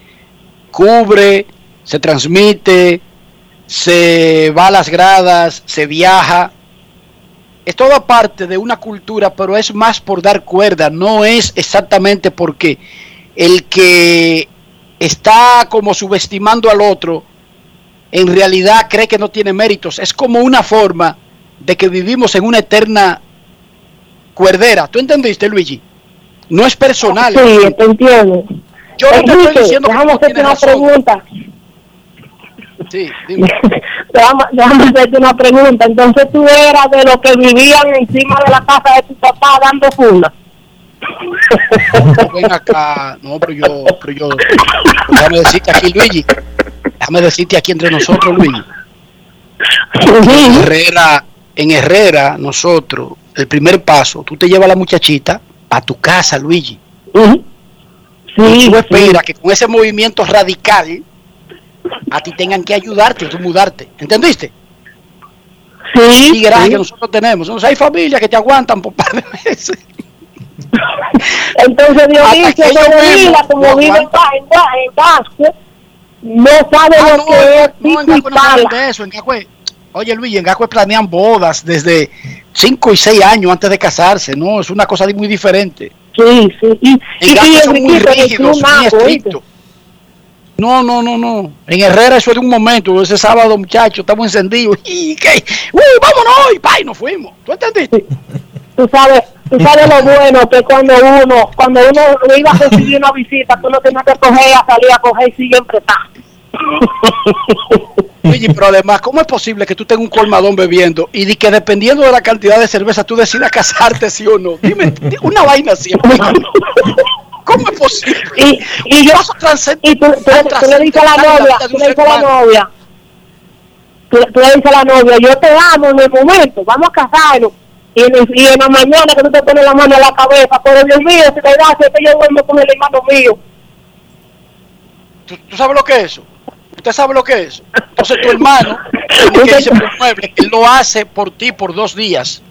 Speaker 4: cubre, se transmite, se va a las gradas, se viaja, es toda parte de una cultura, pero es más por dar cuerda, no es exactamente porque el que está como subestimando al otro, en realidad cree que no tiene méritos, es como una forma de que vivimos en una eterna cuerdera. ¿Tú entendiste, Luigi? No es personal.
Speaker 31: Sí, te entiendo.
Speaker 4: Yo no te estoy diciendo
Speaker 31: déjame hacerte una
Speaker 4: razón.
Speaker 31: pregunta.
Speaker 4: Sí, dime.
Speaker 31: déjame, déjame hacerte una pregunta. Entonces tú eras de los que vivían encima de la casa de tu papá dando funda.
Speaker 4: Ven acá. No, pero yo, pero yo. Déjame decirte aquí, Luigi. Déjame decirte aquí entre nosotros, Luigi. En Herrera, en Herrera, nosotros, el primer paso, tú te llevas a la muchachita a tu casa, Luigi. y tú esperas que con ese movimiento radical a ti tengan que ayudarte, tú mudarte. ¿Entendiste?
Speaker 31: Sí.
Speaker 4: Y gracias
Speaker 31: sí.
Speaker 4: que nosotros tenemos. Entonces, hay familias que te aguantan por par de meses.
Speaker 31: Entonces Dionisio
Speaker 4: que
Speaker 31: se vida como vive en, Vasco, no sabe
Speaker 4: Ah,
Speaker 31: lo
Speaker 4: no,
Speaker 31: que es
Speaker 4: no, en no de eso. En Gascue- oye Luis, en Gascue planean bodas desde 5 y 6 años antes de casarse. No, es una cosa muy diferente.
Speaker 31: Sí, sí. Y,
Speaker 4: En son muy
Speaker 31: que
Speaker 4: rígidos, muy. No, no, no, no. En Herrera eso es de un momento. Ese sábado, muchachos, estamos encendidos. ¿Y qué? ¡Uh, vámonos! Y pa, y nos fuimos. ¿Tú entendiste?
Speaker 31: Tú sabes, tú sabes lo bueno que cuando uno, cuando uno iba a recibir una visita, tú no tenías que coger a salir a coger y siempre está.
Speaker 4: Oye, pero además, ¿cómo es posible que tú tengas un colmadón bebiendo y de que dependiendo de la cantidad de cerveza tú decidas casarte, sí o no? Dime, di- una vaina así. ¿Cómo es posible?
Speaker 31: Y, y yo, y tú, tú, le- tú le dices a la novia, tú le dices a la novia, tú le dices a la novia, yo te amo en el momento, vamos a casarnos. Y en, el- y en la mañana que tú te pones la mano en la cabeza, pero Dios mío, si te da, si es que yo duermo con el hermano mío.
Speaker 4: ¿Tú, tú sabes lo que es eso? ¿Usted sabe lo que es eso? Entonces tu hermano que irse por mueble, él lo hace por ti por dos días.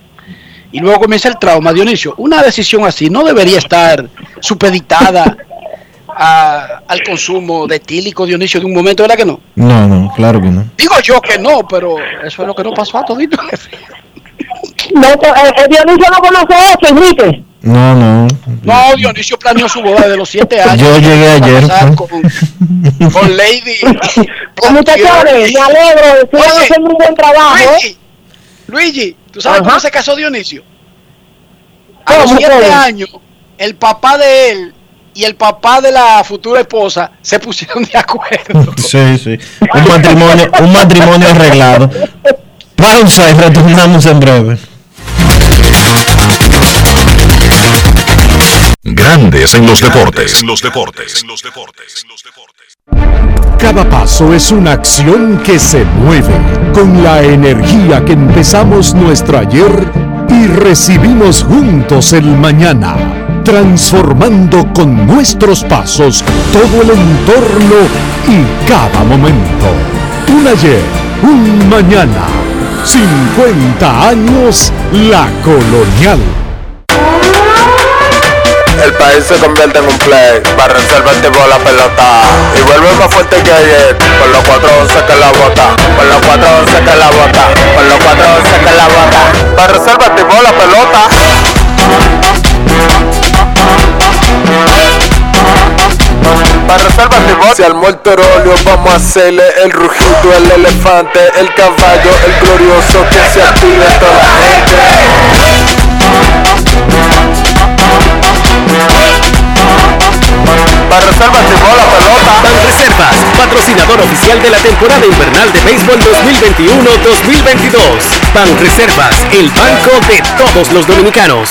Speaker 4: Y luego comienza el trauma, Dionisio. Una decisión así no debería estar supeditada a- al consumo de etílico, Dionisio, de un momento, ¿verdad que no?
Speaker 1: No, no, claro que no.
Speaker 4: Digo yo que no, pero eso es lo que no pasó a todito.
Speaker 31: No, te- eh, eh, Dionisio no conoce eso, Enrique.
Speaker 1: No, no.
Speaker 4: No, Dionisio planeó su boda desde los siete años.
Speaker 1: Yo llegué ayer, pues.
Speaker 4: Con, con Lady.
Speaker 31: Pues, muchachones, me alegro, sigan
Speaker 4: Oye,
Speaker 31: haciendo un buen trabajo.
Speaker 4: Luigi, Luigi, ¿tú sabes
Speaker 31: Ajá.
Speaker 4: cómo se casó Dionisio? A
Speaker 31: ¿Cómo,
Speaker 4: los siete años, el papá de él y el papá de la futura esposa se pusieron de acuerdo.
Speaker 1: Sí, sí. Un matrimonio, un matrimonio arreglado. Pausa y retornamos en breve.
Speaker 3: Grandes en los deportes.
Speaker 17: los deportes. Cada paso es una acción que se mueve con la energía que empezamos nuestro ayer y recibimos juntos el mañana, transformando con nuestros pasos todo el entorno y cada momento. Un ayer, un mañana, 50 años la colonial.
Speaker 32: El país se convierte en un play, para reservar tipo la pelota y vuelve más fuerte que ayer, con los 411 que la bota, con los 411 que la bota, con los 411 que la bota, para reservar tipo la pelota. Para reservar el tipo Si al muerto óleo vamos a hacerle el rugido, el elefante, el caballo, el glorioso que se active toda la gente. Para reservas de bola pelota.
Speaker 33: Banreservas, patrocinador oficial de la temporada invernal de béisbol 2021-2022. Banreservas, el banco de todos los dominicanos.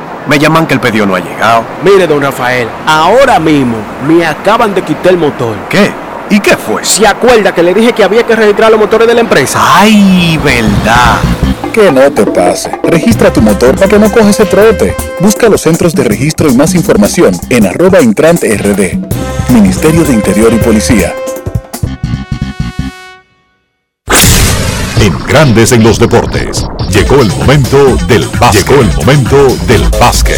Speaker 34: me llaman que el pedido no ha llegado. Mire, don Rafael, ahora mismo me acaban de quitar el motor. ¿Qué? ¿Y qué fue? ¿Se acuerda que le dije que había que registrar los motores de la empresa? ¡Ay, verdad!
Speaker 20: Que no te pase. Registra tu motor para que no cojas ese trote. Busca los centros de registro y más información en arroba intrant rd. Ministerio de Interior y Policía.
Speaker 3: En Grandes en los deportes. Llegó el momento del básquet. Llegó el momento del básquet.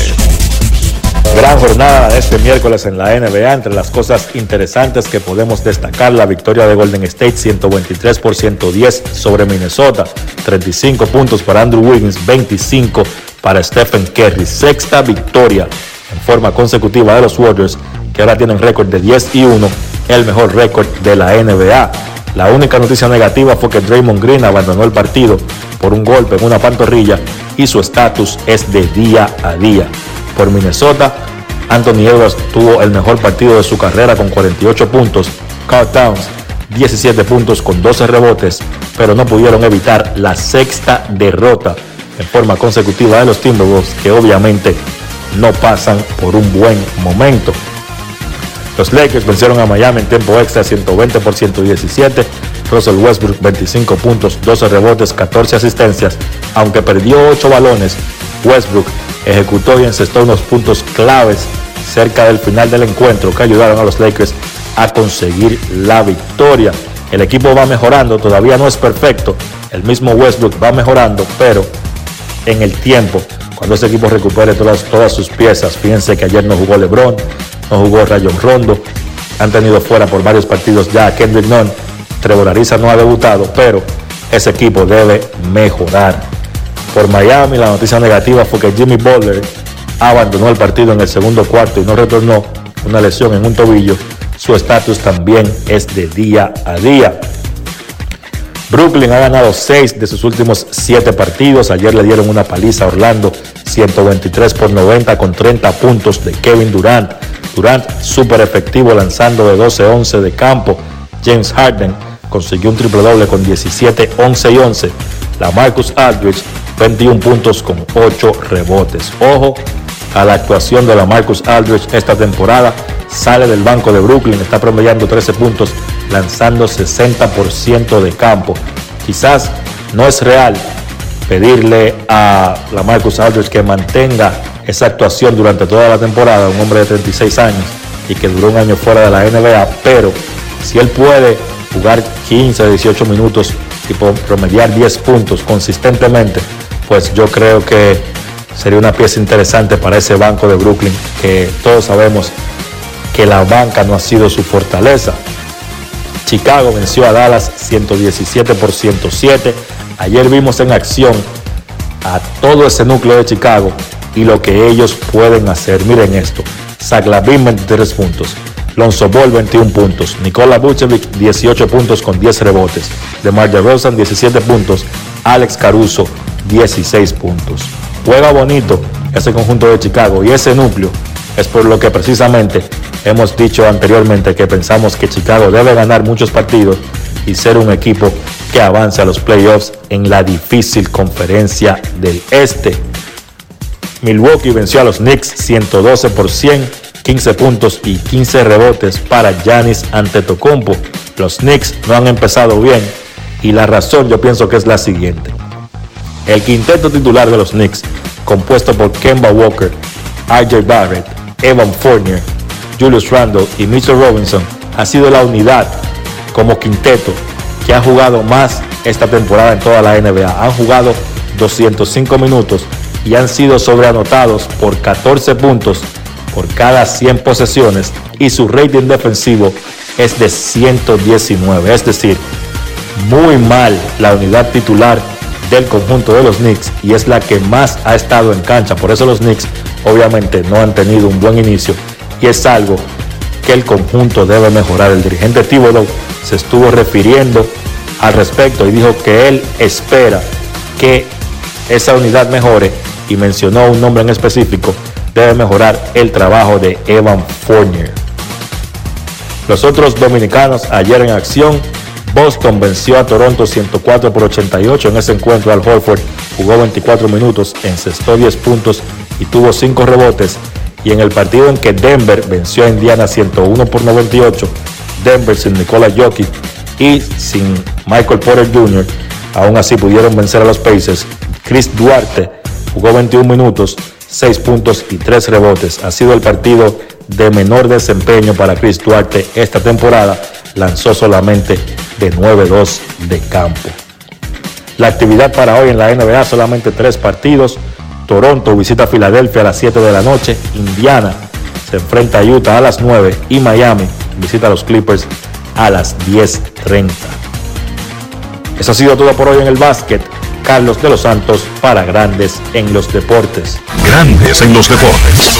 Speaker 35: Gran jornada este miércoles en la NBA. Entre las cosas interesantes que podemos destacar, la victoria de Golden State 123 por 110 sobre Minnesota. 35 puntos para Andrew Wiggins, 25 para Stephen Curry. Sexta victoria en forma consecutiva de los Warriors, que ahora tienen récord de 10 y 1, el mejor récord de la NBA. La única noticia negativa fue que Draymond Green abandonó el partido por un golpe en una pantorrilla y su estatus es de día a día. Por Minnesota, Anthony Edwards tuvo el mejor partido de su carrera con 48 puntos. Carl Towns 17 puntos con 12 rebotes, pero no pudieron evitar la sexta derrota en forma consecutiva de los Timberwolves, que obviamente no pasan por un buen momento. Los Lakers vencieron a Miami en tiempo extra 120 por 117. Russell Westbrook 25 puntos, 12 rebotes, 14 asistencias. Aunque perdió 8 balones, Westbrook ejecutó y encestó unos puntos claves cerca del final del encuentro que ayudaron a los Lakers a conseguir la victoria. El equipo va mejorando, todavía no es perfecto. El mismo Westbrook va mejorando, pero en el tiempo, cuando ese equipo recupere todas, todas sus piezas, fíjense que ayer no jugó LeBron, no jugó Rayon Rondo, han tenido fuera por varios partidos ya a Kendrick Nunn, Trevor Ariza no ha debutado, pero ese equipo debe mejorar. Por Miami la noticia negativa fue que Jimmy Butler abandonó el partido en el segundo cuarto y no retornó una lesión en un tobillo. Su estatus también es de día a día. Brooklyn ha ganado 6 de sus últimos 7 partidos. Ayer le dieron una paliza a Orlando, 123 por 90 con 30 puntos de Kevin Durant. Durant súper efectivo lanzando de 12-11 de campo. James Harden consiguió un triple doble con 17, 11 y 11. La Marcus Aldridge 21 puntos con 8 rebotes. Ojo a la actuación de la Marcus Aldridge esta temporada. Sale del banco de Brooklyn, está promediando 13 puntos, lanzando 60% de campo. Quizás no es real pedirle a la Marcus Aldridge que mantenga esa actuación durante toda la temporada, un hombre de 36 años y que duró un año fuera de la NBA, pero si él puede jugar 15, 18 minutos y promediar 10 puntos consistentemente, pues yo creo que sería una pieza interesante para ese banco de Brooklyn, que todos sabemos que la banca no ha sido su fortaleza. Chicago venció a Dallas 117 por 107. Ayer vimos en acción a todo ese núcleo de Chicago y lo que ellos pueden hacer. Miren esto. Zaglavin 23 puntos. Lonzo Ball 21 puntos. Nikola Vucevic 18 puntos con 10 rebotes. DeMar DeRozan 17 puntos. Alex Caruso 16 puntos. Juega bonito ese conjunto de Chicago y ese núcleo es por lo que precisamente hemos dicho anteriormente que pensamos que Chicago debe ganar muchos partidos y ser un equipo que avance a los playoffs en la difícil conferencia del Este. Milwaukee venció a los Knicks 112 por 100, 15 puntos y 15 rebotes para Giannis Antetokounmpo. Los Knicks no han empezado bien y la razón yo pienso que es la siguiente. El quinteto titular de los Knicks, compuesto por Kemba Walker, RJ Barrett, Evan Fournier, Julius Randle y Mitchell Robinson, ha sido la unidad como quinteto que ha jugado más esta temporada en toda la NBA. Han jugado 205 minutos y han sido sobreanotados por 14 puntos por cada 100 posesiones y su rating defensivo es de 119. Es decir, muy mal la unidad titular del conjunto de los Knicks y es la que más ha estado en cancha. Por eso los Knicks obviamente no han tenido un buen inicio y es algo que el conjunto debe mejorar. El dirigente Thibodeau se estuvo refiriendo al respecto y dijo que él espera que esa unidad mejore y mencionó un nombre en específico, debe mejorar el trabajo de Evan Fournier. Los otros dominicanos ayer en acción, Boston venció a Toronto 104 por 88 en ese encuentro. Al Horford jugó 24 minutos, encestó 10 puntos y tuvo 5 rebotes. Y en el partido en que Denver venció a Indiana 101 por 98, Denver sin Nikola Jokic y sin Michael Porter Jr., aún así pudieron vencer a los Pacers. Chris Duarte jugó 21 minutos, 6 puntos y 3 rebotes. Ha sido el partido de menor desempeño para Chris Duarte esta temporada. Lanzó solamente de 9-2 de campo. La actividad para hoy en la NBA solamente tres partidos. Toronto visita Filadelfia a las 7 de la noche. Indiana se enfrenta a Utah a las 9 y Miami visita a los Clippers a las 10.30. Eso ha sido todo por hoy en el básquet. Carlos de los Santos para Grandes en los Deportes.
Speaker 3: Grandes en los deportes.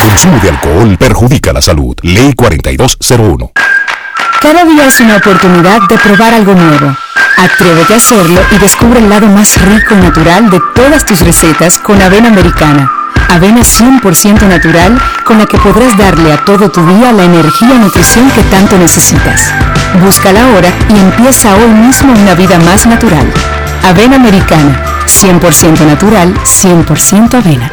Speaker 3: Consumo de alcohol perjudica la salud. Ley 4201.
Speaker 25: Cada día es una oportunidad de probar algo nuevo. Atrévete a hacerlo y descubre el lado más rico y natural de todas tus recetas con avena americana. Avena 100% natural con la que podrás darle a todo tu día la energía y nutrición que tanto necesitas. Búscala ahora y empieza hoy mismo una vida más natural. Avena americana, 100% natural, 100% avena.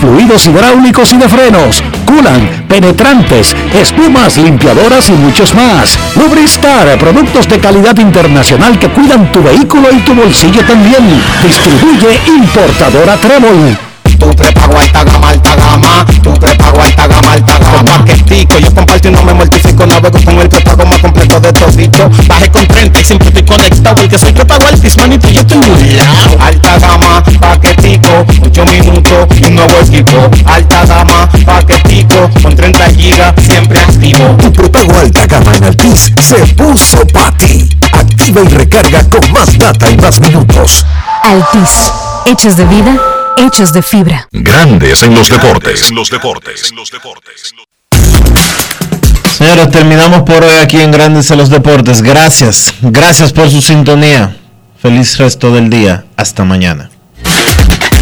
Speaker 36: fluidos hidráulicos y de frenos, culan, penetrantes, espumas, limpiadoras y muchos más. Lubristar, productos de calidad internacional que cuidan tu vehículo y tu bolsillo también. Distribuye importadora Trébol.
Speaker 5: Tu prepago alta gama, alta gama. Tu prepago alta gama, alta gama. Paquetico, yo comparto y no me mortifico. Navego con el prepago más completo de todito. Bajé con 30 y siempre estoy conectado. Porque soy prepago altis, manito, y yo estoy muy lado. Alta gama, paquetico. 8 minutos y un nuevo equipo. Alta gama, paquetico. Con 30 gigas, siempre activo.
Speaker 17: Tu prepago alta gama en Altis se puso para ti. Activa y recarga con más data y más minutos.
Speaker 25: Altis, hechos de vida, hechos de fibra.
Speaker 3: Grandes en los deportes. los deportes. los deportes.
Speaker 1: Señores, terminamos por hoy aquí en Grandes en los Deportes. Gracias, gracias por su sintonía. Feliz resto del día. Hasta mañana.